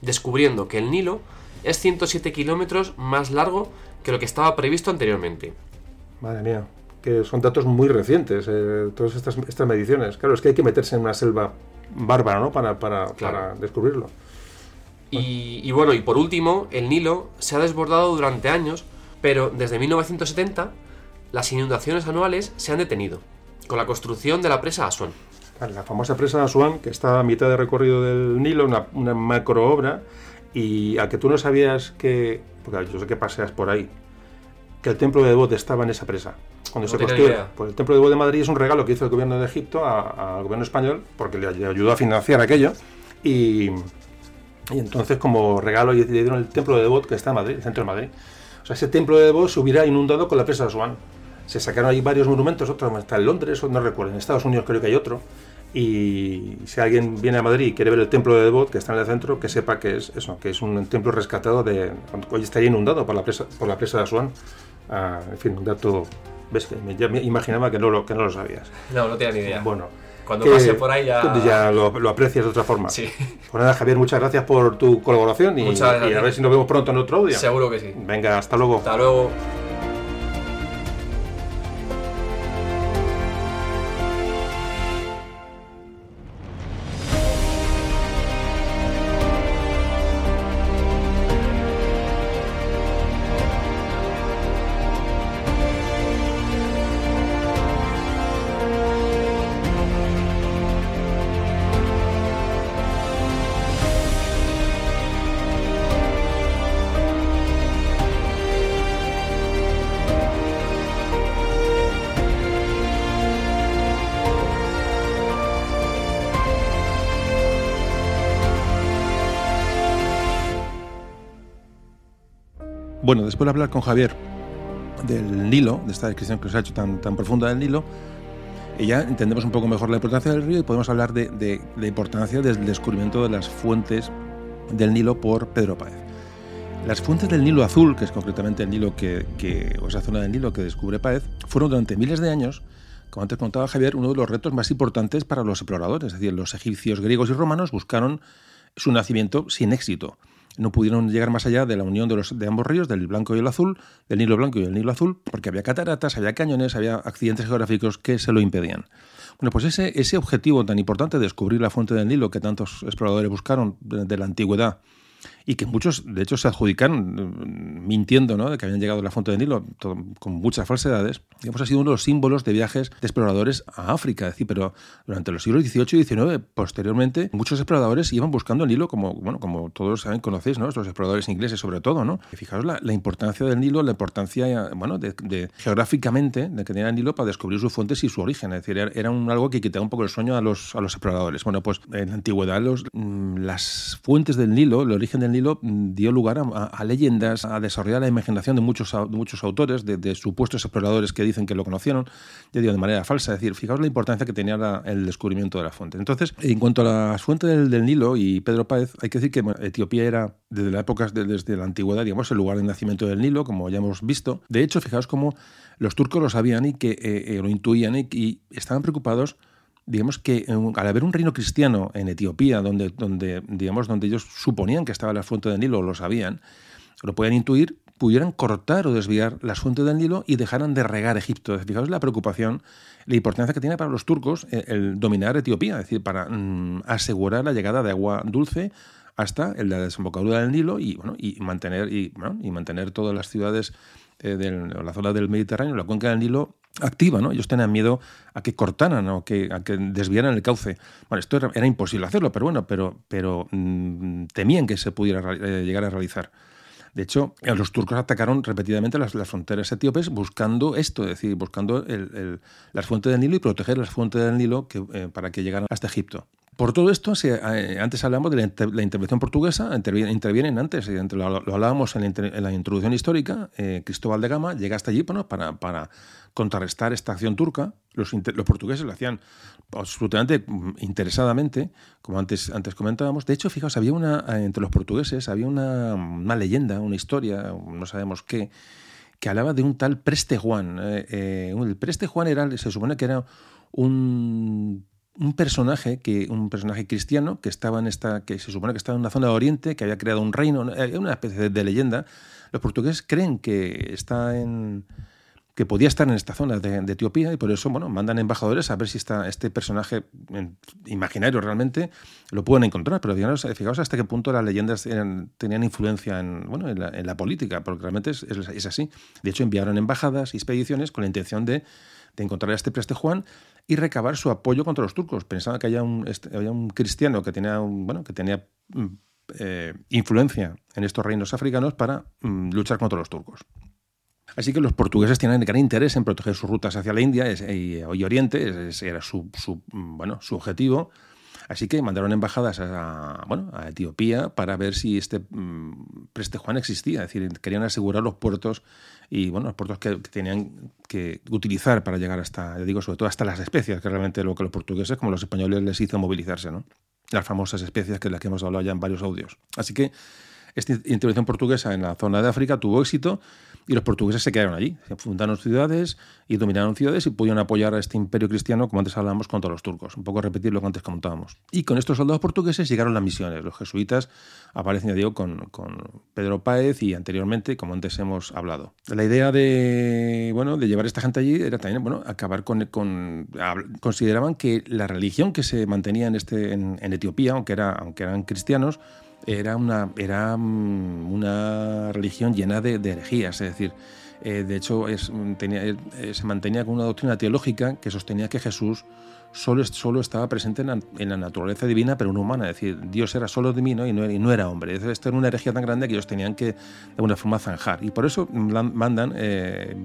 descubriendo que el Nilo es 107 kilómetros más largo que lo que estaba previsto anteriormente. Madre mía, que son datos muy recientes, eh, todas estas, estas mediciones. Claro, es que hay que meterse en una selva bárbara, ¿no? Para, para, Claro. para descubrirlo. Y, y bueno, y por último, el Nilo se ha desbordado durante años, pero desde 1970 las inundaciones anuales se han detenido, con la construcción de la presa Aswan. Vale, La famosa presa Asuán, que está a mitad de recorrido del Nilo, una, una macro obra, y a que tú no sabías que, porque yo sé que paseas por ahí, que el templo de Debod estaba en esa presa. Cuando No se construyó, pues el templo de Debod de Madrid es un regalo que hizo el gobierno de Egipto a- al gobierno español, porque le, le ayudó a financiar aquello, y, y entonces como regalo le dieron el templo de Debod que está en Madrid, el centro de Madrid. O sea, ese templo de Debod se hubiera inundado con la presa de Asuán. Se sacaron ahí varios monumentos, otro está en Londres, no recuerdo, en Estados Unidos creo que hay otro. Y si alguien viene a Madrid y quiere ver el templo de Debod, que está en el centro, que sepa que es eso, que es un templo rescatado de. Hoy estaría inundado por la presa, por la presa de Asuán. Ah, en fin, un dato. Ves que me- ya me imaginaba que no lo, que no lo sabías. No, no tenía ni idea. Bueno. Cuando pase por ahí ya- ya lo, lo aprecias de otra forma. Sí. Pues nada, Javier, muchas gracias por tu colaboración y, y a ver si nos vemos pronto en otro audio. Seguro que sí. Venga, hasta luego. Hasta luego. Bueno, después de hablar con Javier del Nilo, de esta descripción que os ha hecho tan, tan profunda del Nilo, ya entendemos un poco mejor la importancia del río y podemos hablar de, de la importancia del descubrimiento de las fuentes del Nilo por Pedro Páez. Las fuentes del Nilo Azul, que es concretamente el Nilo que, que, o esa zona del Nilo que descubre Páez, fueron durante miles de años, como antes contaba Javier, uno de los retos más importantes para los exploradores. Es decir, los egipcios, griegos y romanos buscaron su nacimiento sin éxito. No pudieron llegar más allá de la unión de, los, de ambos ríos, del blanco y el azul, del Nilo blanco y el Nilo azul, porque había cataratas, había cañones, había accidentes geográficos que se lo impedían. Bueno, pues ese, ese objetivo tan importante de descubrir la fuente del Nilo que tantos exploradores buscaron de, de la antigüedad y que muchos, de hecho, se adjudicaron mintiendo ¿no? de que habían llegado a la fuente del Nilo todo, con muchas falsedades, digamos, ha sido uno de los símbolos de viajes de exploradores a África. Es decir, pero durante los siglos XVIII y XIX, posteriormente, muchos exploradores iban buscando el Nilo, como, bueno, como todos saben, conocéis, ¿no? los exploradores ingleses sobre todo. ¿no? Y fijaos la, la, importancia del Nilo, la importancia bueno, de, de, geográficamente de que tenía el Nilo para descubrir sus fuentes y su origen. Es decir, era, un, algo que quitaba un poco el sueño a los, a los exploradores. Bueno, pues en la antigüedad los, las fuentes del Nilo, el origen del Nilo dio lugar a, leyendas, a desarrollar la imaginación de muchos, autores, de, supuestos exploradores que dicen que lo conocieron, de manera falsa. Es decir, fijaos la importancia que tenía el descubrimiento de la fuente. Entonces, en cuanto a la fuente del, Nilo y Pedro Páez, hay que decir que Etiopía era, desde la época, desde la antigüedad, digamos, el lugar de nacimiento del Nilo, como ya hemos visto. De hecho, fijaos cómo los turcos lo sabían y que eh, eh, lo intuían y estaban preocupados digamos que al haber un reino cristiano en Etiopía, donde, donde, digamos, donde ellos suponían que estaba la fuente del Nilo, lo sabían, lo podían intuir, pudieran cortar o desviar las fuentes del Nilo y dejaran de regar Egipto. Fijaos la preocupación, la importancia que tiene para los turcos el, el dominar Etiopía, es decir, para mmm, asegurar la llegada de agua dulce hasta la desembocadura del Nilo y, bueno, y, mantener, y, bueno, y mantener todas las ciudades eh, de la zona del Mediterráneo, la cuenca del Nilo, activa, ¿no? Ellos tenían miedo a que cortaran o que, a que desviaran el cauce. Bueno, esto era, era imposible hacerlo, pero bueno, pero, pero mmm, temían que se pudiera eh, llegar a realizar. De hecho, los turcos atacaron repetidamente las, fronteras etíopes buscando esto, es decir, buscando el, las fuentes del Nilo y proteger las fuentes del Nilo eh, para que llegaran hasta Egipto. Por todo esto, eh, antes hablamos de la, inter, la, intervención portuguesa, intervienen, antes, lo, lo, hablábamos en la, introducción histórica, eh, Cristóbal de Gama llega hasta allí para contrarrestar esta acción turca. Los, los, portugueses lo hacían absolutamente interesadamente, como antes, antes comentábamos. De hecho, fijaos, había una, entre los portugueses había una, una leyenda, una historia, no sabemos qué, que hablaba de un tal Preste Juan. Eh, eh, el Preste Juan era, se supone que era un un personaje que un personaje cristiano que estaba en esta que se supone que estaba en una zona de Oriente que había creado un reino una especie de, de leyenda los portugueses creen que está en que podía estar en esta zona de, Etiopía y por eso bueno mandan embajadores a ver si este personaje imaginario realmente lo pueden encontrar pero fijaos, fijaos, hasta qué punto las leyendas eran, tenían influencia en bueno en la, en la política porque realmente es, así de hecho enviaron embajadas y expediciones con la intención de, de encontrar a este preste Juan y recabar su apoyo contra los turcos. Pensaban que había un, este, había un cristiano que tenía, un, bueno, que tenía mm, eh, influencia en estos reinos africanos para mm, luchar contra los turcos. Así que los portugueses tienen gran interés en proteger sus rutas hacia la India y, y Oriente, ese era mm, su objetivo. Así que mandaron embajadas a, Etiopía para ver si este mmm, Preste Juan existía. Es decir, querían asegurar los puertos y bueno, los puertos que, que, tenían que utilizar para llegar hasta, digo, sobre todo hasta las especias, que realmente lo que los portugueses, como los españoles, les hizo movilizarse, ¿no? Las famosas especias que las que hemos hablado ya en varios audios. Así que esta intervención portuguesa en la zona de África tuvo éxito y los portugueses se quedaron allí, se fundaron ciudades y dominaron ciudades y pudieron apoyar a este imperio cristiano, como antes hablábamos, contra los turcos. Un poco repetir lo que antes comentábamos. Y con estos soldados portugueses llegaron las misiones. Los jesuitas aparecen, ya digo, con, con Pedro Páez y anteriormente, como antes hemos hablado. La idea de, bueno, de llevar a esta gente allí era también bueno, acabar con, con... Consideraban que la religión que se mantenía en, este, en, en Etiopía, aunque, era, aunque eran cristianos, era una, era mm, una religión llena de, de herejías, es decir, eh, de hecho es, tenía, eh, se mantenía con una doctrina teológica que sostenía que Jesús solo, solo estaba presente en la, en la, naturaleza divina, pero no humana, es decir, Dios era solo divino y no, y no era hombre. Esto era una herejía tan grande que ellos tenían que de alguna forma zanjar. Y por eso mandan eh,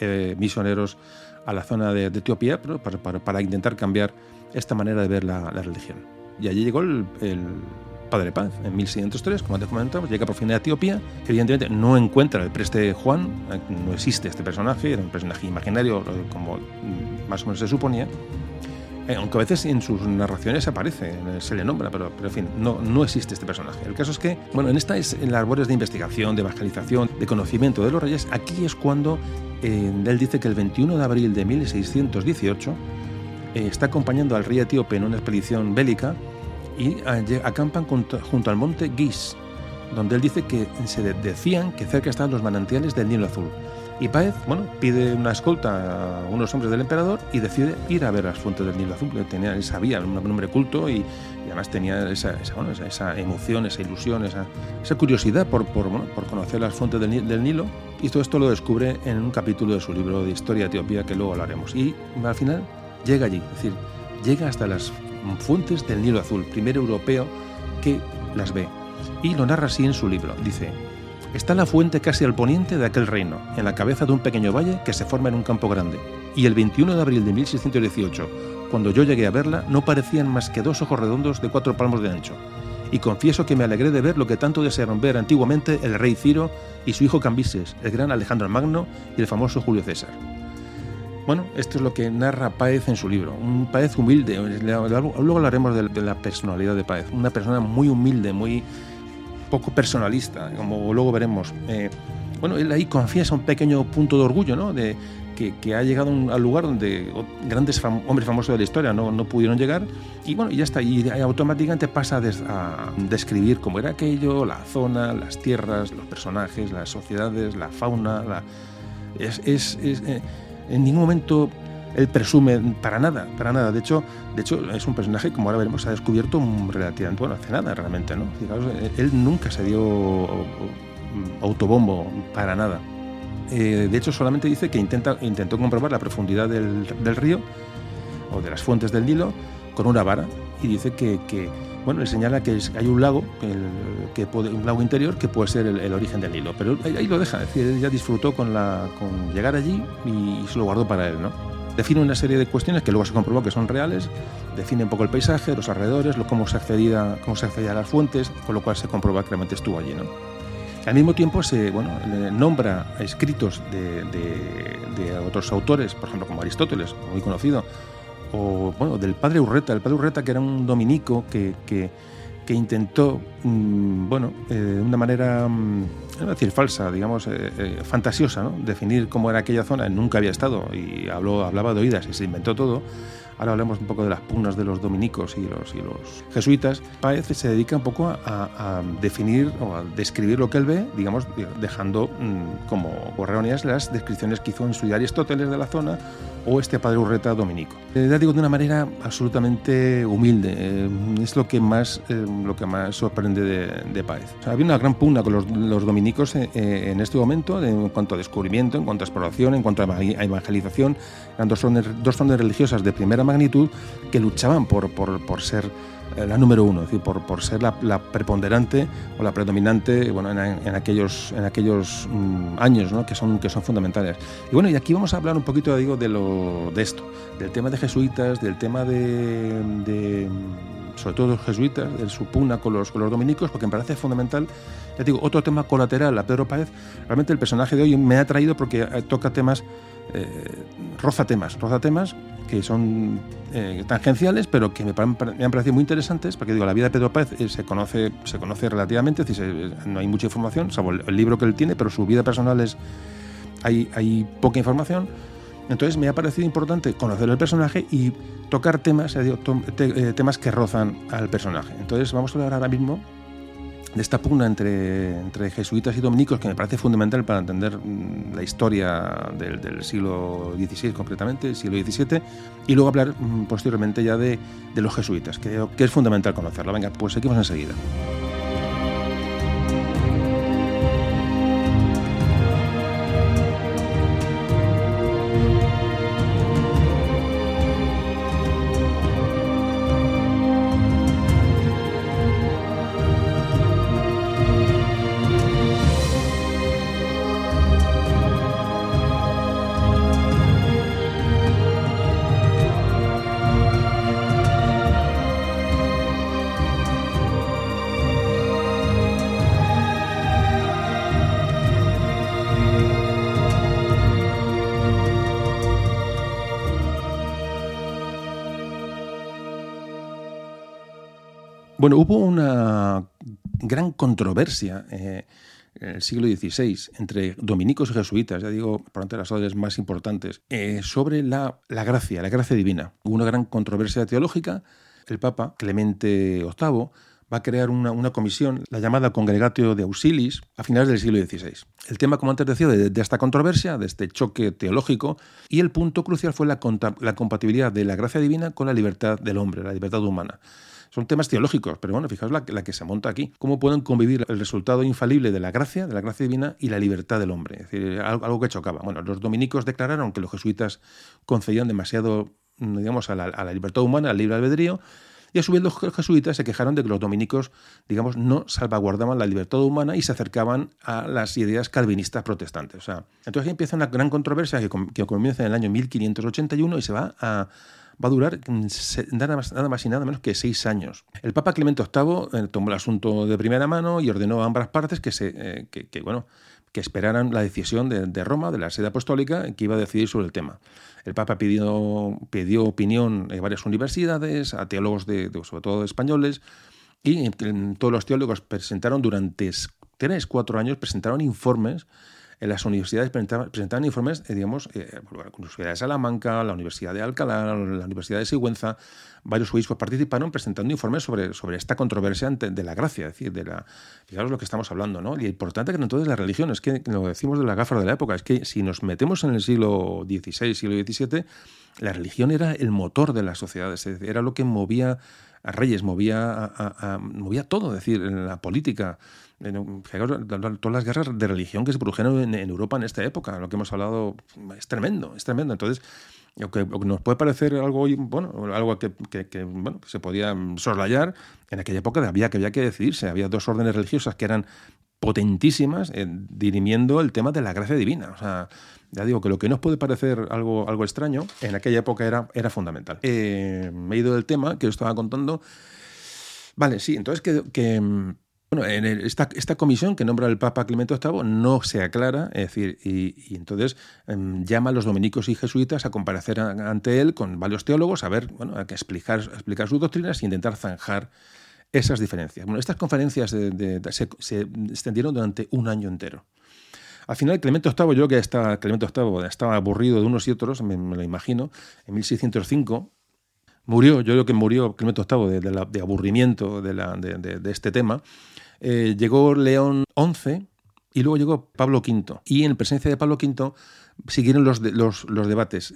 eh, misioneros a la zona de, de Etiopía para, para, para, intentar cambiar esta manera de ver la, la religión. Y allí llegó el, el Padre Paz, en 1603, como antes comentamos, llega por fin a Etiopía, evidentemente no encuentra el preste Juan, no existe este personaje, era un personaje imaginario, como más o menos se suponía, eh, aunque a veces en sus narraciones aparece, se le nombra, pero, pero en fin, no, no existe este personaje. El caso es que, bueno, en estas labores de investigación, de evangelización, de conocimiento de los reyes, aquí es cuando eh, él dice que el 21 de abril de 1618 eh, está acompañando al rey etíope en una expedición bélica y acampan junto al monte Gis, donde él dice que se de- decían que cerca estaban los manantiales del Nilo Azul. Y Páez, bueno, pide una escolta a unos hombres del emperador y decide ir a ver las fuentes del Nilo Azul. que Tenía, él sabía, un nombre culto y, y además tenía esa, esa, bueno, esa, esa emoción, esa ilusión, esa, curiosidad por, por, bueno, por conocer las fuentes del, del Nilo. Y todo esto lo descubre en un capítulo de su libro de Historia de Etiopía que luego hablaremos. Y al final llega allí, es decir, llega hasta las fuentes del Nilo Azul, primer europeo que las ve. Y lo narra así en su libro. Dice, está la fuente casi al poniente de aquel reino, en la cabeza de un pequeño valle que se forma en un campo grande. Y el 21 de abril de 1618, cuando yo llegué a verla, no parecían más que dos ojos redondos de cuatro palmos de ancho. Y confieso que me alegré de ver lo que tanto desearon ver antiguamente el rey Ciro y su hijo Cambises, el gran Alejandro Magno y el famoso Julio César. Bueno, esto es lo que narra Páez en su libro. Un Páez humilde. Luego hablaremos de, la personalidad de Páez. Una persona muy humilde, muy poco personalista, como luego veremos. Eh, bueno, él ahí confiesa un pequeño punto de orgullo, ¿no? De que, que ha llegado un- al lugar donde grandes fam- hombres famosos de la historia no, no pudieron llegar y bueno, ya está. Y automáticamente pasa a describir cómo era aquello, la zona, las tierras, los personajes, las sociedades, la fauna, la, es, es- es, eh, en ningún momento él presume para nada, para nada. De hecho, de hecho es un personaje como ahora veremos ha descubierto relativamente bueno hace nada realmente, ¿no? Fijaos, eh, él nunca se dio mm, autobombo para nada. Eh, de hecho, solamente dice que intenta, intentó comprobar la profundidad del, del río o de las fuentes del Nilo con una vara y dice que, bueno, le señala que es- hay un lago, el- que puede, un lago interior que puede ser el, el origen del Nilo, pero ahí, ahí lo deja, es decir, él ya disfrutó con, la, con llegar allí y, y se lo guardó para él, ¿no? Define una serie de cuestiones que luego se comprobó que son reales, define un poco el paisaje, los alrededores, lo, cómo, se accedía, cómo se accedía a las fuentes, con lo cual se comprueba que realmente estuvo allí, ¿no? Al mismo tiempo se bueno, nombra escritos de, de- de otros autores, por ejemplo como Aristóteles, muy conocido, o bueno, del padre Urreta, el padre Urreta que era un dominico que, que, intentó, mm, bueno, eh, de una manera, mm, decir falsa, digamos, eh, eh, fantasiosa, ¿no? definir cómo era aquella zona, nunca había estado y habló, hablaba de oídas y se inventó todo. Ahora hablemos un poco de las pugnas de los dominicos y los, y los jesuitas. Páez se dedica un poco a, a- definir o a describir lo que él ve, digamos, dejando mm, como erróneas las descripciones que hizo en su Aristóteles de la zona o este padre Urreta dominico. Eh, ya digo, de una manera absolutamente humilde. eh, es lo que más, eh, lo que más sorprende de, de Páez. O sea, había una gran pugna con los, los dominicos eh, eh, en este momento en cuanto a descubrimiento, en cuanto a exploración, en cuanto a evangelización. Eran dos zonas religiosas de primera magnitud que luchaban por, por, por ser eh, la número uno, decir, por, por ser la, la preponderante o la predominante bueno, en, en aquellos, en aquellos mm, años ¿no? que, son, que son fundamentales. Y bueno, y aquí vamos a hablar un poquito digo, de, lo, de esto, del tema de jesuitas, del tema de, de, sobre todo los jesuitas, de su pugna con los, con los dominicos, porque me parece fundamental, ya digo, otro tema colateral a Pedro Páez, realmente el personaje de hoy me ha traído porque eh, toca temas, eh, roza temas, roza temas que son eh, tangenciales, pero que me, han parecido muy interesantes, porque digo, la vida de Pedro Páez eh, se conoce, se conoce relativamente, es no hay mucha información, salvo el, libro que él tiene, pero su vida personal es hay, hay poca información. Entonces me ha parecido importante conocer el personaje y tocar temas, eh, temas que rozan al personaje. Entonces vamos a hablar ahora mismo de esta pugna entre, entre jesuitas y dominicos que me parece fundamental para entender mm, la historia del, siglo XVI concretamente, el siglo XVII, y luego hablar mm, posteriormente ya de, de los jesuitas, que, que es fundamental conocerlo. Venga, pues seguimos enseguida. Bueno, hubo una gran controversia eh, en el siglo XVI entre dominicos y jesuitas, ya digo, por de las órdenes más importantes, eh, sobre la, la gracia, la gracia divina. Hubo una gran controversia teológica. El Papa Clemente VIII va a crear una, una comisión, la llamada Congregatio de Auxilis, a finales del siglo XVI. El tema, como antes decía, de, de esta controversia, de este choque teológico, y el punto crucial fue la, la compatibilidad de la gracia divina con la libertad del hombre, la libertad humana. Son temas teológicos, pero bueno, fijaos la, que se monta aquí. ¿Cómo pueden convivir el resultado infalible de la gracia, de la gracia divina, y la libertad del hombre? Es decir, algo, que chocaba. Bueno, los dominicos declararon que los jesuitas concedían demasiado, digamos, a la, a la libertad humana, al libre albedrío, y a su vez los jesuitas se quejaron de que los dominicos, digamos, no salvaguardaban la libertad humana y se acercaban a las ideas calvinistas protestantes. O sea, entonces ahí empieza una gran controversia que, que comienza en el año 1581 y se va a, va a durar nada más, y nada menos que seis años. El Papa Clemente VIII eh, tomó el asunto de primera mano y ordenó a ambas partes que, eh, bueno, que esperaran la decisión de, Roma, de la sede apostólica, que iba a decidir sobre el tema. El Papa pidió, pidió opinión en varias universidades, a teólogos, de, de- sobre todo españoles, y todos los teólogos presentaron durante tres, cuatro años, presentaron informes en las universidades presentaban, informes, eh, digamos, eh, la Universidad de Salamanca, la Universidad de Alcalá, la Universidad de Sigüenza, varios obispos participaron presentando informes sobre, sobre esta controversia de la gracia, es decir, de la, fijaros lo que estamos hablando, ¿no? Y importante que entonces la religión, es que lo decimos de la gáfara de la época, es que si nos metemos en el siglo XVI, siglo XVII, la religión era el motor de las sociedades, era lo que movía a reyes, movía, a- movía todo, es decir, en la política. Todas las guerras de religión que se produjeron en, Europa en esta época, lo que hemos hablado, es tremendo, es tremendo. Entonces, lo que, lo que nos puede parecer algo, hoy, bueno, algo que, que- que, bueno, se podía soslayar, en aquella época había que, había que decidirse. Había dos órdenes religiosas que eran potentísimas eh, dirimiendo el tema de la gracia divina. O sea, ya digo que lo que nos puede parecer algo, algo extraño, en aquella época era, era fundamental. Eh, me he ido del tema que os estaba contando. Vale, sí, entonces que, que, mm, en esta, comisión que nombra el Papa Clemente VIII no se aclara, es decir, y, entonces em, llama a los dominicos y jesuitas a comparecer ante él con varios teólogos a ver, bueno, a explicar, explicar sus doctrinas e intentar zanjar esas diferencias. Bueno, estas conferencias se, extendieron durante un año entero. Al final, Clemente VIII, yo que estaba, Clemente VIII estaba aburrido de unos y otros, me, lo imagino, en 1605 murió, yo creo que murió Clemente VIII de, aburrimiento la- de este tema. Eh, llegó León XI y luego llegó Pablo V. Y en presencia de Pablo V siguieron los, los, debates.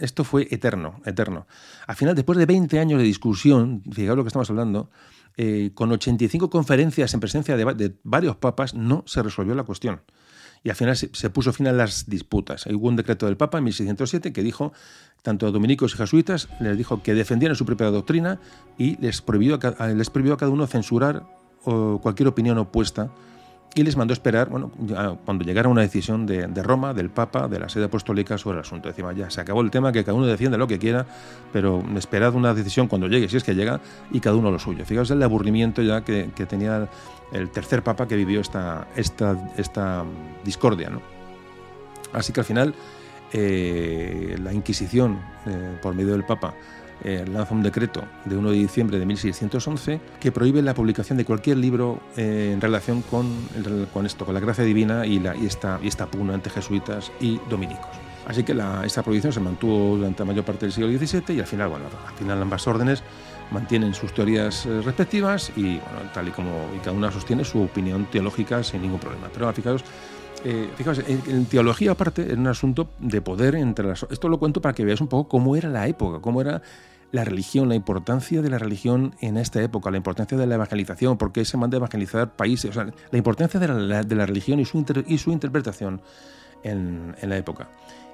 Esto fue eterno, eterno. Al final, después de 20 años de discusión, fijaos lo que estamos hablando, eh, con 85 conferencias en presencia de, va- de varios papas, no se resolvió la cuestión. Y al final se, puso fin a las disputas. Hubo un decreto del Papa en 1607 que dijo, tanto a dominicos y jesuitas, les dijo que defendieran su propia doctrina y les prohibió les prohibió a cada uno censurar cualquier opinión opuesta y les mandó esperar bueno, cuando llegara una decisión de, de Roma, del Papa, de la sede apostólica sobre el asunto. Decimos, ya se acabó el tema, que cada uno defienda lo que quiera, pero esperad una decisión cuando llegue, si es que llega, y cada uno lo suyo. Fijaos el aburrimiento ya que, que tenía el tercer Papa que vivió esta, esta, esta discordia. ¿no? Así que al final eh, la Inquisición, eh, por medio del Papa, eh, lanza un decreto de 1 de diciembre de 1611 que prohíbe la publicación de cualquier libro eh, en relación con, con esto, con la gracia divina y, la, y, esta, y esta pugna entre jesuitas y dominicos. Así que la, esta prohibición se mantuvo durante la mayor parte del siglo XVII y al final, bueno, al final ambas órdenes mantienen sus teorías eh, respectivas y, tal y como y cada una sostiene su opinión teológica sin ningún problema. Pero fijaos, eh, fijaos, en, en teología aparte es un asunto de poder entre las... Esto lo cuento para que veáis un poco cómo era la época, cómo era la religión, la importancia de la religión en esta época, la importancia de la evangelización, por qué se manda a evangelizar países, o sea, la importancia de la, de la religión y su, inter- y su interpretación en, en la época.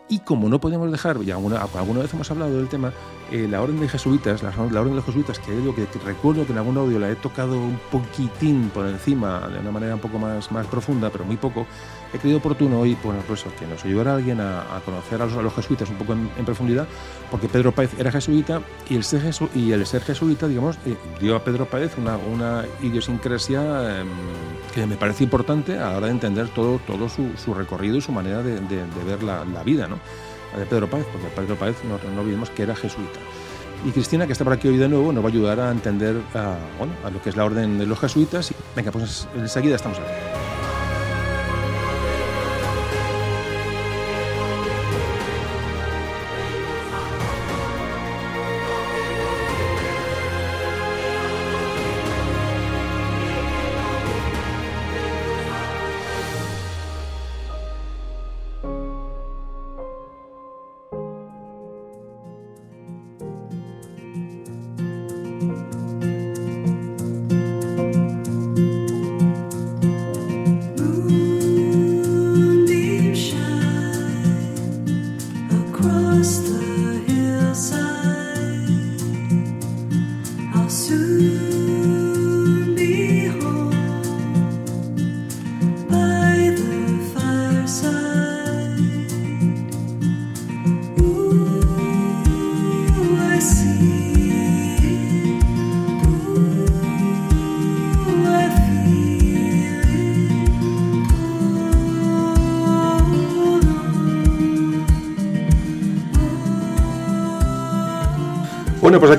Y como no podemos dejar, y alguna, alguna vez hemos hablado del tema, eh, la orden de jesuitas, la, la orden de los jesuitas, que, yo que, que recuerdo que en algún audio la he tocado un poquitín por encima, de una manera un poco más, más profunda, pero muy poco, he creído oportuno hoy, bueno, pues que nos ayudara alguien a, conocer a los, jesuitas un poco en, profundidad, porque Pedro Páez era jesuita y el ser, jesuita, digamos, eh, dio a Pedro Páez una, una idiosincrasia em, que me parece importante a la hora de entender todo, su, recorrido y su manera de, ver la, vida, ¿no? De Pedro Páez, porque Pedro Páez no, no olvidemos que era jesuita. Y Cristina, que está por aquí hoy de nuevo, nos va a ayudar a entender a, bueno, a lo que es la orden de los jesuitas. Venga, pues enseguida estamos aquí.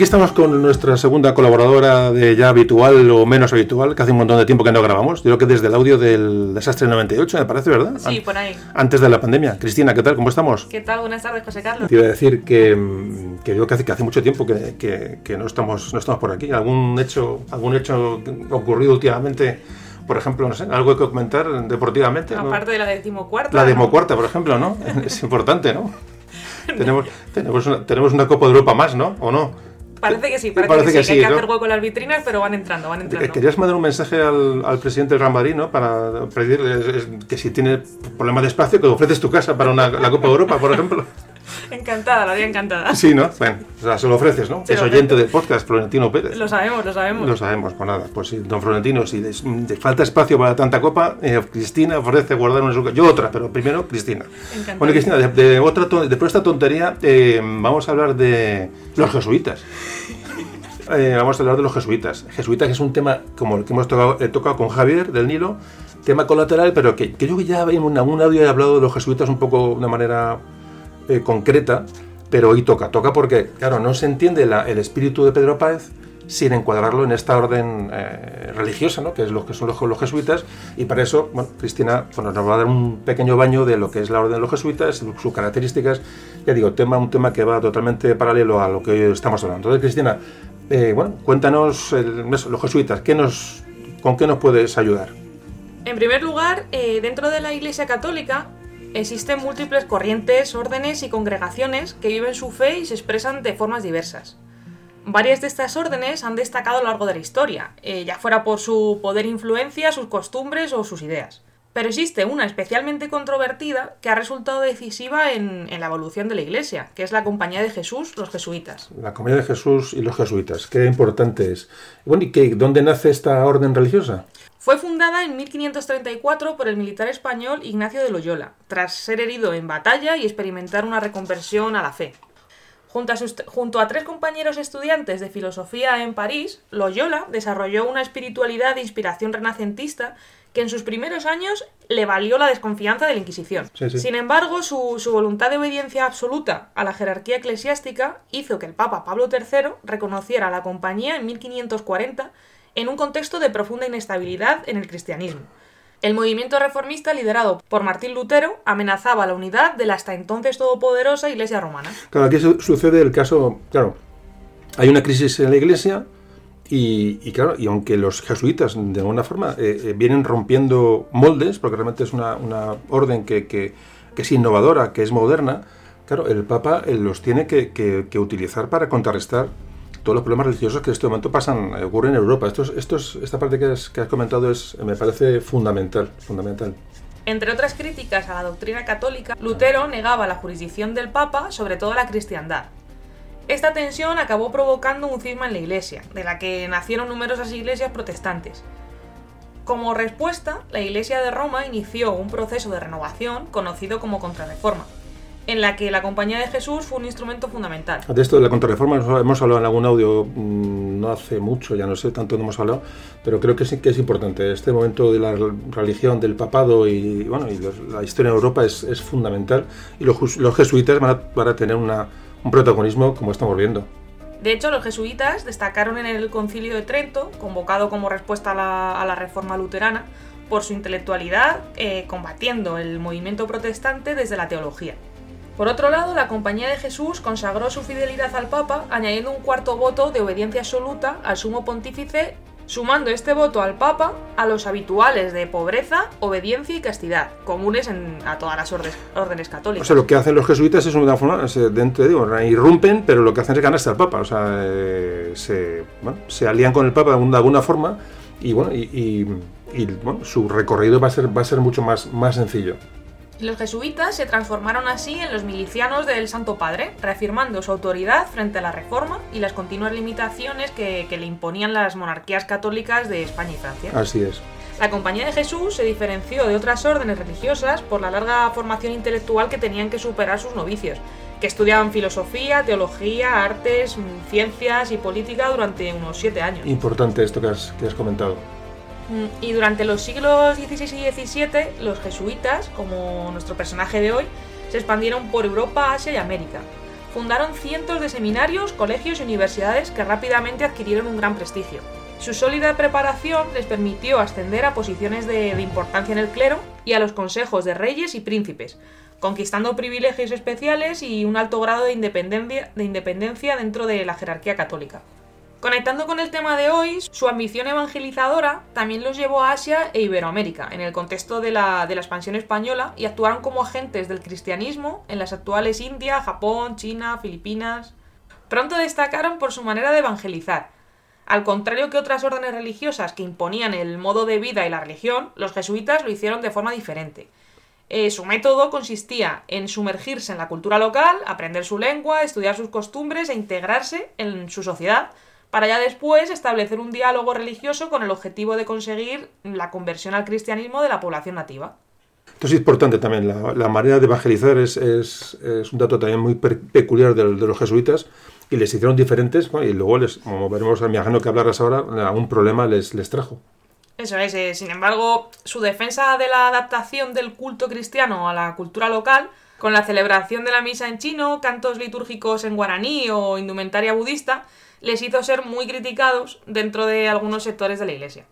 Aquí estamos con nuestra segunda colaboradora de ya habitual o menos habitual, que hace un montón de tiempo que no grabamos. Yo creo que desde el audio del desastre 98, me parece, ¿verdad? Sí, por ahí. Antes de la pandemia. Cristina, ¿qué tal? ¿Cómo estamos? ¿Qué tal? Buenas tardes, José Carlos. Te iba a decir que, que digo que hace, que hace mucho tiempo que, que- que no, estamos, no estamos por aquí. ¿Algún hecho, algún hecho ocurrido últimamente? Por ejemplo, no sé, algo que comentar deportivamente. ¿no? Aparte de la decimocuarta. La ¿no? decimocuarta, por ejemplo, ¿no? Es importante, ¿no? tenemos, tenemos, una, tenemos una Copa de Europa más, ¿no? ¿O no? Parece que sí, parece, Parece que, que sí, que hay que hacer hueco en las vitrinas, pero van entrando, van entrando. Querías mandar un mensaje al, al presidente del ¿no? Para pedirle que si tiene problema de espacio, que ofreces tu casa para una, la Copa de Europa, por ejemplo. Encantada, la haría encantada. Sí, ¿no? Bueno, o sea, se lo ofreces, ¿no? Se es oyente del podcast, Florentino Pérez. Lo sabemos, lo sabemos. Lo sabemos, pues nada. Pues sí, don Florentino, si te falta espacio para tanta copa, eh, Cristina ofrece guardar una su- Yo otra, pero primero Cristina. Encantada. Bueno, Cristina, de, de otra de esta tontería, eh, vamos a hablar de los jesuitas. Eh, vamos a hablar de los jesuitas. Jesuitas es un tema como el que hemos tocado, con Javier del Nilo, tema colateral, pero que, yo que ya en algún audio he hablado de los jesuitas un poco de una manera eh, concreta, pero hoy toca. Toca porque, claro, no se entiende el espíritu de Pedro Páez sin encuadrarlo en esta orden eh, religiosa, ¿no? que es lo que son los, los jesuitas, y para eso, bueno, Cristina bueno, nos va a dar un pequeño baño de lo que es la orden de los jesuitas, su- sus características, ya digo, tema, un tema que va totalmente paralelo a lo que hoy estamos hablando. Entonces, Cristina, eh, bueno, cuéntanos los jesuitas, ¿qué nos, ¿con qué nos puedes ayudar? En primer lugar, dentro de la Iglesia Católica existen múltiples corrientes, órdenes y congregaciones que viven su fe y se expresan de formas diversas. Varias de estas órdenes han destacado a lo largo de la historia, eh, ya fuera por su poder influencia, sus costumbres o sus ideas. Pero existe una especialmente controvertida que ha resultado decisiva en, en la evolución de la Iglesia, que es la Compañía de Jesús, los jesuitas. La Comunidad de Jesús y los jesuitas, qué importante es. Bueno, ¿y qué, dónde nace esta orden religiosa? Fue fundada en 1534 por el militar español Ignacio de Loyola, tras ser herido en batalla y experimentar una reconversión a la fe. Junto a, sus- junto a tres compañeros estudiantes de filosofía en París, Loyola desarrolló una espiritualidad de inspiración renacentista que en sus primeros años le valió la desconfianza de la Inquisición. Sí, sí. Sin embargo, su, su voluntad de obediencia absoluta a la jerarquía eclesiástica hizo que el Papa Pablo III reconociera a la compañía en 1540 en un contexto de profunda inestabilidad en el cristianismo. El movimiento reformista liderado por Martín Lutero amenazaba la unidad de la hasta entonces todopoderosa Iglesia romana. Claro, aquí su- sucede el caso, claro, hay una crisis en la iglesia y, claro, y aunque los jesuitas de alguna forma eh, eh, vienen rompiendo moldes, porque realmente es una, orden que, es innovadora, que es moderna, claro, el Papa eh, los tiene que utilizar para contrarrestar todos los problemas religiosos que en este momento pasan, eh, ocurren en Europa. Esto, es- esto es- esta parte que has, que has comentado es, me parece fundamental, fundamental. Entre otras críticas a la doctrina católica, Lutero negaba la jurisdicción del Papa sobre toda la cristiandad. Esta tensión acabó provocando un cisma en la Iglesia, de la que nacieron numerosas iglesias protestantes. Como respuesta, la Iglesia de Roma inició un proceso de renovación conocido como Contrarreforma, en la que la Compañía de Jesús fue un instrumento fundamental. De esto de la contrarreforma hemos- hablado en algún audio mm, no hace mucho, ya no sé tanto no hemos hablado, pero creo que sí que es importante. Este momento de la religión, del papado y bueno y la historia en Europa es, es fundamental y los, los jesuitas van a, van a tener una- un protagonismo como estamos viendo. De hecho, los jesuitas destacaron en el concilio de Trento, convocado como respuesta a la, a la reforma luterana, por su intelectualidad, eh, combatiendo el movimiento protestante desde la teología. Por otro lado, la Compañía de Jesús consagró su fidelidad al Papa añadiendo un cuarto voto de obediencia absoluta al sumo pontífice, sumando este voto al Papa a los habituales de pobreza, obediencia y castidad, comunes en- a todas las órdenes O católicas. sea, lo que hacen los jesuitas es una forma, se, dentro, digo, irrumpen, pero lo que hacen es ganarse al Papa. O sea, eh, se, bueno, se alían con el Papa de alguna- de alguna forma y bueno, y, y- y, bueno, su recorrido va a ser, va a ser mucho más, más sencillo. Los jesuitas se transformaron así en los milicianos del Santo Padre, reafirmando su autoridad frente a la Reforma y las continuas limitaciones que, que le imponían las monarquías católicas de España y Francia. Así es. La Compañía de Jesús se diferenció de otras órdenes religiosas por la larga formación intelectual que tenían que superar sus novicios, que estudiaban filosofía, teología, artes, ciencias y política durante unos siete años. Importante esto que has, que has comentado. Mm, Y durante los siglos XVI y XVII, los jesuitas, como nuestro personaje de hoy, se expandieron por Europa, Asia y América. Fundaron cientos de seminarios, colegios y universidades que rápidamente adquirieron un gran prestigio. Su sólida preparación les permitió ascender a posiciones de, importancia en el clero y a los consejos de reyes y príncipes, conquistando privilegios especiales y un alto grado de independencia dentro de la jerarquía católica. Conectando con el tema de hoy, su ambición evangelizadora también los llevó a Asia e Iberoamérica, en el contexto de la, expansión española, y actuaron como agentes del cristianismo en las actuales India, Japón, China, Filipinas. Pronto destacaron por su manera de evangelizar. Al contrario que otras órdenes religiosas que imponían el modo de vida y la religión, los jesuitas lo hicieron de forma diferente. Eh, su método consistía en sumergirse en la cultura local, aprender su lengua, estudiar sus costumbres e integrarse en su sociedad, para ya después establecer un diálogo religioso con el objetivo de conseguir la conversión al cristianismo de la población nativa. Esto es importante también. La, la manera de evangelizar es, es- es un dato también muy peculiar de, de los jesuitas y les hicieron diferentes y luego, les, como veremos, me imagino que hablarás ahora, algún problema les, les trajo. Eso es, eh, sin embargo, su defensa de la adaptación del culto cristiano a la cultura local, con la celebración de la misa en chino, cantos litúrgicos en guaraní o indumentaria budista, les hizo ser muy criticados dentro de algunos sectores de la iglesia.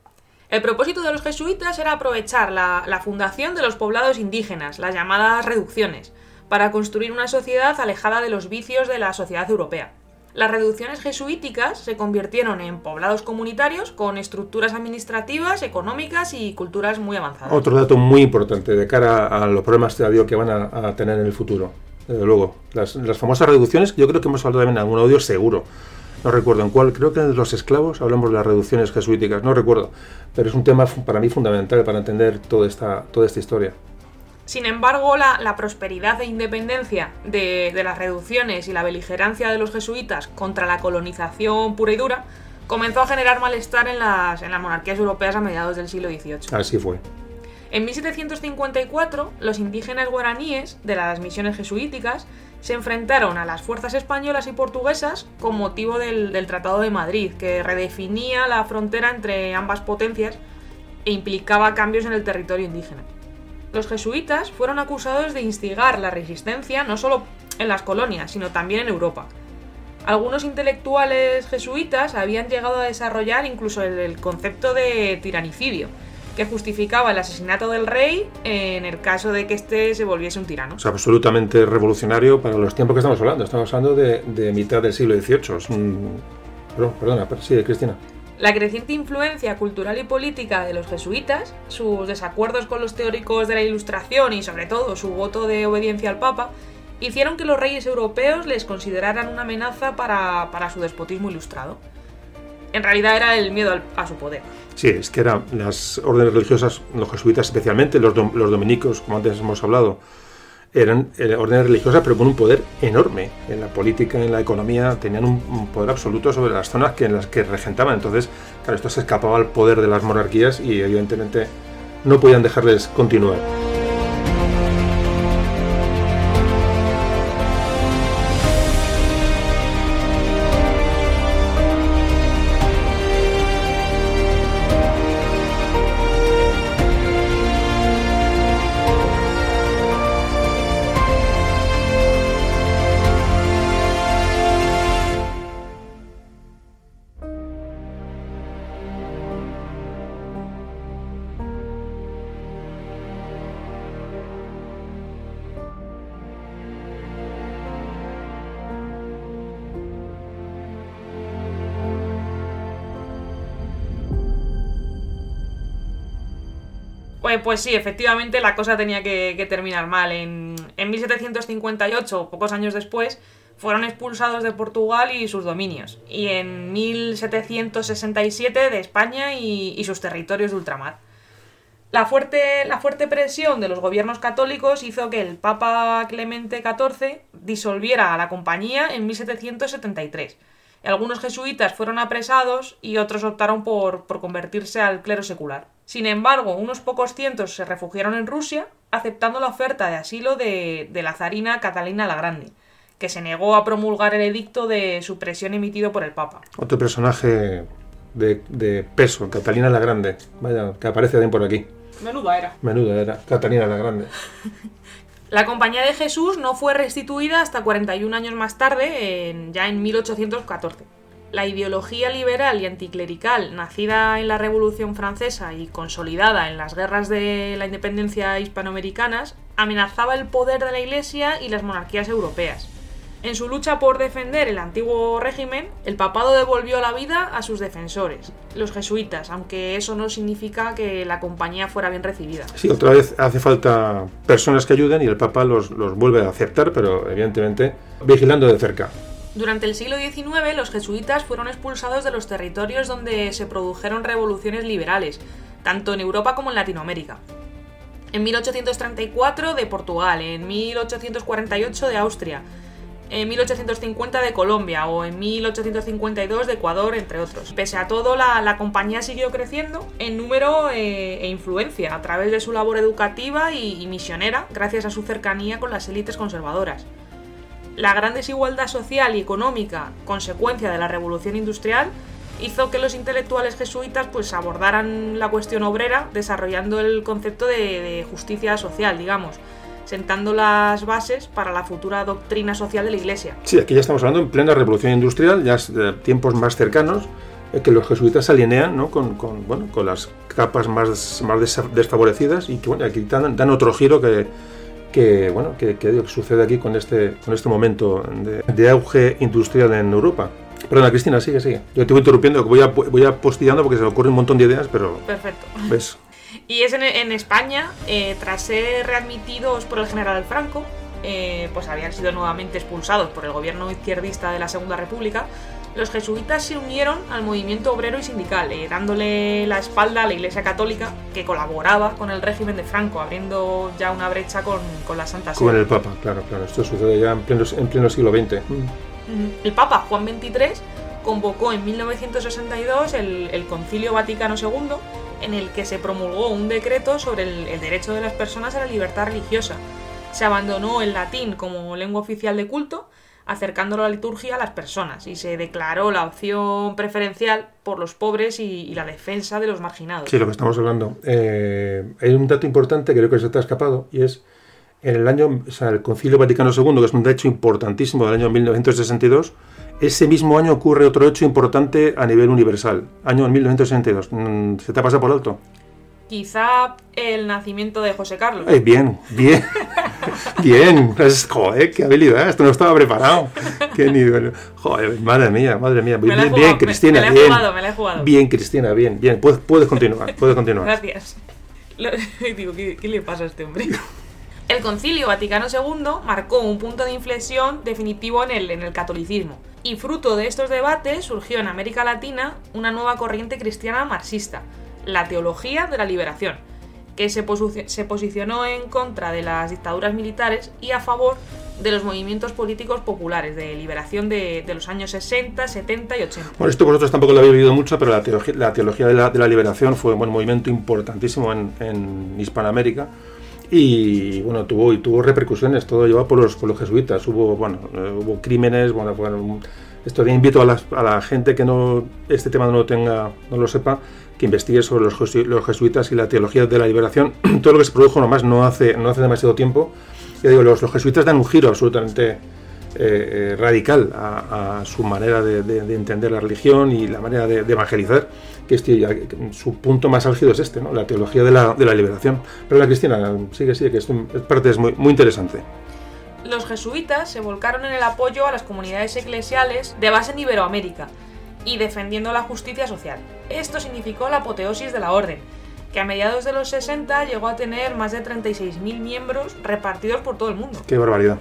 El propósito de los jesuitas era aprovechar la, fundación de los poblados indígenas, las llamadas reducciones, para construir una sociedad alejada de los vicios de la sociedad europea. Las reducciones jesuíticas se convirtieron en poblados comunitarios con estructuras administrativas, económicas y culturas muy avanzadas. Otro dato muy importante de cara a los problemas que van a, tener en el futuro. Desde luego, las, las famosas reducciones, yo creo que hemos hablado también en algún audio seguro. No recuerdo en cuál, creo que de los esclavos hablamos de las reducciones jesuíticas, no recuerdo. Pero es un tema para mí fundamental para entender toda esta, toda esta historia. Sin embargo, la, la prosperidad e independencia de, de las reducciones y la beligerancia de los jesuitas contra la colonización pura y dura comenzó a generar malestar en las, en las monarquías europeas a mediados del siglo XVIII. Así fue. En 1754, los indígenas guaraníes de las misiones jesuíticas se enfrentaron a las fuerzas españolas y portuguesas con motivo del, Tratado de Madrid, que redefinía la frontera entre ambas potencias e implicaba cambios en el territorio indígena. Los jesuitas fueron acusados de instigar la resistencia no solo en las colonias, sino también en Europa. Algunos intelectuales jesuitas habían llegado a desarrollar incluso el concepto de tiranicidio, que justificaba el asesinato del rey en el caso de que éste se volviese un tirano. O sea, absolutamente revolucionario para los tiempos que estamos hablando. Estamos hablando de, de mitad del siglo XVIII. Es un... Perdón, perdona, sí, Cristina. La creciente influencia cultural y política de los jesuitas, sus desacuerdos con los teóricos de la Ilustración y sobre todo su voto de obediencia al Papa, hicieron que los reyes europeos les consideraran una amenaza para, para su despotismo ilustrado. En realidad era el miedo al- a su poder. Sí, es que eran las órdenes religiosas, los jesuitas especialmente, los, dom- los dominicos, como antes hemos hablado, eran órdenes religiosas pero con un poder enorme en la política, en la economía, tenían un, un poder absoluto sobre las zonas que, en las que regentaban. Entonces, claro, esto se escapaba al poder de las monarquías y evidentemente no podían dejarles continuar. Pues, sí, efectivamente la cosa tenía que, terminar mal. En, en 1758, pocos años después, fueron expulsados de Portugal y sus dominios. Y en 1767 de España y, y sus territorios de ultramar. La fuerte, la fuerte presión de los gobiernos católicos hizo que el Papa Clemente XIV disolviera a la compañía en 1773. Algunos jesuitas fueron apresados y otros optaron por, por convertirse al clero secular. Sin embargo, unos pocos cientos se refugiaron en Rusia, aceptando la oferta de asilo de, de la zarina Catalina la Grande, que se negó a promulgar el edicto de supresión emitido por el Papa. Otro personaje de, de peso, Catalina la Grande. Vaya, que aparece también por aquí. Menuda era. Menuda era, Catalina la Grande. La Compañía de Jesús no fue restituida hasta 41 años más tarde, en- ya en 1814. La ideología liberal y anticlerical, nacida en la Revolución Francesa y consolidada en las guerras de la independencia hispanoamericanas, amenazaba el poder de la Iglesia y las monarquías europeas. En su lucha por defender el antiguo régimen, el papado devolvió la vida a sus defensores, los jesuitas, aunque eso no significa que la compañía fuera bien recibida. Sí, otra vez hace falta personas que ayuden y el Papa los, los vuelve a aceptar, pero evidentemente vigilando de cerca. Durante el siglo XIX, los jesuitas fueron expulsados de los territorios donde se produjeron revoluciones liberales, tanto en Europa como en Latinoamérica. En 1834 de Portugal, en 1848 de Austria, en 1850 de Colombia o en 1852 de Ecuador, entre otros. Pese a todo, la, la compañía siguió creciendo en número eh, e influencia a través de su labor educativa y- misionera, gracias a su cercanía con las élites conservadoras. La gran desigualdad social y económica, consecuencia de la revolución industrial, hizo que los intelectuales jesuitas pues abordaran la cuestión obrera desarrollando el concepto de justicia social, digamos, sentando las bases para la futura doctrina social de la Iglesia. Sí, aquí ya estamos hablando en plena revolución industrial, ya es de tiempos más cercanos, eh, que los jesuitas se alinean ¿no? con, con, bueno, con las capas más, más desfavorecidas y que bueno, aquí dan, dan otro giro que, que, bueno, que, que sucede aquí con este, con este momento de, de auge industrial en Europa. Perdona, Cristina, sigue, sigue. Yo te voy interrumpiendo, voy, a, voy apostillando porque se me ocurren un montón de ideas, pero Perfecto. ves. Y es en, en España, eh, tras ser readmitidos por el general Franco, eh, pues habían sido nuevamente expulsados por el gobierno izquierdista de la Segunda República, los jesuitas se unieron al movimiento obrero y sindical, eh, dándole la espalda a la Iglesia Católica, que colaboraba con el régimen de Franco, abriendo ya una brecha con, con la Santa Sede. Con el Papa, claro, claro. Esto sucede ya en pleno, en pleno siglo XX. El Papa Juan XXIII convocó en 1962 el, el Concilio Vaticano II, en el que se promulgó un decreto sobre el, el derecho de las personas a la libertad religiosa. Se abandonó el latín como lengua oficial de culto, acercando la liturgia a las personas, y se declaró la opción preferencial por los pobres y, y la defensa de los marginados. Sí, lo que estamos hablando. Eh, hay un dato importante que creo que se te ha escapado y es en el año, o sea, el Concilio Vaticano II, que es un hecho importantísimo del año 1962, ese mismo año ocurre otro hecho importante a nivel universal, año 1962. Mm, ¿Se te ha pasado por alto? Quizá el nacimiento de José Carlos. Eh, bien, bien, bien. Es, joder, qué habilidad, esto no estaba preparado. Qué nivel. Joder, madre mía, madre mía. Bien, jugado, bien, me- Cristina, me la he bien. jugado, me la he jugado. Bien, Cristina, bien, bien. Puedes, puedes continuar, puedes continuar. Gracias. Lo- Digo, ¿qué, qué le pasa a este hombre? El Concilio Vaticano II marcó un punto de inflexión definitivo en el, en el catolicismo. Y fruto de estos debates surgió en América Latina una nueva corriente cristiana marxista, la teología de la liberación, que se, se posicionó en contra de las dictaduras militares y a favor de los movimientos políticos populares de liberación de, de los años 60, 70 y 80. Bueno, esto vosotros tampoco lo habéis vivido mucho, pero la teología, la teología de, la, de la liberación fue un buen movimiento importantísimo en, en Hispanoamérica y bueno, tuvo, y tuvo repercusiones, todo llevado por los, por los jesuitas, hubo, bueno, eh, hubo crímenes, bueno, bueno, esto ya invito a, las- a la gente que no este tema no lo tenga, no lo sepa, que investigue sobre los, jesu- los jesuitas y la teología de la liberación, todo lo que se produjo nomás no hace, no hace demasiado tiempo. Ya digo, los, los jesuitas dan un giro absolutamente eh, eh, radical a, a su manera de, de- de entender la religión y la manera de, de evangelizar, que, este, ya- que su punto más álgido es este, ¿no? la teología de la, de la liberación. Pero la Cristina, sigue, sigue, que esto es parte es muy, muy interesante. Los jesuitas se volcaron en el apoyo a las comunidades eclesiales de base en Iberoamérica y defendiendo la justicia social. Esto significó la apoteosis de la orden. que a mediados de los 60 llegó a tener más de 36.000 miembros repartidos por todo el mundo. Qué barbaridad.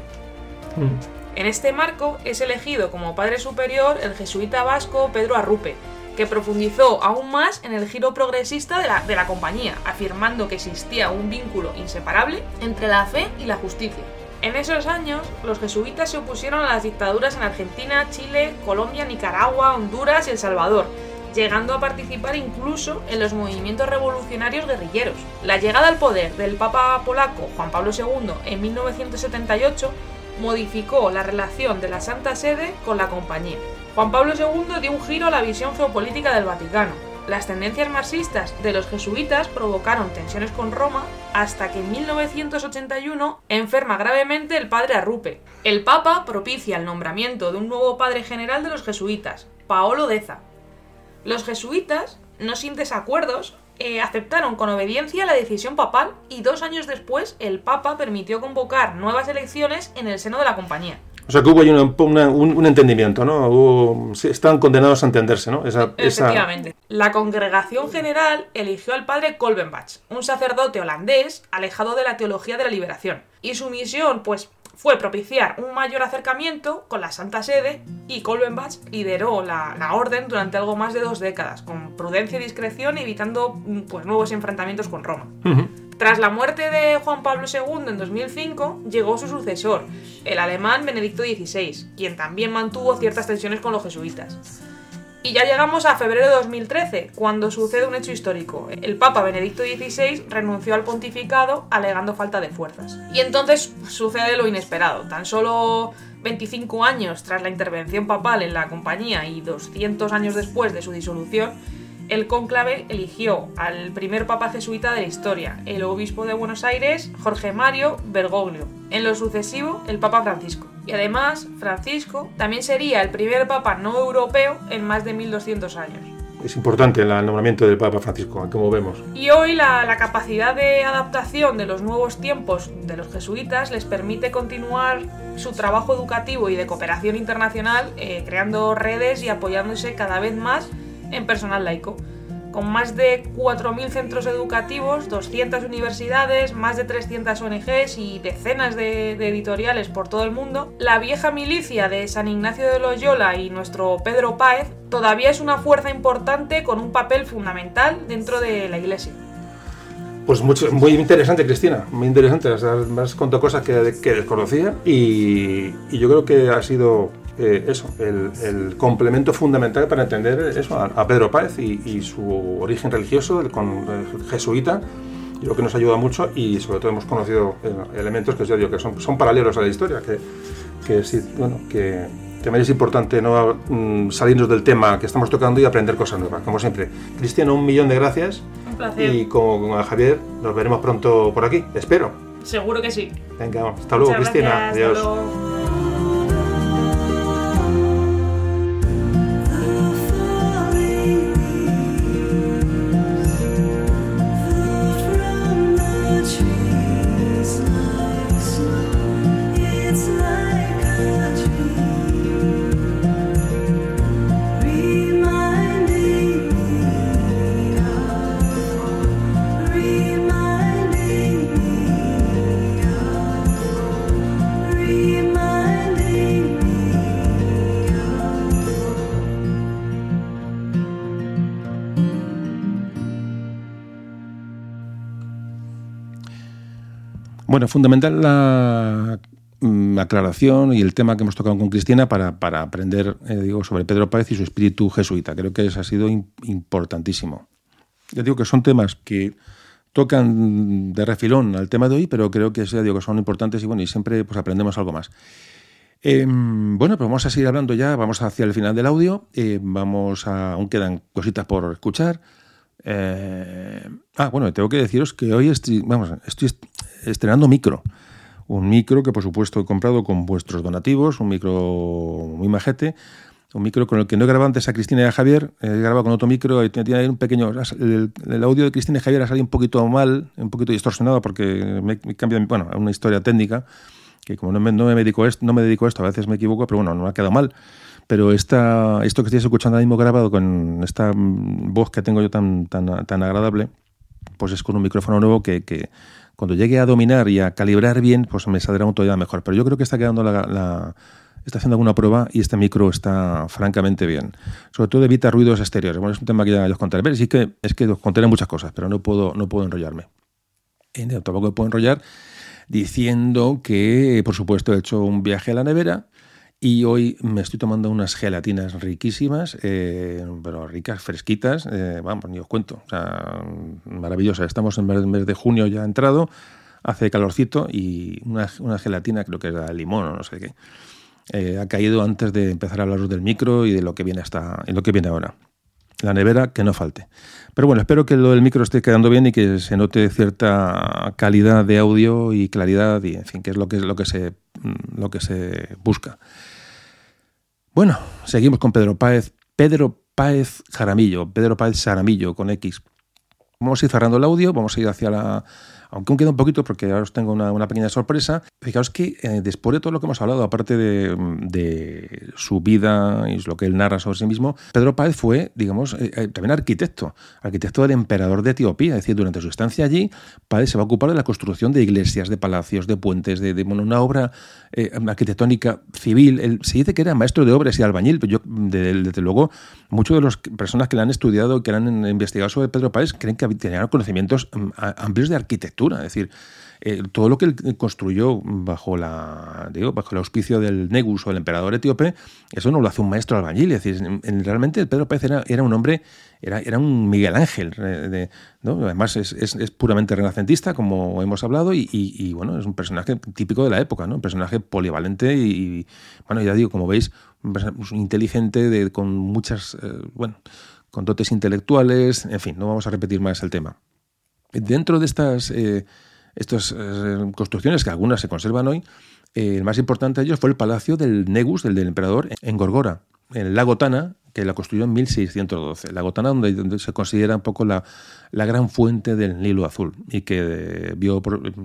En este marco es elegido como padre superior el jesuita vasco Pedro Arrupe, que profundizó aún más en el giro progresista de la, de la compañía, afirmando que existía un vínculo inseparable entre la fe y la justicia. En esos años, los jesuitas se opusieron a las dictaduras en Argentina, Chile, Colombia, Nicaragua, Honduras y El Salvador, llegando a participar incluso en los movimientos revolucionarios guerrilleros. La llegada al poder del Papa polaco Juan Pablo II en 1978 modificó la relación de la Santa Sede con la compañía. Juan Pablo II dio un giro a la visión geopolítica del Vaticano. Las tendencias marxistas de los jesuitas provocaron tensiones con Roma hasta que en 1981 enferma gravemente el padre Arrupe. El Papa propicia el nombramiento de un nuevo padre general de los jesuitas, Paolo Deza. Los jesuitas, no sin desacuerdos, eh, aceptaron con obediencia la decisión papal y dos años después el Papa permitió convocar nuevas elecciones en el seno de la compañía. O sea que hubo ahí una- una- un, un entendimiento, ¿no? Hubo- estaban condenados a entenderse, ¿no? Esa, esa- Efectivamente. La congregación general eligió al padre Kolbenbach, un sacerdote holandés alejado de la teología de la liberación. Y su misión, pues, fue propiciar un mayor acercamiento con la Santa Sede y Kolbenbach lideró la, la orden durante algo más de dos décadas, con prudencia y discreción, evitando mm, pues, nuevos enfrentamientos con Roma. Tras la muerte de Juan Pablo II en 2005, llegó su sucesor, el alemán Benedicto XVI, quien también mantuvo ciertas tensiones con los jesuitas. Y ya llegamos a febrero de 2013, cuando sucede un hecho histórico. El Papa Benedicto XVI renunció al pontificado alegando falta de fuerzas. Y entonces sucede lo inesperado. Tan solo 25 años tras la intervención papal en la compañía y 200 años después de su disolución, el cónclave eligió al primer papa jesuita de la historia, el obispo de Buenos Aires, Jorge Mario Bergoglio. En lo sucesivo, el papa Francisco. Y además, Francisco también sería el primer papa no europeo en más de 1200 años. Es importante el nombramiento del Papa Francisco, como vemos. Y hoy la, la capacidad de adaptación de los nuevos tiempos de los jesuitas les permite continuar su trabajo educativo y de cooperación internacional, eh, creando redes y apoyándose cada vez más en personal laico. Con más de 4.000 centros educativos, 200 universidades, más de 300 ONGs y decenas de, editoriales por todo el mundo, la vieja milicia de San Ignacio de Loyola y nuestro Pedro Páez todavía es una fuerza importante con un papel fundamental dentro de la Iglesia. Pues mucho, muy interesante, Cristina, muy interesante. O sea, me has contado cosas que, desconocía y yo creo que ha sido eh, eso, el, el complemento fundamental para entender eso a, a Pedro Páez y, y su origen religioso, el, con, el jesuita. Yo creo que nos ayuda mucho y sobre todo hemos conocido eh, elementos que, ya digo, que son, son paralelos a la historia, que, que sí, bueno, que también es importante no mm, salirnos del tema que estamos tocando y aprender cosas nuevas, como siempre. Cristiano, un millón de gracias. Un placer. Y como con Javier, nos veremos pronto por aquí, espero. Seguro que sí. Venga, hasta luego, Muchas Cristina. gracias, hasta Adiós. luego. Fundamental la mm, aclaración y el tema que hemos tocado con Cristina para, para aprender eh, digo, sobre Pedro Páez y su espíritu jesuita. Creo que ha sido im- importantísimo. Ya digo que son temas que tocan de refilón al tema de hoy, pero creo que, ya digo, que son importantes y bueno, y siempre pues, aprendemos algo más. Eh, bueno, pues vamos a seguir hablando ya, vamos hacia el final del audio, eh, vamos a, aún quedan cositas por escuchar. Eh, ah, bueno, tengo que deciros que hoy estoy, vamos, estoy est- estrenando micro. Un micro que por supuesto he comprado con vuestros donativos, un micro muy majete, un micro con el que no he grabado antes a Cristina y a Javier, he grabado con otro micro y tiene un pequeño... El, el audio de Cristina y Javier ha salido un poquito mal, un poquito distorsionado porque me, me cambia, bueno, una historia técnica que como no me, no me dedico a esto, no me dedico a esto, a veces me equivoco, pero bueno, no me ha quedado mal. Pero esta, esto que estáis escuchando ahora mismo grabado con esta mm, voz que tengo yo tan, tan, tan agradable, pues es con un micrófono nuevo que, cuando llegue a dominar y a calibrar bien, pues me saldrá un todavía mejor. Pero yo creo que está quedando la, la- está haciendo alguna prueba y este micro está francamente bien. Sobre todo evita ruidos exteriores. Bueno, es un tema que ya os contaré. Pero sí que es que os contaré muchas cosas, pero no puedo, no puedo enrollarme. Tampoco puedo enrollar diciendo que, por supuesto, he hecho un viaje a la nevera y hoy me estoy tomando unas gelatinas riquísimas, eh, pero ricas, fresquitas. eh, vamos, ni os cuento. O sea, maravillosas. Estamos en el mes de junio ya entrado, hace calorcito y una, una gelatina, creo que era limón o no sé qué. eh, ha caído antes de empezar a hablaros del micro y de lo que viene hasta y lo que viene ahora. La nevera que no falte. Pero bueno, espero que lo del micro esté quedando bien y que se note cierta calidad de audio y claridad y en fin, que es lo que lo que se mm, lo que se busca. Bueno, seguimos con Pedro Páez. Pedro Páez Jaramillo, Pedro Páez Saramillo con X. Vamos a ir cerrando el audio, vamos a ir hacia la... Aunque aún queda un poquito porque ahora os tengo una, pequeña sorpresa. Fijaos que eh, después de todo lo que hemos hablado, aparte de, su vida y lo que él narra sobre sí mismo, Pedro Páez fue, digamos, eh, eh, también arquitecto, arquitecto del emperador de Etiopía. Es decir, durante su estancia allí, Páez se va a ocupar de la construcción de iglesias, de palacios, de puentes, de, una obra arquitectónica civil. Se dice que era maestro de obras y albañil, pero yo, de- desde luego, muchas de las personas que le han estudiado y que le han investigado sobre Pedro Páez creen que tenían conocimientos mm, amplios de arquitectura. Es decir, eh, todo lo que él construyó bajo la digo, bajo el auspicio del Negus o el emperador etíope, eso no lo hace un maestro albañil. Es decir, en- en- realmente Pedro Páez era, un hombre, era, era un Miguel Ángel. eh. Además, es, es- puramente renacentista, como hemos hablado, y, bueno, es un personaje típico de la época, ¿no? Un personaje polivalente y, bueno, ya digo, como veis, personaje inteligente, de, con muchas, eh, bueno, con dotes intelectuales, en fin, no vamos a repetir más el tema. Dentro de estas, eh, estas eh, construcciones, que algunas se conservan hoy, eh, el más importante de ellos fue el palacio del Negus, del, del emperador, en Gorgora, en el lago Tana, que la construyó en 1612. La Gotana, donde, donde se considera un poco la, la gran fuente del Nilo Azul y que vio,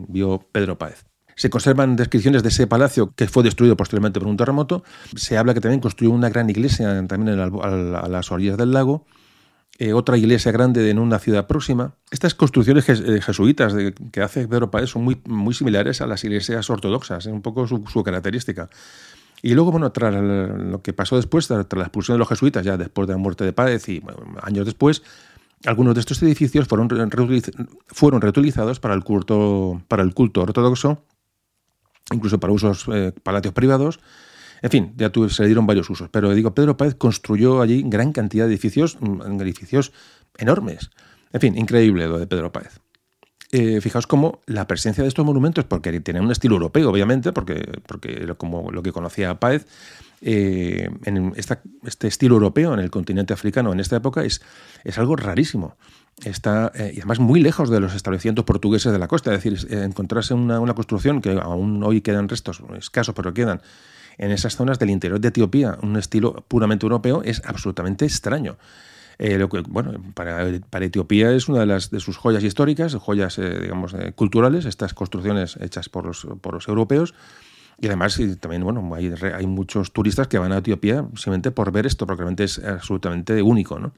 vio Pedro Páez. Se conservan descripciones de ese palacio que fue destruido posteriormente por un terremoto. Se habla que también construyó una gran iglesia también en a las orillas del lago eh, otra iglesia grande en una ciudad próxima. Estas construcciones eh, jesuitas que hace Pedro Páez son muy, muy similares a las iglesias ortodoxas, es un poco su, característica. Y luego, bueno, tras lo que pasó después, tras, la expulsión de los jesuitas, ya después de la muerte de Páez y años después, algunos de estos edificios fueron reutilizados para el culto, para el culto ortodoxo, incluso para usos eh, palacios privados. En fin, ya tu- se le dieron varios usos. Pero digo, Pedro Páez construyó allí gran cantidad de edificios, mm, edificios enormes. En fin, increíble lo de Pedro Páez. Eh, fijaos cómo la presencia de estos monumentos, porque tienen un estilo europeo, obviamente, porque, porque como lo que conocía Páez, eh, en este estilo europeo en el continente africano en esta época es, es algo rarísimo. Está, eh, y además muy lejos de los establecimientos portugueses de la costa, es decir, eh, encontrarse una, una construcción que aún hoy quedan restos, escasos, pero quedan en esas zonas del interior de Etiopía, un estilo puramente europeo, es absolutamente extraño. Eh, lo que, bueno, para, para Etiopía es una de, las, de sus joyas históricas, joyas, eh, digamos, eh, culturales, estas construcciones hechas por los, por los europeos. Y además también, bueno, hay, hay muchos turistas que van a Etiopía simplemente por ver esto, porque realmente es absolutamente único, ¿no?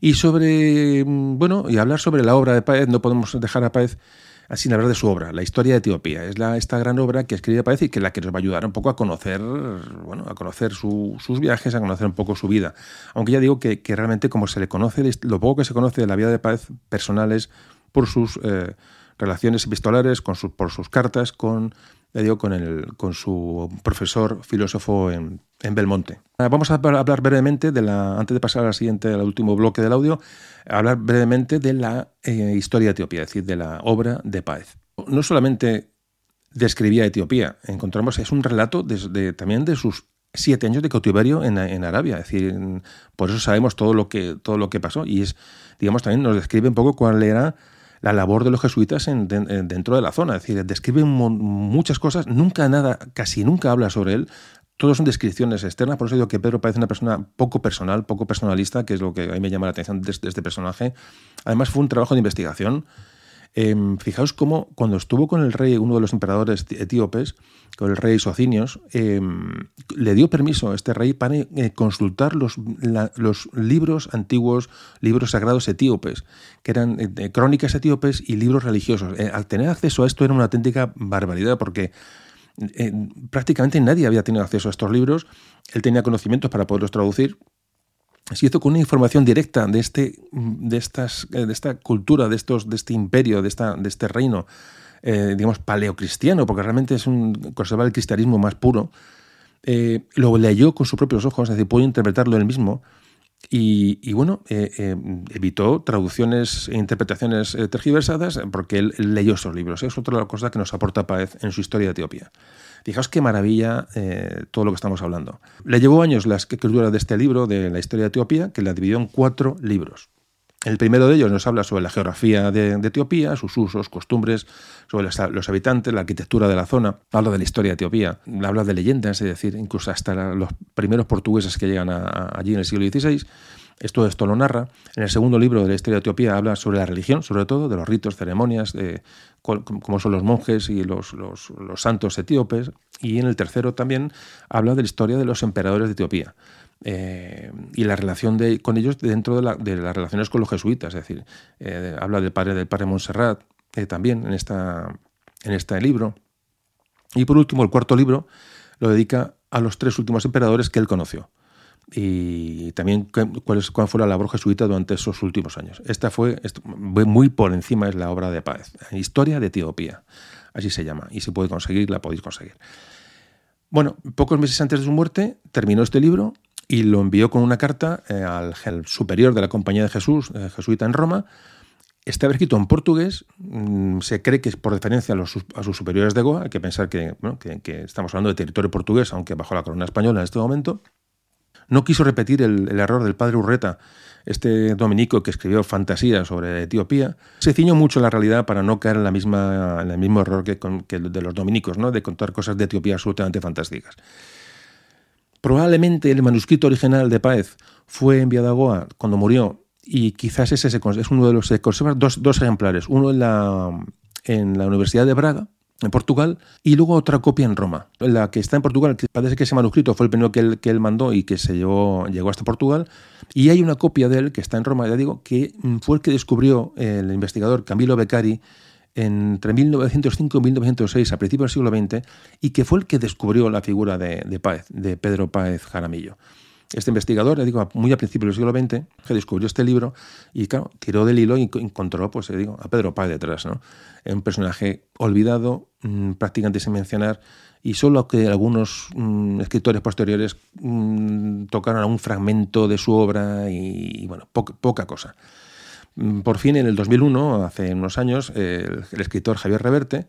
Y sobre, mm, bueno, y hablar sobre la obra de Páez, no podemos dejar a Páez sin hablar de su obra, la historia de Etiopía. Es la, esta gran obra que escribe Páez y que es la que nos va a ayudar un poco a conocer, bueno, a conocer su- sus viajes, a conocer un poco su vida. Aunque ya digo que, que realmente como se le conoce, lo poco que se conoce de la vida de Páez personales por sus eh, relaciones epistolares, con su- por sus cartas, con, digo, con, el, con su profesor filósofo en, en Belmonte. Ah, Vamos a hablar brevemente de la, antes de pasar al siguiente, al último bloque del audio, hablar brevemente de la eh, historia de Etiopía, es decir, de la obra de Páez. No solamente describía Etiopía, encontramos, es un relato de- de- también de sus siete años de cautiverio en, Arabia, es decir, por eso sabemos todo lo que todo lo que pasó y es, digamos, también nos describe un poco cuál era la labor de los jesuitas en- de- en- dentro de la zona, es decir, describe mu- muchas cosas, nunca nada, casi nunca habla sobre él, todo son descripciones externas, por eso digo que Pedro parece una persona poco personal, poco personalista, que es lo que a mí me llama la atención de este, personaje. Además fue un trabajo de investigación Em, fijaos cómo cuando estuvo con el rey, uno de los emperadores etíopes, con el rey Socinios, em, le dio permiso a este rey para eh, consultar los, la- los libros antiguos, libros sagrados etíopes, que eran eh, crónicas etíopes y libros religiosos. Eh, al tener acceso a esto era una auténtica barbaridad porque eh, prácticamente nadie había tenido acceso a estos libros. Él tenía conocimientos para poderlos traducir. Se hizo con una información directa de, este, de, estas, eh, de esta cultura, de, estos, de este imperio, de, esta, de este reino, eh, digamos, paleocristiano, porque realmente es un conserva el cristianismo más puro. Eh, lo leyó con sus propios ojos, es decir, pudo interpretarlo él mismo. Y, bueno, eh, eh, evitó traducciones e interpretaciones eh, tergiversadas porque él, leyó esos libros. Es otra cosa que nos aporta Páez en su historia de Etiopía. Fijaos qué maravilla todo lo que estamos hablando. Le llevó años la escritura de este libro, de la historia de Etiopía, que la dividió en cuatro libros. El primero de ellos nos habla sobre la geografía de, Etiopía, sus usos, costumbres, sobre los, habitantes, la arquitectura de la zona. Habla de la historia de Etiopía, habla de leyendas, es decir, incluso hasta los primeros portugueses que llegan a, allí en el siglo XVI. Esto, esto lo narra. En el segundo libro de la historia de Etiopía habla sobre la religión, sobre todo, de los ritos, ceremonias, de cómo son los monjes y los, los, los santos etíopes. Y en el tercero también habla de la historia de los emperadores de Etiopía. Eh, y la relación de, con ellos dentro de, la, de, las relaciones con los jesuitas, es decir, eh, habla del padre del padre Montserrat eh, también en, esta, en este libro. Y por último, el cuarto libro lo dedica a los tres últimos emperadores que él conoció. Y también cuál, es, cuál fue la labor jesuita durante esos últimos años. Esta fue muy por encima, es la obra de Páez, Historia de Etiopía, así se llama, y si puede conseguir, la podéis conseguir. Bueno, pocos meses antes de su muerte terminó este libro y lo envió con una carta eh, al superior de la Compañía de Jesús, eh, jesuita en Roma. Estaba escrito en portugués, mmm, se cree que es por referencia a, sus superiores de Goa, hay que pensar que, estamos hablando de territorio portugués, aunque bajo la corona española en este momento. No quiso repetir el, error del padre Urreta, este dominico que escribió fantasía sobre Etiopía, se ciñó mucho la realidad para no caer en, la misma, en el mismo error que, con, que de los dominicos, ¿no? de contar cosas de Etiopía absolutamente fantásticas. Probablemente el manuscrito original de Páez fue enviado a Goa cuando murió y quizás ese es uno de los dos, ejemplares, uno en la, Universidad de Braga, en Portugal, y luego otra copia en Roma. La que está en Portugal, que parece que ese manuscrito fue el primero que él, mandó y que se llevó, llegó hasta Portugal, y hay una copia de él que está en Roma, ya digo, que fue el que descubrió el investigador Camilo Beccari entre 1905 y 1906, a principios del siglo XX, y que fue el que descubrió la figura de, de Páez, de Pedro Páez Jaramillo. Este investigador, digo, muy a principios del siglo XX, que descubrió este libro y, claro, tiró del hilo y encontró, pues, digo, a Pedro Páez detrás, ¿no? Un personaje olvidado, mmm, prácticamente sin mencionar, y solo que algunos mmm, escritores posteriores mmm, tocaron algún fragmento de su obra y, y bueno, poca, poca cosa. Mm, Por fin, en el 2001, hace unos años, el, el escritor Javier Reverte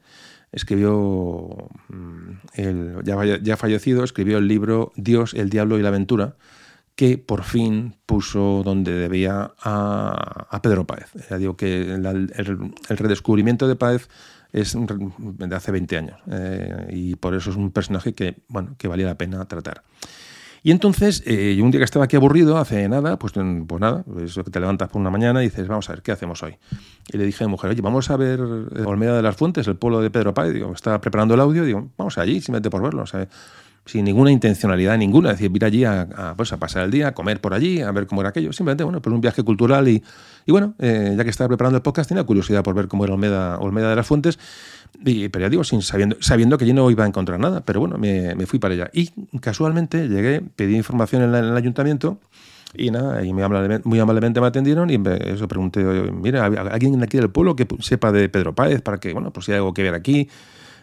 escribió, mm, el, ya, fallecido, escribió el libro Dios, el Diablo y la Aventura, que por fin puso donde debía a, Pedro Páez. Ya digo que el, redescubrimiento de Páez es de hace 20 años eh, y por eso es un personaje que, bueno, que valía la pena tratar. Y entonces, eh, yo un día que estaba aquí aburrido, hace nada, pues, pues nada, eso que te levantas por una mañana y dices, vamos a ver, ¿qué hacemos hoy? Y le dije a mi mujer, oye, vamos a ver Olmeda de las Fuentes, el pueblo de Pedro Páez. Digo, estaba preparando el audio, digo, vamos allí, simplemente por verlo. O sea, sin ninguna intencionalidad ninguna, es decir, ir allí a, pues a, pasar el día, a comer por allí, a ver cómo era aquello. Simplemente, bueno, pues un viaje cultural y, y bueno, eh, ya que estaba preparando el podcast, tenía curiosidad por ver cómo era Olmeda, Olmeda de las Fuentes. Y, pero ya digo, sin, sabiendo, sabiendo que allí no iba a encontrar nada, pero bueno, me, me fui para allá. Y casualmente llegué, pedí información en el ayuntamiento y nada, y muy amablemente, muy amablemente me atendieron y me, eso pregunté, mira, ¿alguien aquí del pueblo que sepa de Pedro Páez para que, bueno, pues si hay algo que ver aquí?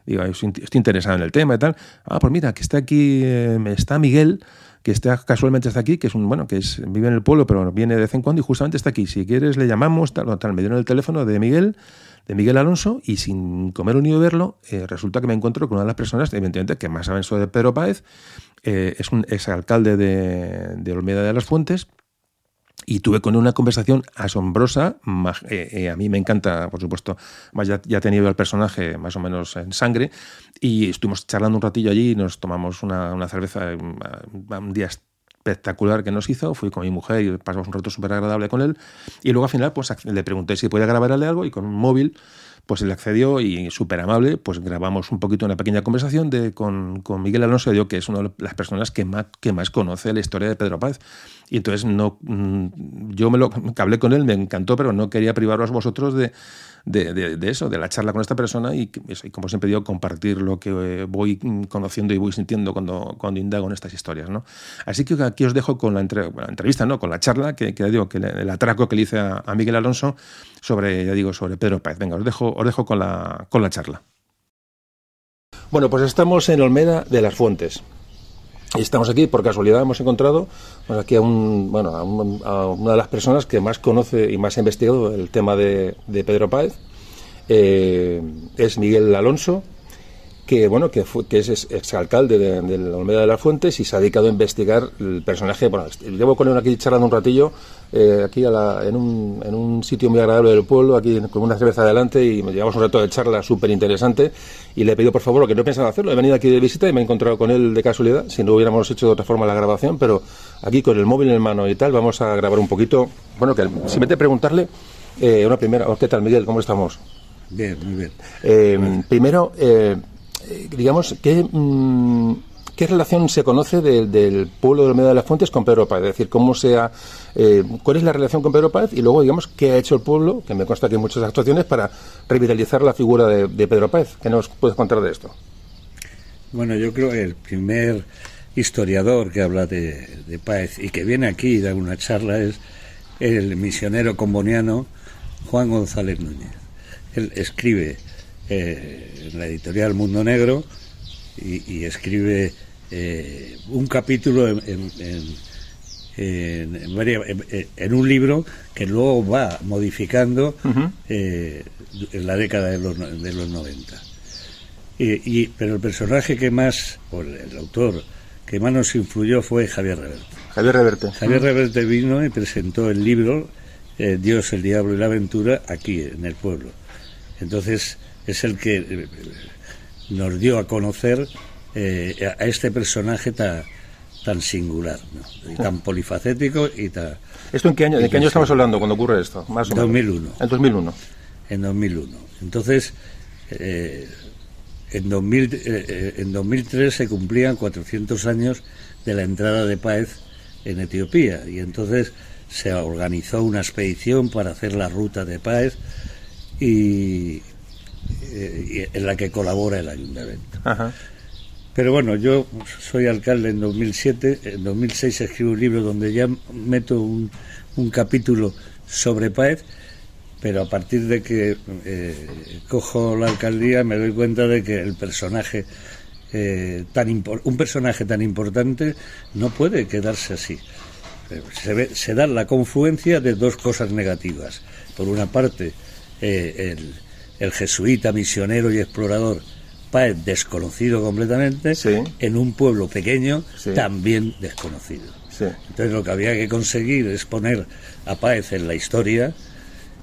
Digo, estoy interesado en el tema y tal. Ah, pues mira, que está aquí, eh, está Miguel, que está casualmente está aquí, que es un, bueno, que es, vive en el pueblo, pero viene de vez en cuando y justamente está aquí. Si quieres le llamamos, tal, tal. Me dieron el teléfono de Miguel, de Miguel Alonso, y sin comer ni verlo, eh, resulta que me encuentro con una de las personas, evidentemente, que más saben sobre Pedro Páez, eh, es un exalcalde de, de Olmeda de las Fuentes, y tuve con una conversación asombrosa. Eh, eh, a mí me encanta, por supuesto, ya, ya he tenido el personaje más o menos en sangre y estuvimos charlando un ratillo allí y nos tomamos una, una cerveza, un, un día espectacular que nos hizo. Fui con mi mujer y pasamos un rato súper agradable con él. Y luego al final pues le pregunté si podía grabarle algo y con un móvil pues él accedió y súper amable, pues grabamos un poquito una pequeña conversación de, con, con Miguel Alonso, que es una de las personas que más, que más conoce la historia de Pedro Paz. Y entonces no, mm, yo me lo hablé con él, me encantó, pero no quería privaros vosotros de, de, de- eso, de la charla con esta persona y, y como siempre digo, compartir lo que eh, voy conociendo y voy sintiendo cuando, cuando indago en estas historias. ¿no? Así que aquí os dejo con la, entre- bueno, entrevista, ¿no? con la charla, que, que digo, que el atraco que le hice a, a Miguel Alonso sobre, ya digo, sobre Pedro Páez. Venga, os dejo, os dejo con, la, con la charla. Bueno, pues estamos en Olmeda de las Fuentes. Y estamos aquí, por casualidad, hemos encontrado pues, aquí a, un, bueno, a, un- a una de las personas que más conoce y más ha investigado el tema de, Pedro Páez. Eh, es Miguel Alonso, que bueno que fue que es ex- exalcalde de, de la Olmeda de las Fuentes y se ha dedicado a investigar el personaje bueno llevo con él aquí charlando un ratillo eh, aquí a la- en, un, en un sitio muy agradable del pueblo aquí con una cerveza adelante y me llevamos un rato de charla súper interesante y le he pedido por favor lo que no pensaba hacerlo he venido aquí de visita y me he encontrado con él de casualidad si no hubiéramos hecho de otra forma la grabación pero aquí con el móvil en mano y tal vamos a grabar un poquito bueno que simplemente preguntarle eh, una primera oh, ¿qué tal Miguel? ¿cómo estamos? Bien, muy bien. Eh, primero, eh, digamos, ¿qué, mm, ¿qué relación se conoce del- pueblo de Olmeda de las Fuentes con Pedro Páez? Es decir, ¿cómo sea, eh, ¿cuál es la relación con Pedro Páez? Y luego, digamos, ¿qué ha hecho el pueblo? Que me consta que hay muchas actuaciones para revitalizar la figura de, de Pedro Páez. ¿Qué nos puedes contar de esto? Bueno, yo creo que el primer historiador que habla de, de Páez y que viene aquí y da una charla es el misionero comboniano Juan González Núñez. Él escribe eh, en la editorial Mundo Negro y, y escribe eh, un capítulo en, en- en- en- en varia- en- en un libro que luego va modificando eh, en la década de los, de los 90. Y, y- pero el personaje que más, o el, el autor que más nos influyó fue Javier Reverte. Javier Reverte. Javier Reverte vino y presentó el libro eh, Dios, el Diablo y la Aventura aquí en el pueblo. Entonces es el que eh, nos dio a conocer eh, a este personaje tan, tan singular, ¿no? y tan polifacético y tan... ¿Esto en qué año, de qué año estamos hablando cuando ocurre esto? Más o menos. 2001. En 2001. En 2001. Entonces, eh, en, 2000, eh, eh, en 2003 se cumplían 400 años de la entrada de Páez en Etiopía y entonces se organizó una expedición para hacer la ruta de Páez y, eh, en la que colabora el ayuntamiento. Ajá. Pero bueno, yo soy alcalde en 2007, en 2006 escribo un libro donde ya meto un, un capítulo sobre Páez, pero a partir de que eh, cojo la alcaldía me doy cuenta de que el personaje eh, tan un personaje tan importante no puede quedarse así. Eh, Se, ve- se da la confluencia de dos cosas negativas. Por una parte, eh, el, el jesuita, misionero y explorador Páez desconocido completamente, Sí. en un pueblo pequeño Sí. también desconocido. Sí. Entonces lo que había que conseguir es poner a Páez en la historia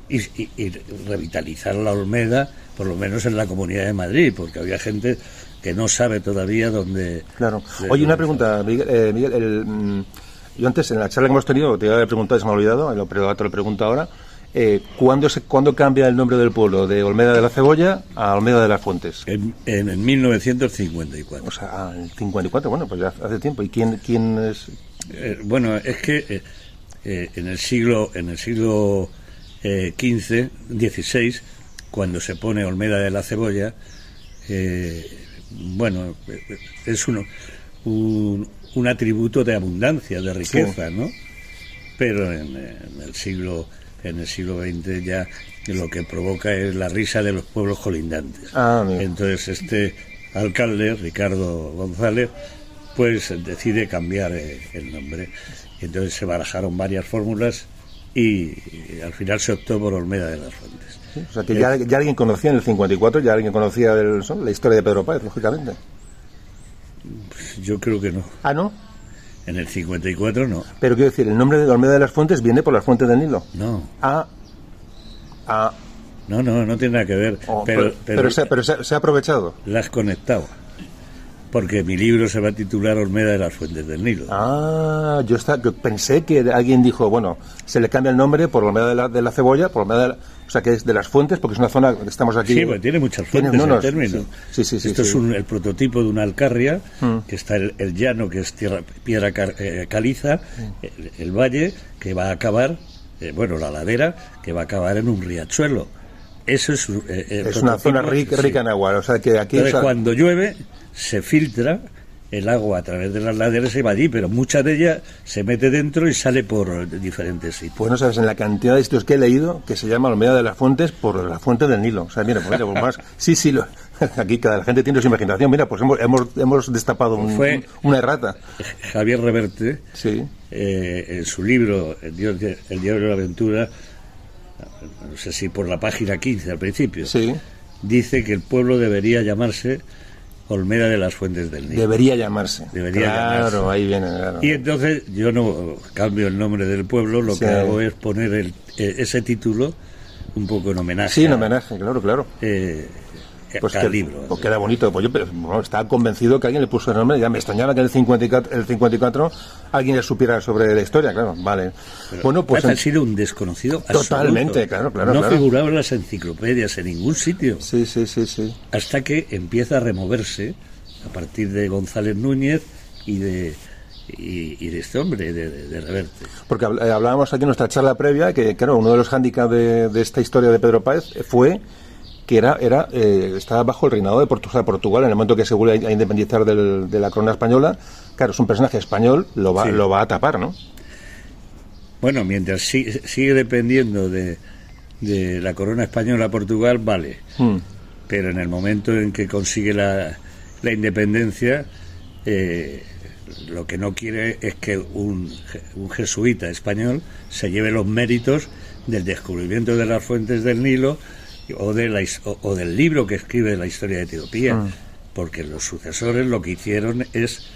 y, y- y revitalizar la Olmeda, por lo menos en la Comunidad de Madrid, porque había gente que no sabe todavía dónde... Claro. Oye, una pregunta, Miguel. eh, Miguel, el, mm, yo antes, en la charla que hemos tenido, te había preguntado se me ha olvidado, pero te lo pregunto ahora. Eh, ¿cuándo, se, ¿Cuándo cambia el nombre del pueblo de Olmeda de la Cebolla a Olmeda de las Fuentes? En, en, en 1954. O sea, al 54, bueno, pues ya hace tiempo. ¿Y quién, quién es? Eh, bueno, es que eh, eh, en el siglo en el siglo XV, XVI, cuando se pone Olmeda de la Cebolla, eh, bueno, es uno, un, un atributo de abundancia, de riqueza, ¿no? Pero en, en el siglo en el siglo XX ya lo que provoca es la risa de los pueblos colindantes. Ah. Entonces este alcalde, Ricardo González, pues decide cambiar eh, el nombre. Entonces se barajaron varias fórmulas y, y al final se optó por Olmeda de las Fuentes. O sea, que ya, ya alguien conocía en el 54, ya alguien conocía la historia de Pedro Páez, lógicamente. Yo creo que no. Ah, ¿no? En el 54 no. Pero quiero decir, el nombre de Olmeda de las Fuentes viene por las fuentes del Nilo. No. Ah, ah, No, no, no tiene nada que ver. oh, pero pero, pero se, pero se- se ha aprovechado. la has conectado. porque mi libro se va a titular Olmeda de las Fuentes del Nilo. Ah, yo está, que pensé que alguien dijo, bueno, se le cambia el nombre por Olmeda de la, de la Cebolla, por Olmeda de la- o sea, que es de las fuentes, porque es una zona que estamos aquí. Sí, pues tiene muchas Tiene- fuentes no, no, el término. sí, sí, sí, Esto es un- el prototipo de una alcarria, Mm. que está el, el llano, que es tierra, piedra car- eh, caliza, Mm. el, el valle, que va a acabar, eh, bueno, la ladera, que va a acabar en un riachuelo. Eso es, eh, es una zona rica, en agua, o sea, que aquí... Entonces, o sea, cuando llueve, se filtra el agua a través de las laderas y va allí, pero mucha de ella se mete dentro y sale por diferentes sitios. Pues no sabes, en la cantidad de sitios que he leído, que se llama Olmeda de las Fuentes por la fuente del Nilo. O sea, mira, pues, mira, pues más. Sí, sí, lo- aquí cada gente tiene su imaginación. Mira, pues hemos, hemos, hemos destapado un- Fue- un- una errata. Javier Reverte, Sí. eh, en su libro El diario, de- El diario de la aventura, no sé si por la página 15 al principio, Sí. dice que el pueblo debería llamarse Olmeda de las Fuentes del Nilo. Debería llamarse. Debería claro, llamarse. ahí viene. claro. Y entonces yo no cambio el nombre del pueblo, lo Sí. que hago es poner el- eh, ese título un poco en homenaje. Sí, en a- homenaje, claro, claro. eh, Pues que- libro. pues queda bonito. Pues yo pero, bueno, estaba convencido que alguien le puso el nombre. Ya me extrañaba que en el 54, el 54 alguien ya supiera sobre la historia, claro. Vale. bueno, pues. Ha sido un desconocido absoluto. Totalmente, claro, claro, No claro. figuraba en las enciclopedias en ningún sitio. Sí, sí, sí, sí. Hasta que empieza a removerse a partir de González Núñez y de y, y de este hombre, de, de, de Reverte. Porque eh, hablábamos aquí en nuestra charla previa que, claro, uno de los hándicaps de, de esta historia de Pedro Páez fue que era, era eh, estaba bajo el reinado de Portugal, Portugal en el momento que se vuelve a independizar del- de la corona española. Claro, es un personaje español, lo va, Sí. lo va a tapar, ¿no? Bueno, mientras si- sigue dependiendo de, de la corona española Portugal, vale. Mm. Pero en el momento en que consigue la, la independencia, eh, lo que no quiere es que un, un jesuita español se lleve los méritos del descubrimiento de las fuentes del Nilo o, de la, o, o del libro que escribe la historia de Etiopía, Mm. porque los sucesores lo que hicieron es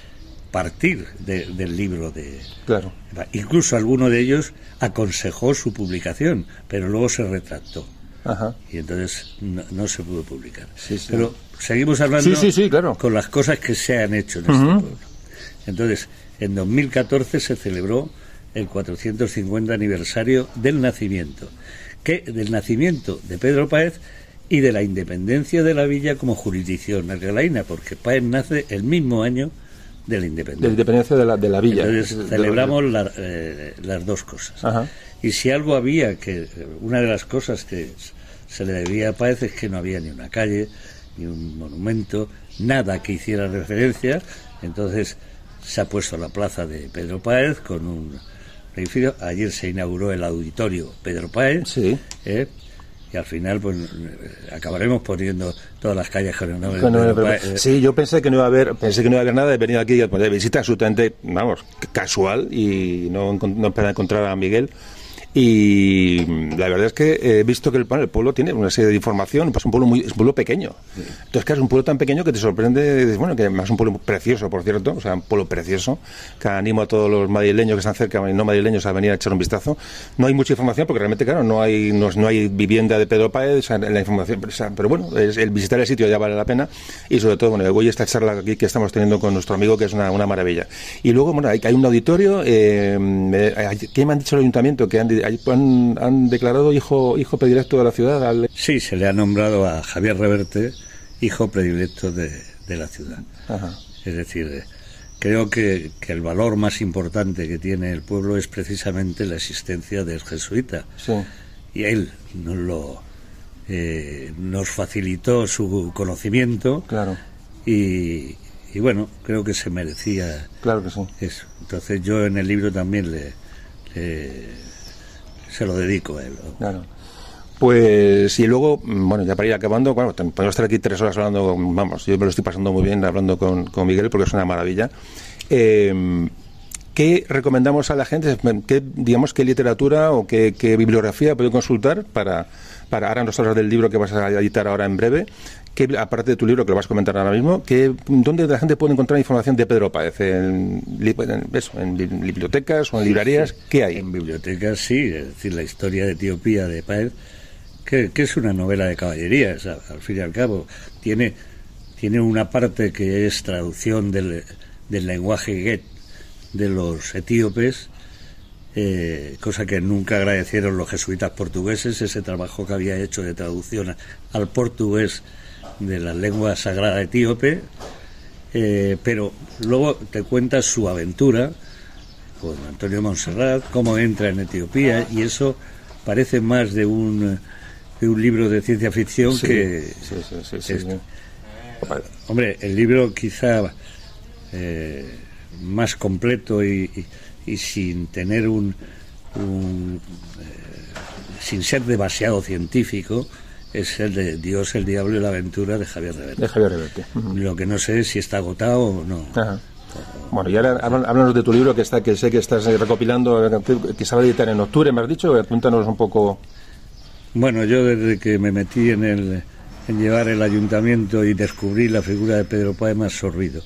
partir de- del libro de, Claro. Incluso alguno de ellos aconsejó su publicación, pero luego se retractó. Ajá. Y entonces no, no se pudo publicar. Sí, sí. Pero seguimos hablando Sí, claro. con las cosas que se han hecho en este pueblo. Entonces, en 2014 se celebró el 450 aniversario del nacimiento, que del nacimiento de Pedro Páez y de la independencia de la villa como jurisdicción argelaina, porque Páez nace el mismo año de la De independencia. la independencia de la, de la villa. Entonces De- de- celebramos la- eh, las dos cosas. Ajá. Y si algo había que, una de las cosas que se le debía a Páez es que no había ni una calle, ni un monumento, nada que hiciera referencia. Entonces se ha puesto la plaza de Pedro Páez con un edificio. Ayer se inauguró el auditorio Pedro Páez. Sí. ¿eh? Y al final, pues acabaremos poniendo todas las calles con el nombre de Con el- Pedro pero- sí, yo pensé que no iba a haber, pensé que no iba a haber nada de venir aquí de visita absolutamente, vamos, casual y no, no esperaba encontrar a Miguel. Y la verdad es que he visto que el, el pueblo tiene una serie de información, pues un pueblo muy, es un pueblo pequeño. Entonces, claro, es un pueblo tan pequeño que te sorprende, bueno, que es un pueblo precioso, por cierto, o sea, un pueblo precioso, que animo a todos los madrileños que están cerca y no madrileños a venir a echar un vistazo. No hay mucha información porque realmente, claro, no hay, no, no hay vivienda de Pedro Páez, la información, pero bueno, es- el visitar el sitio ya vale la pena y sobre todo, bueno, hoy esta charla aquí que estamos teniendo con nuestro amigo que es una, una maravilla. Y luego, bueno, hay, hay un auditorio, eh, ¿qué me han dicho el ayuntamiento? Que han, han, han declarado hijo, hijo predilecto de la ciudad. al- Sí, se le ha nombrado a Javier Reverte hijo predilecto de, de la ciudad. Ajá. Es decir, eh, creo que, que el valor más importante que tiene el pueblo es precisamente la existencia del jesuita. Sí. Y él nos lo eh, nos facilitó su conocimiento Claro, y, y bueno, creo que se merecía claro que sí. eso. Entonces yo en el libro también le, le- se lo dedico a él. Claro. Pues y luego, bueno, ya para ir acabando, bueno, podemos estar aquí tres horas hablando, vamos, yo me lo estoy pasando muy bien hablando con, con Miguel porque es una maravilla. Eh, ¿Qué recomendamos a la gente? ¿Qué, digamos, qué literatura o qué, qué bibliografía puede consultar para, para ahora nos hablas del libro que vas a editar ahora en breve? ¿Qué, aparte de tu libro que lo vas a comentar ahora mismo, ¿qué, ¿dónde la gente puede encontrar información de Pedro Páez? ¿En, li- en, eso, en bi- bibliotecas o en librerías? ¿Qué hay? En bibliotecas sí, es decir, la historia de Etiopía de Páez, que, que es una novela de caballería, es, a- al fin y al cabo. Tiene, tiene una parte que es traducción del, del lenguaje Get de los etíopes, eh, cosa que nunca agradecieron los jesuitas portugueses, ese trabajo que había hecho de traducción al portugués de la lengua sagrada etíope, eh, pero luego te cuenta su aventura con Antonio Monserrat, cómo entra en Etiopía, y eso parece más de un, de un libro de ciencia ficción Sí, que... sí, sí, sí, sí, esto. sí. Hombre, el libro quizá eh, más completo y, y- y sin tener un, un, eh, sin ser demasiado científico es el de Dios, el diablo y la aventura de Javier Reverte. De Javier Reverte. Lo que no sé es si está agotado o no. Ajá. Bueno, y ahora háblanos de tu libro que está que sé que estás recopilando, eh, que- se va a editar en octubre, me has dicho. Eh, Cuéntanos un poco. Bueno, yo desde que me metí en, el, en llevar el ayuntamiento y descubrí la figura de Pedro ha absorbido.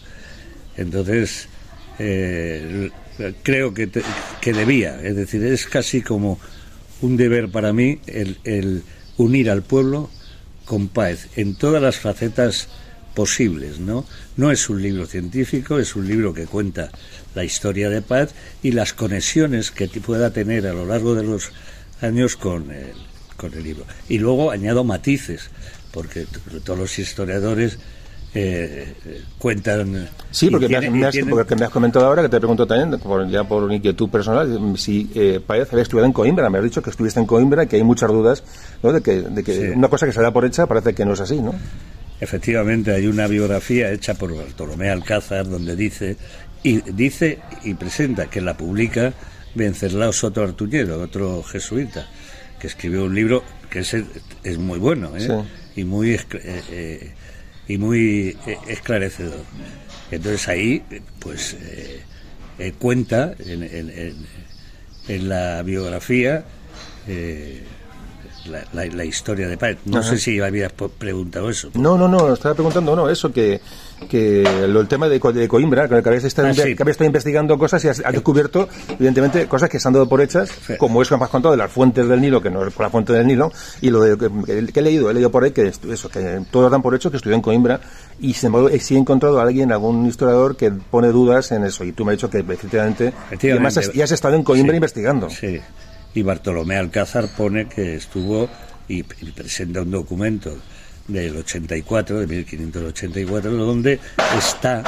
Entonces, eh, creo que, te- que debía, es decir, es casi como un deber para mí el, el unir al pueblo con Páez en todas las facetas posibles, ¿no? No es un libro científico, es un libro que cuenta la historia de Páez y las conexiones que pueda tener a lo largo de los años con el, con el libro. Y luego añado matices, porque todos los historiadores eh, cuentan... Sí, porque, me, tienen- has, y me has- tienen- porque me has comentado ahora que te pregunto también, por- ya por inquietud personal, si eh, Páez había estudiado en Coimbra. Me has dicho que estuviste en Coimbra y que hay muchas dudas ¿no? de que, de que Sí. una cosa que se da por hecha parece que no es así, ¿no? Efectivamente, hay una biografía hecha por Bartolomé Alcázar donde dice y dice y presenta que la publica Venceslao Soto Artuñero, otro jesuita, que escribió un libro que es, es muy bueno ¿eh? Sí. y muy eh, eh, y muy eh, esclarecedor. Entonces ahí, pues eh, eh, cuenta en, en- en- en la biografía eh, la, la- la historia de Páez. No Ajá. sé si habías preguntado eso. No, no, no, estaba preguntando, no, eso, que, que lo, el tema de, de Coimbra, que habéis estado, Ah, sí. que habéis estado investigando cosas y has, has descubierto, evidentemente, cosas que se han dado por hechas, como eso que me has contado de las fuentes del Nilo, que no es por la fuente del Nilo, y lo de, que, que he leído, he leído por ahí que eso, que todos dan por hecho que estudió en Coimbra, y sin embargo, eh, sí he encontrado a alguien, algún historiador, que pone dudas en eso, y tú me has dicho que efectivamente, y además has- y has estado en Coimbra Sí. investigando. Sí. Y Bartolomé Alcázar pone que estuvo y, y presenta un documento del 84, de 1584, donde está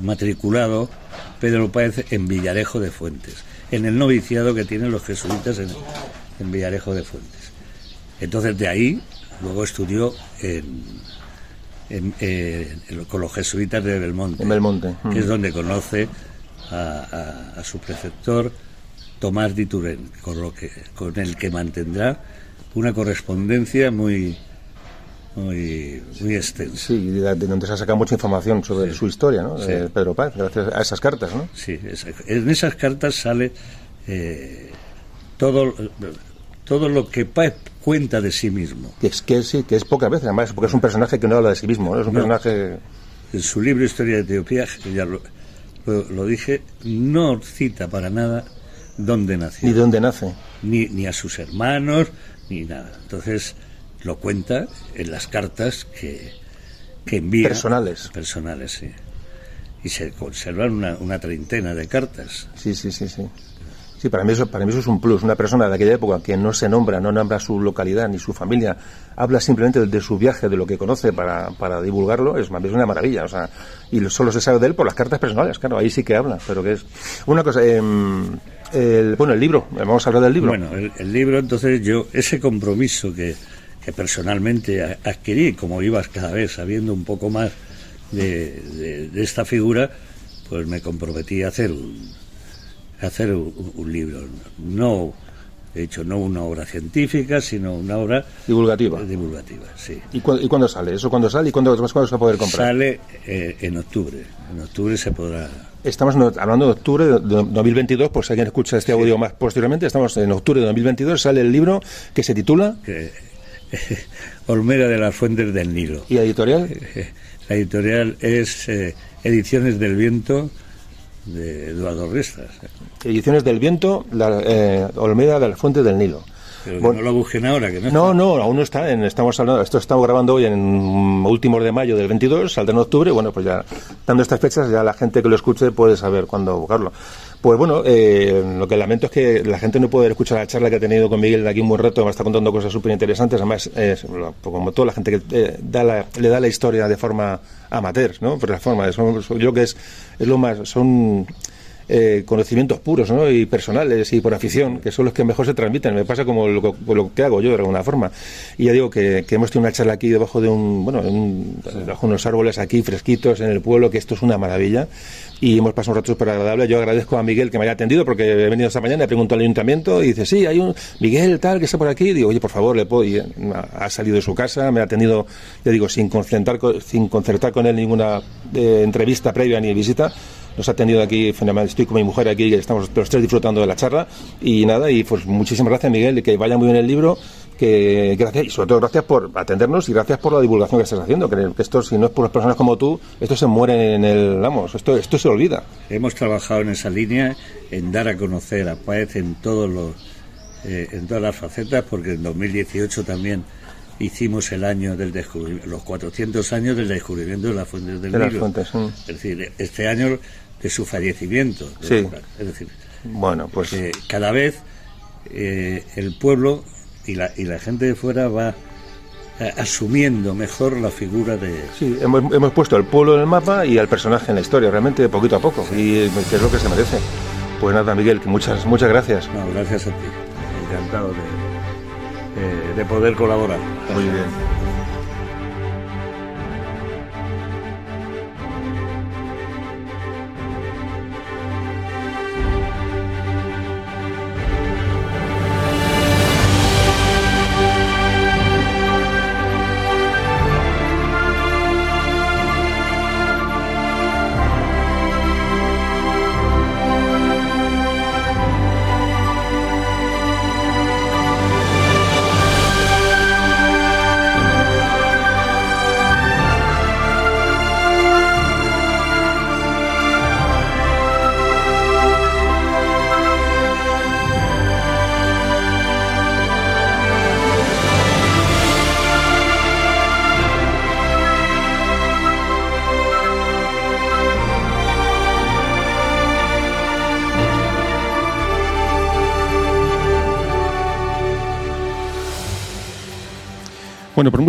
matriculado Pedro Páez en Villarejo de Fuentes, en el noviciado que tienen los jesuitas en, en Villarejo de Fuentes. Entonces de ahí luego estudió en, en- eh, en- con los jesuitas de Belmonte, En Belmonte. que Mm. es donde conoce a, a- a su preceptor Tomás de Turén, con, lo que, con el que mantendrá una correspondencia muy, muy, muy extensa. Sí, de, de donde se ha sacado mucha información sobre su historia, ¿no? Sí. De Pedro Páez, gracias a esas cartas, ¿no? Sí, en esas cartas sale eh, todo, todo lo que Páez cuenta de sí mismo. Que es, que sí, que es pocas veces, además, porque es un personaje que no habla de sí mismo, ¿no? Es un No. personaje... En su libro Historia de Etiopía, ya lo, lo- lo dije, no cita para nada dónde nació. Ni de dónde nace. Ni, ni a sus hermanos, ni nada. Entonces lo cuenta en las cartas que, que envía. Personales. Personales, sí. Y se conservan una, una treintena de cartas. Sí, sí, sí, sí. Sí, para mí, eso, para mí eso es un plus. Una persona de aquella época que no se nombra, no nombra su localidad ni su familia, habla simplemente de, de su viaje, de lo que conoce para, para divulgarlo, es, es una maravilla. O sea, y lo- solo se sabe de él por las cartas personales, claro, ahí sí que habla. Pero que es. Una cosa, em, el, bueno, el libro, vamos a hablar del libro. Bueno, el, el libro, entonces yo, ese compromiso que, que personalmente adquirí, como ibas cada vez sabiendo un poco más de, de- de esta figura, pues me comprometí a hacer un, a hacer un, un libro. No, de hecho, no una obra científica, sino una obra divulgativa. divulgativa, sí. ¿Y, cu- y cuándo sale? ¿Eso cuándo sale y cuándo, cuándo se va a poder comprar? Sale eh, en octubre. En octubre se podrá. Estamos hablando de octubre de, de 2022, por si alguien escucha este audio más posteriormente, estamos en octubre de 2022, sale el libro que se titula que- Olmera de las Fuentes del Nilo. ¿Y la editorial? La editorial es eh, Ediciones del Viento de Eduardo Restas. Ediciones del Viento, la, eh, Olmeda de las Fuentes del Nilo. Pero Bueno. no lo busquen ahora, que no, No, está. no, aún no está. En, estamos hablando, esto estamos grabando hoy en últimos de mayo del 22, saldrá en octubre. Bueno, pues ya, dando estas fechas, ya la gente que lo escuche puede saber cuándo buscarlo. Pues bueno, eh, lo que lamento es que la gente no puede escuchar la charla que ha tenido con Miguel de aquí un buen rato, me está contando cosas súper interesantes. Además, lo- como toda la gente que eh, da la- le da la historia de forma amateur, ¿no? Por la forma, son- yo creo que es, es lo más, son eh, conocimientos puros ¿no? y personales y por afición, que son los que mejor se transmiten. Me pasa como lo, lo que hago yo de alguna forma. Y ya digo que, que hemos tenido una charla aquí debajo de un, bueno, un- unos árboles aquí fresquitos en el pueblo, que esto es una maravilla. Y hemos pasado un rato súper agradable. Yo agradezco a Miguel que me haya atendido porque he venido esta mañana, he preguntado al ayuntamiento y dice, sí, hay un Miguel tal que está por aquí. digo, oye, por favor, le puedo. Y eh, ha salido de su casa, me ha atendido, ya digo, sin concertar, con- sin concertar con él ninguna eh, entrevista previa ni visita nos ha atendido aquí. Estoy con mi mujer aquí, estamos los tres disfrutando de la charla. Y nada, y pues muchísimas gracias, Miguel, y que vaya muy bien el libro. Que gracias, y sobre todo gracias por atendernos y gracias por la divulgación que estás haciendo. Que esto, si no es por las personas como tú, esto se muere en el. Vamos, esto, esto se olvida. Hemos trabajado en esa línea, en dar a conocer a Paez en todos los, eh, en todas las facetas, porque en 2018 también hicimos el año del descubrimiento, los 400 años del descubrimiento de las fuentes del De las Nilo. fuentes, mm. Es decir, este año de su fallecimiento. de Sí. Es decir, Bueno, pues. que cada vez eh, el pueblo y la, y la gente de fuera va eh, asumiendo mejor la figura de, Sí, hemos, hemos puesto el pueblo en el mapa y al personaje en la historia, realmente poquito a poco, y eh, que es lo que se merece. Pues nada, Miguel, que muchas, muchas gracias. No, gracias a ti. Encantado de, de- de poder colaborar. Muy bien.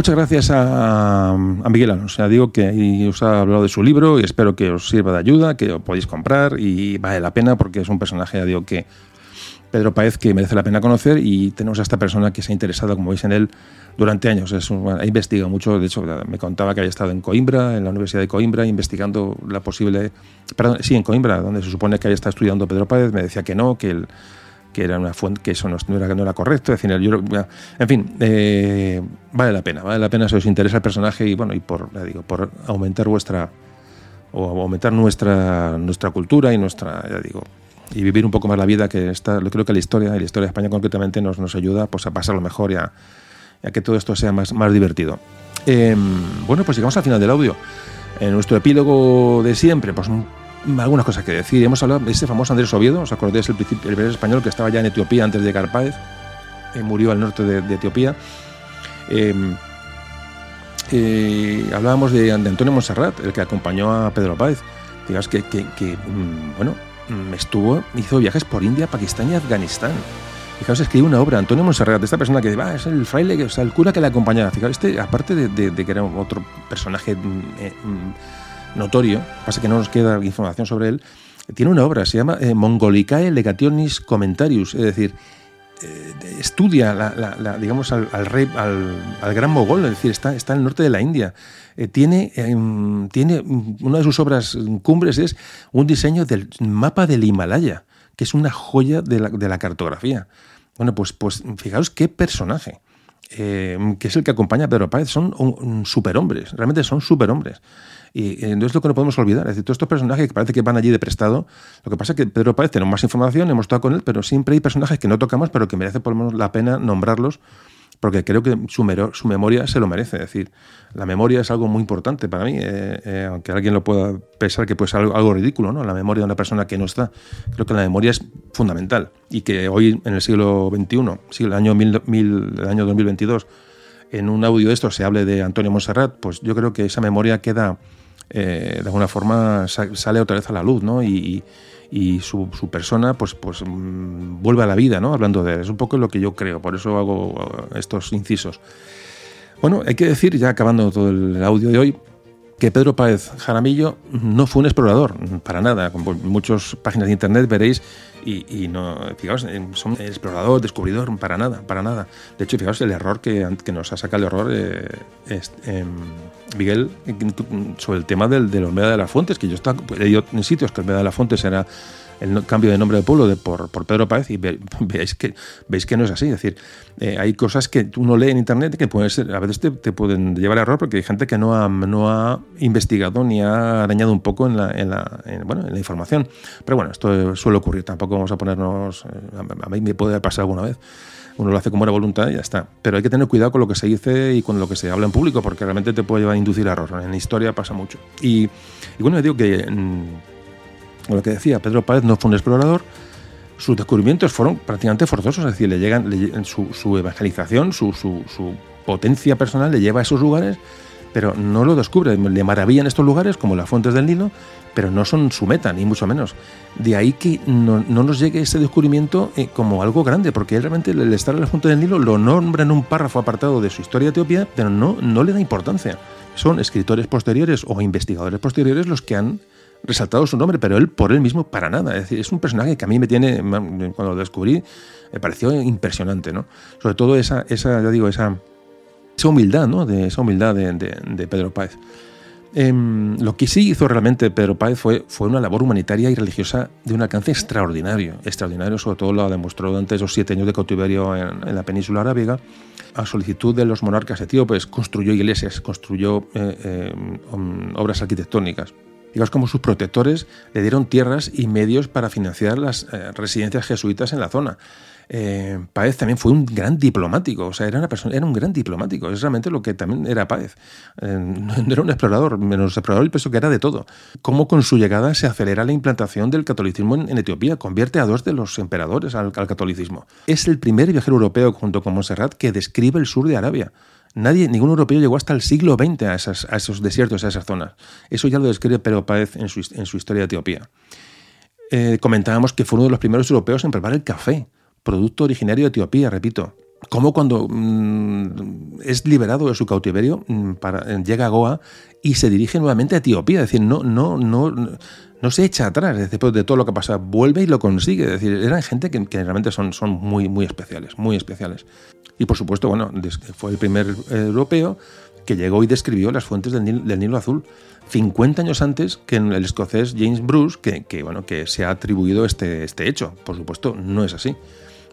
Muchas gracias a, Miguel Alonso. Ya digo que os ha hablado de su libro y espero que os sirva de ayuda, que lo podéis comprar y vale la pena porque es un personaje, ya digo, que Pedro Paez que merece la pena conocer y tenemos a esta persona que se ha interesado, como veis en él, durante años. Es un- ha investigado mucho, de hecho, me contaba que había estado en Coimbra, en la Universidad de Coimbra, investigando la posible. Perdón, sí, en Coimbra, donde se supone que había estado estudiando Pedro Páez, me decía que no, que el- que era una fuente, que eso no, era, no era correcto. Decir, yo, en fin, eh, vale la pena, vale la pena si os interesa el personaje y bueno, y por, ya digo, por aumentar vuestra o aumentar nuestra nuestra cultura y nuestra, ya digo, y vivir un poco más la vida que está, creo que la historia, y la historia de España concretamente nos, nos ayuda pues a pasarlo mejor y a, a que todo esto sea más, más divertido. Eh, bueno, pues llegamos al final del audio. En nuestro epílogo de siempre, pues un- algunas cosas que decir. Hemos hablado de ese famoso Andrés Oviedo, ¿os acordáis? El, el primer español que estaba ya en Etiopía antes de llegar Páez, eh, murió al norte de, de Etiopía. Eh, eh, hablábamos de, de Antonio Monserrat, el que acompañó a Pedro Páez. Digamos que, que- mm, bueno, mm, estuvo, hizo viajes por India, Pakistán y Afganistán. Fijaos, escribió una obra, Antonio Monserrat, esta persona que va, es el fraile, que- o sea, el cura que le acompañaba. Fijaos, este, aparte de, de- de que era otro personaje mm, eh, notorio, pasa que no nos queda información sobre él, tiene una obra, se llama eh, Mongolicae Legationis Commentarius, es decir, eh, estudia la, la- la- digamos al, al rey al, al gran mogol es decir está está en el norte de la India. Eh, tiene em, tiene mm, una de sus obras cumbres es un diseño del mapa del Himalaya que es una joya de la, de la cartografía. Bueno pues pues fijaos qué personaje eh, que es el que acompaña a Pedro Páez, son un- un superhombres, realmente son superhombres. Y eh, no es lo que no podemos olvidar. Es decir, todos estos personajes que parece que van allí de prestado, lo que pasa es que Pedro Páez tenemos más información, hemos estado con él, pero siempre hay personajes que no tocamos, pero que merece por lo menos la pena nombrarlos porque creo que su, mero- su memoria se lo merece. Es decir, la memoria es algo muy importante para mí, eh, eh, aunque alguien lo pueda pensar que puede ser algo, algo ridículo, ¿no? La memoria de una persona que no está. Creo que la memoria es fundamental y que hoy, en el siglo XXI, sí, el año, mil- mil- el año 2022, en un audio de esto se hable de Antonio Monserrat, pues yo creo que esa memoria queda, eh, de alguna forma, sa- sale otra vez a la luz, ¿no? Y, y- su, su persona, pues, pues mm, vuelve a la vida, ¿no? Hablando de él. Es un poco lo que yo creo, por eso hago eh, estos incisos. Bueno, hay que decir, ya acabando todo el audio de hoy, que Pedro Páez Jaramillo no fue un explorador, para nada. Como muchas páginas de internet veréis, y, no, fijaos, eh, son explorador, descubridor, para nada, para nada. De hecho, fijaos el error que, que nos ha sacado el error eh, em, Miguel eh, sobre el tema del, de la Olmeda de las Fuentes, que yo he leído en sitios que Olmeda de las Fuentes era el cambio de nombre de pueblo de, por, por Pedro Páez y ve- que, veis que no es así. Es decir, eh, hay cosas que uno lee en internet que pueden ser, a veces te, te pueden llevar a error porque hay gente que no ha, no ha investigado ni ha arañado un poco en la, en, la, en, bueno, en la información. Pero bueno, esto suele ocurrir. Tampoco vamos a ponernos. eh, a, a mí me puede pasar alguna vez. Uno lo hace con buena voluntad y ya está. Pero hay que tener cuidado con lo que se dice y con lo que se habla en público, porque realmente te puede llevar a inducir error. En la historia pasa mucho. Y, y bueno, yo digo que mm, lo que decía, Pedro Páez no fue un explorador, sus descubrimientos fueron prácticamente forzosos, es decir, le llegan, le su, su evangelización, su, su- su potencia personal le lleva a esos lugares, pero no lo descubre. Le maravillan estos lugares, como las fuentes del Nilo, pero no son su meta, ni mucho menos. De ahí que no, no nos llegue ese descubrimiento eh, como algo grande, porque realmente el estar en las fuentes del Nilo lo nombra en un párrafo apartado de su historia de Etiopía, pero no, no le da importancia. Son escritores posteriores o investigadores posteriores los que han resaltado su nombre, pero él por él mismo para nada. Es decir, un personaje que a mí me tiene, cuando lo descubrí, me pareció impresionante, ¿no? Sobre todo esa, esa ya digo, esa, humildad, ¿no? De, esa humildad de, Pedro Páez. Em, lo que sí hizo realmente Pedro Páez fue, fue una labor humanitaria y religiosa de un alcance extraordinario. Extraordinario, sobre todo lo demostró durante esos siete años de cautiverio en, en la península arábiga. A solicitud de los monarcas etíopes, construyó iglesias, construyó eh, eh, obras arquitectónicas. Digamos como sus protectores le dieron tierras y medios para financiar las eh, residencias jesuitas en la zona. Eh, Páez también fue un gran diplomático, o sea, era, una persona, era un gran diplomático, es realmente lo que también era Páez. Eh, no era un explorador, menos explorador, y pienso que era de todo. Cómo con su llegada se acelera la implantación del catolicismo en, Etiopía, convierte a dos de los emperadores al, al catolicismo. Es el primer viajero europeo, junto con Montserrat, que describe el sur de Arabia. Nadie, ningún europeo llegó hasta el siglo XX a, esos desiertos, a esas zonas. Eso ya lo describe Pedro Páez en su, historia de Etiopía. Eh, comentábamos que fue uno de los primeros europeos en preparar el café, producto originario de Etiopía, repito. Como cuando mm, es liberado de su cautiverio, mm, eh, llega a Goa y se dirige nuevamente a Etiopía. Es decir, no, se echa atrás después de todo lo que pasa, vuelve y lo consigue. Es decir, eran gente que, realmente son, muy especiales, muy especiales. Y por supuesto, bueno, fue el primer eh, europeo que llegó y describió las fuentes del Nilo, Azul 50 años antes que el escocés James Bruce, que, que, bueno, que se ha atribuido este, este hecho. Por supuesto, no es así.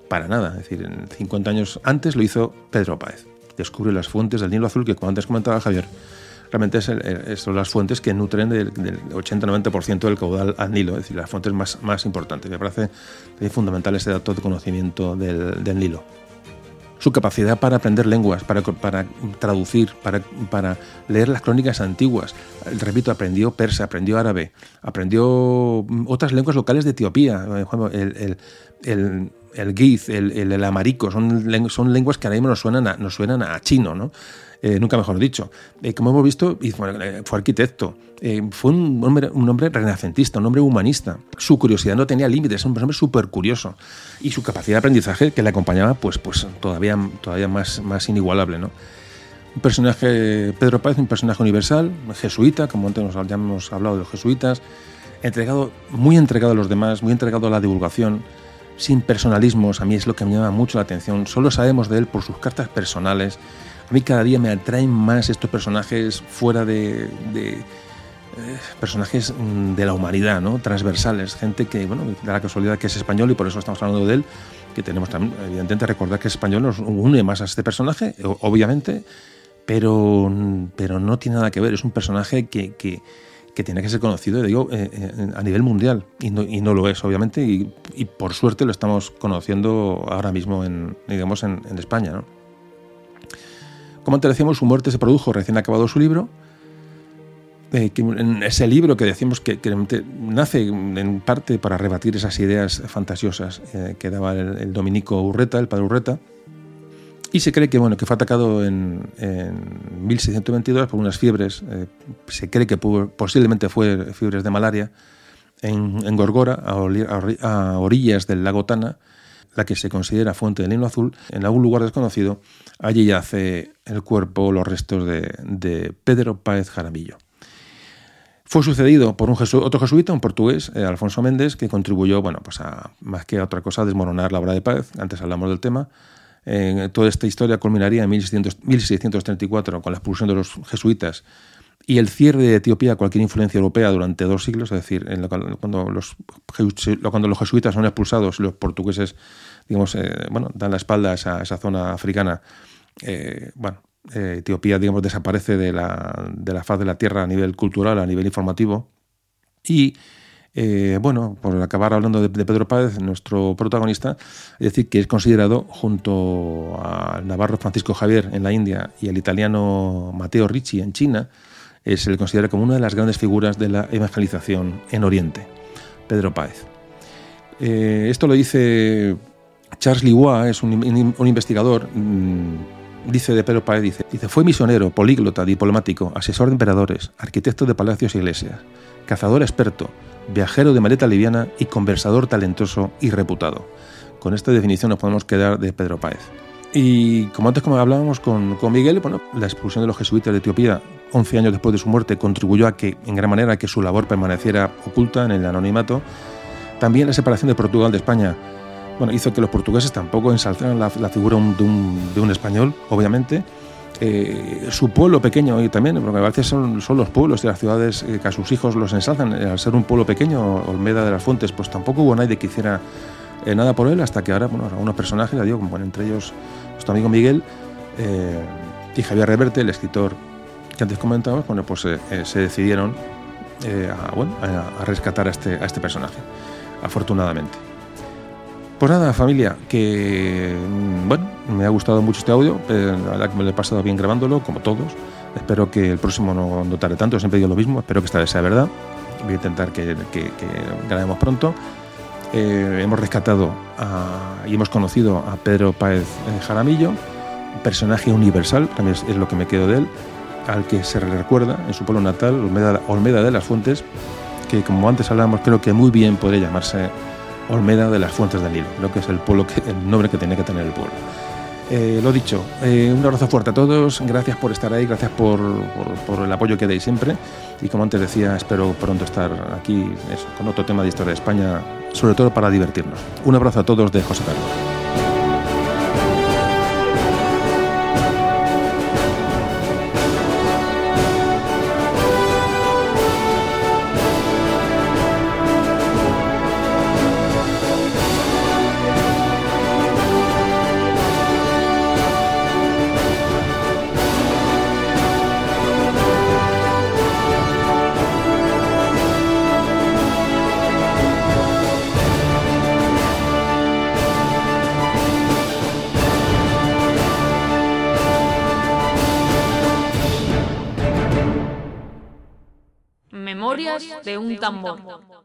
Para nada. Es decir, en 50 años antes lo hizo Pedro Páez. Descubre las fuentes del Nilo Azul, que como antes comentaba Javier, realmente son las fuentes que nutren del, del 80-90% del caudal al Nilo, es decir, las fuentes más, más importantes. Me parece fundamental ese dato de conocimiento del Nilo su capacidad para aprender lenguas, para, para traducir, para, para leer las crónicas antiguas. Eh, Repito, aprendió persa, aprendió árabe, aprendió mm, otras lenguas locales de Etiopía, eh, el guiz, el, el, amarico, son, son lenguas que ahora mismo nos suenan a, nos suenan a chino, ¿no? Eh, nunca mejor dicho. Eh, como hemos visto, eh, fue arquitecto, eh, fue un hombre, un hombre renacentista, un hombre humanista. Su curiosidad no tenía límites, un hombre súper curioso. Y su capacidad de aprendizaje que le acompañaba, pues, pues todavía, todavía más, más inigualable, ¿no? Un personaje, Pedro Páez, un personaje universal, jesuita, como antes nos, ya hemos hablado de los jesuitas, entregado, muy entregado a los demás, muy entregado a la divulgación, sin personalismos, a mí es lo que me llama mucho la atención. Solo sabemos de él por sus cartas personales. A mí cada día me atraen más estos personajes fuera de, de, eh, personajes mm, de la humanidad, ¿no? transversales, gente que, bueno, da la casualidad que es español y por eso estamos hablando de él, que tenemos también, evidentemente, recordar que es español nos une más a este personaje, obviamente, pero, pero no tiene nada que ver, es un personaje que, que, que tiene que ser conocido, digo, eh, eh, a nivel mundial, y no, y no lo es, obviamente, y, por suerte lo estamos conociendo ahora mismo en, digamos, en, España, ¿no? como antes decíamos, su muerte se produjo recién acabado su libro. eh, en ese libro que decimos que, nace en parte para rebatir esas ideas fantasiosas que daba el, el dominico Urreta, el padre Urreta, y se cree que, bueno, que fue atacado en, en 1622 por unas fiebres, eh, se cree que posiblemente fue fiebres de malaria, en, Gorgora, a, orillas del lago Tana, la que se considera fuente del Nilo Azul, en algún lugar desconocido, allí yace el cuerpo, los restos de, Pedro Páez Jaramillo. Fue sucedido por un otro jesuita, un portugués, eh, Alfonso Méndez, que contribuyó, bueno, pues a más que a otra cosa, a desmoronar la obra de Páez. Antes hablamos del tema. Eh, toda esta historia culminaría en 1600 1634 con la expulsión de los jesuitas y el cierre de Etiopía a cualquier influencia europea durante dos siglos, es decir, cuando, los, jesuitas son expulsados y los portugueses, digamos, eh, dan la espalda a esa, esa zona africana, eh, bueno, eh, Etiopía, digamos, desaparece de la, de la faz de la tierra a nivel cultural, a nivel informativo. Y, eh, bueno, por acabar hablando de, Pedro Páez, nuestro protagonista, es decir, que es considerado junto al navarro Francisco Javier en la India y al italiano Matteo Ricci en China, eh, se le considera como una de las grandes figuras de la evangelización en Oriente, Pedro Páez. Eh, esto lo dice Charles Liwa, es un investigador, mm, dice de Pedro Páez, dice, dice, fue misionero, políglota, diplomático, asesor de emperadores, arquitecto de palacios e iglesias, cazador experto, viajero de maleta liviana y conversador talentoso y reputado. Con esta definición nos podemos quedar de Pedro Páez. Y como antes como hablábamos con, con Miguel, bueno, la expulsión de los jesuitas de Etiopía 11 años después de su muerte contribuyó a que, en gran manera, que su labor permaneciera oculta en el anonimato. También la separación de Portugal de España bueno, hizo que los portugueses tampoco ensalzaran la, figura de, un, de un español, obviamente. Eh, su pueblo pequeño y también, porque a veces son, los pueblos y las ciudades eh, que a sus hijos los ensalzan. Eh, Al ser un pueblo pequeño, Olmeda de las Fuentes, pues tampoco hubo nadie que hiciera nada por él, hasta que ahora, algunos personajes, ya digo, como bueno, entre ellos nuestro amigo Miguel y Javier Reverte, el escritor que antes comentábamos, bueno, pues se decidieron a, bueno, a rescatar a este, a este personaje, afortunadamente. Pues nada, familia, que bueno, me ha gustado mucho este audio, eh, la verdad que me lo he pasado bien grabándolo, como todos. Espero que el próximo no, no tarde tanto, siempre digo lo mismo, espero que esta vez sea verdad. Voy a intentar que, grabemos pronto. Eh, hemos rescatado y hemos conocido a Pedro Páez eh, Jaramillo, personaje universal, también es, lo que me quedo de él, al que se recuerda en su pueblo natal, Olmeda, Olmeda de las Fuentes, que como antes hablábamos, creo que muy bien podría llamarse Olmeda de las Fuentes del Nilo. Creo que es el, pueblo que, el nombre que tiene que tener el pueblo. Eh, lo dicho, eh, un abrazo fuerte a todos, gracias por estar ahí, gracias por, por- el apoyo que dais siempre y como antes decía, espero pronto estar aquí con otro tema de historia de España, sobre todo para divertirnos. Un abrazo a todos de José Carlos. Memorias de un tambor.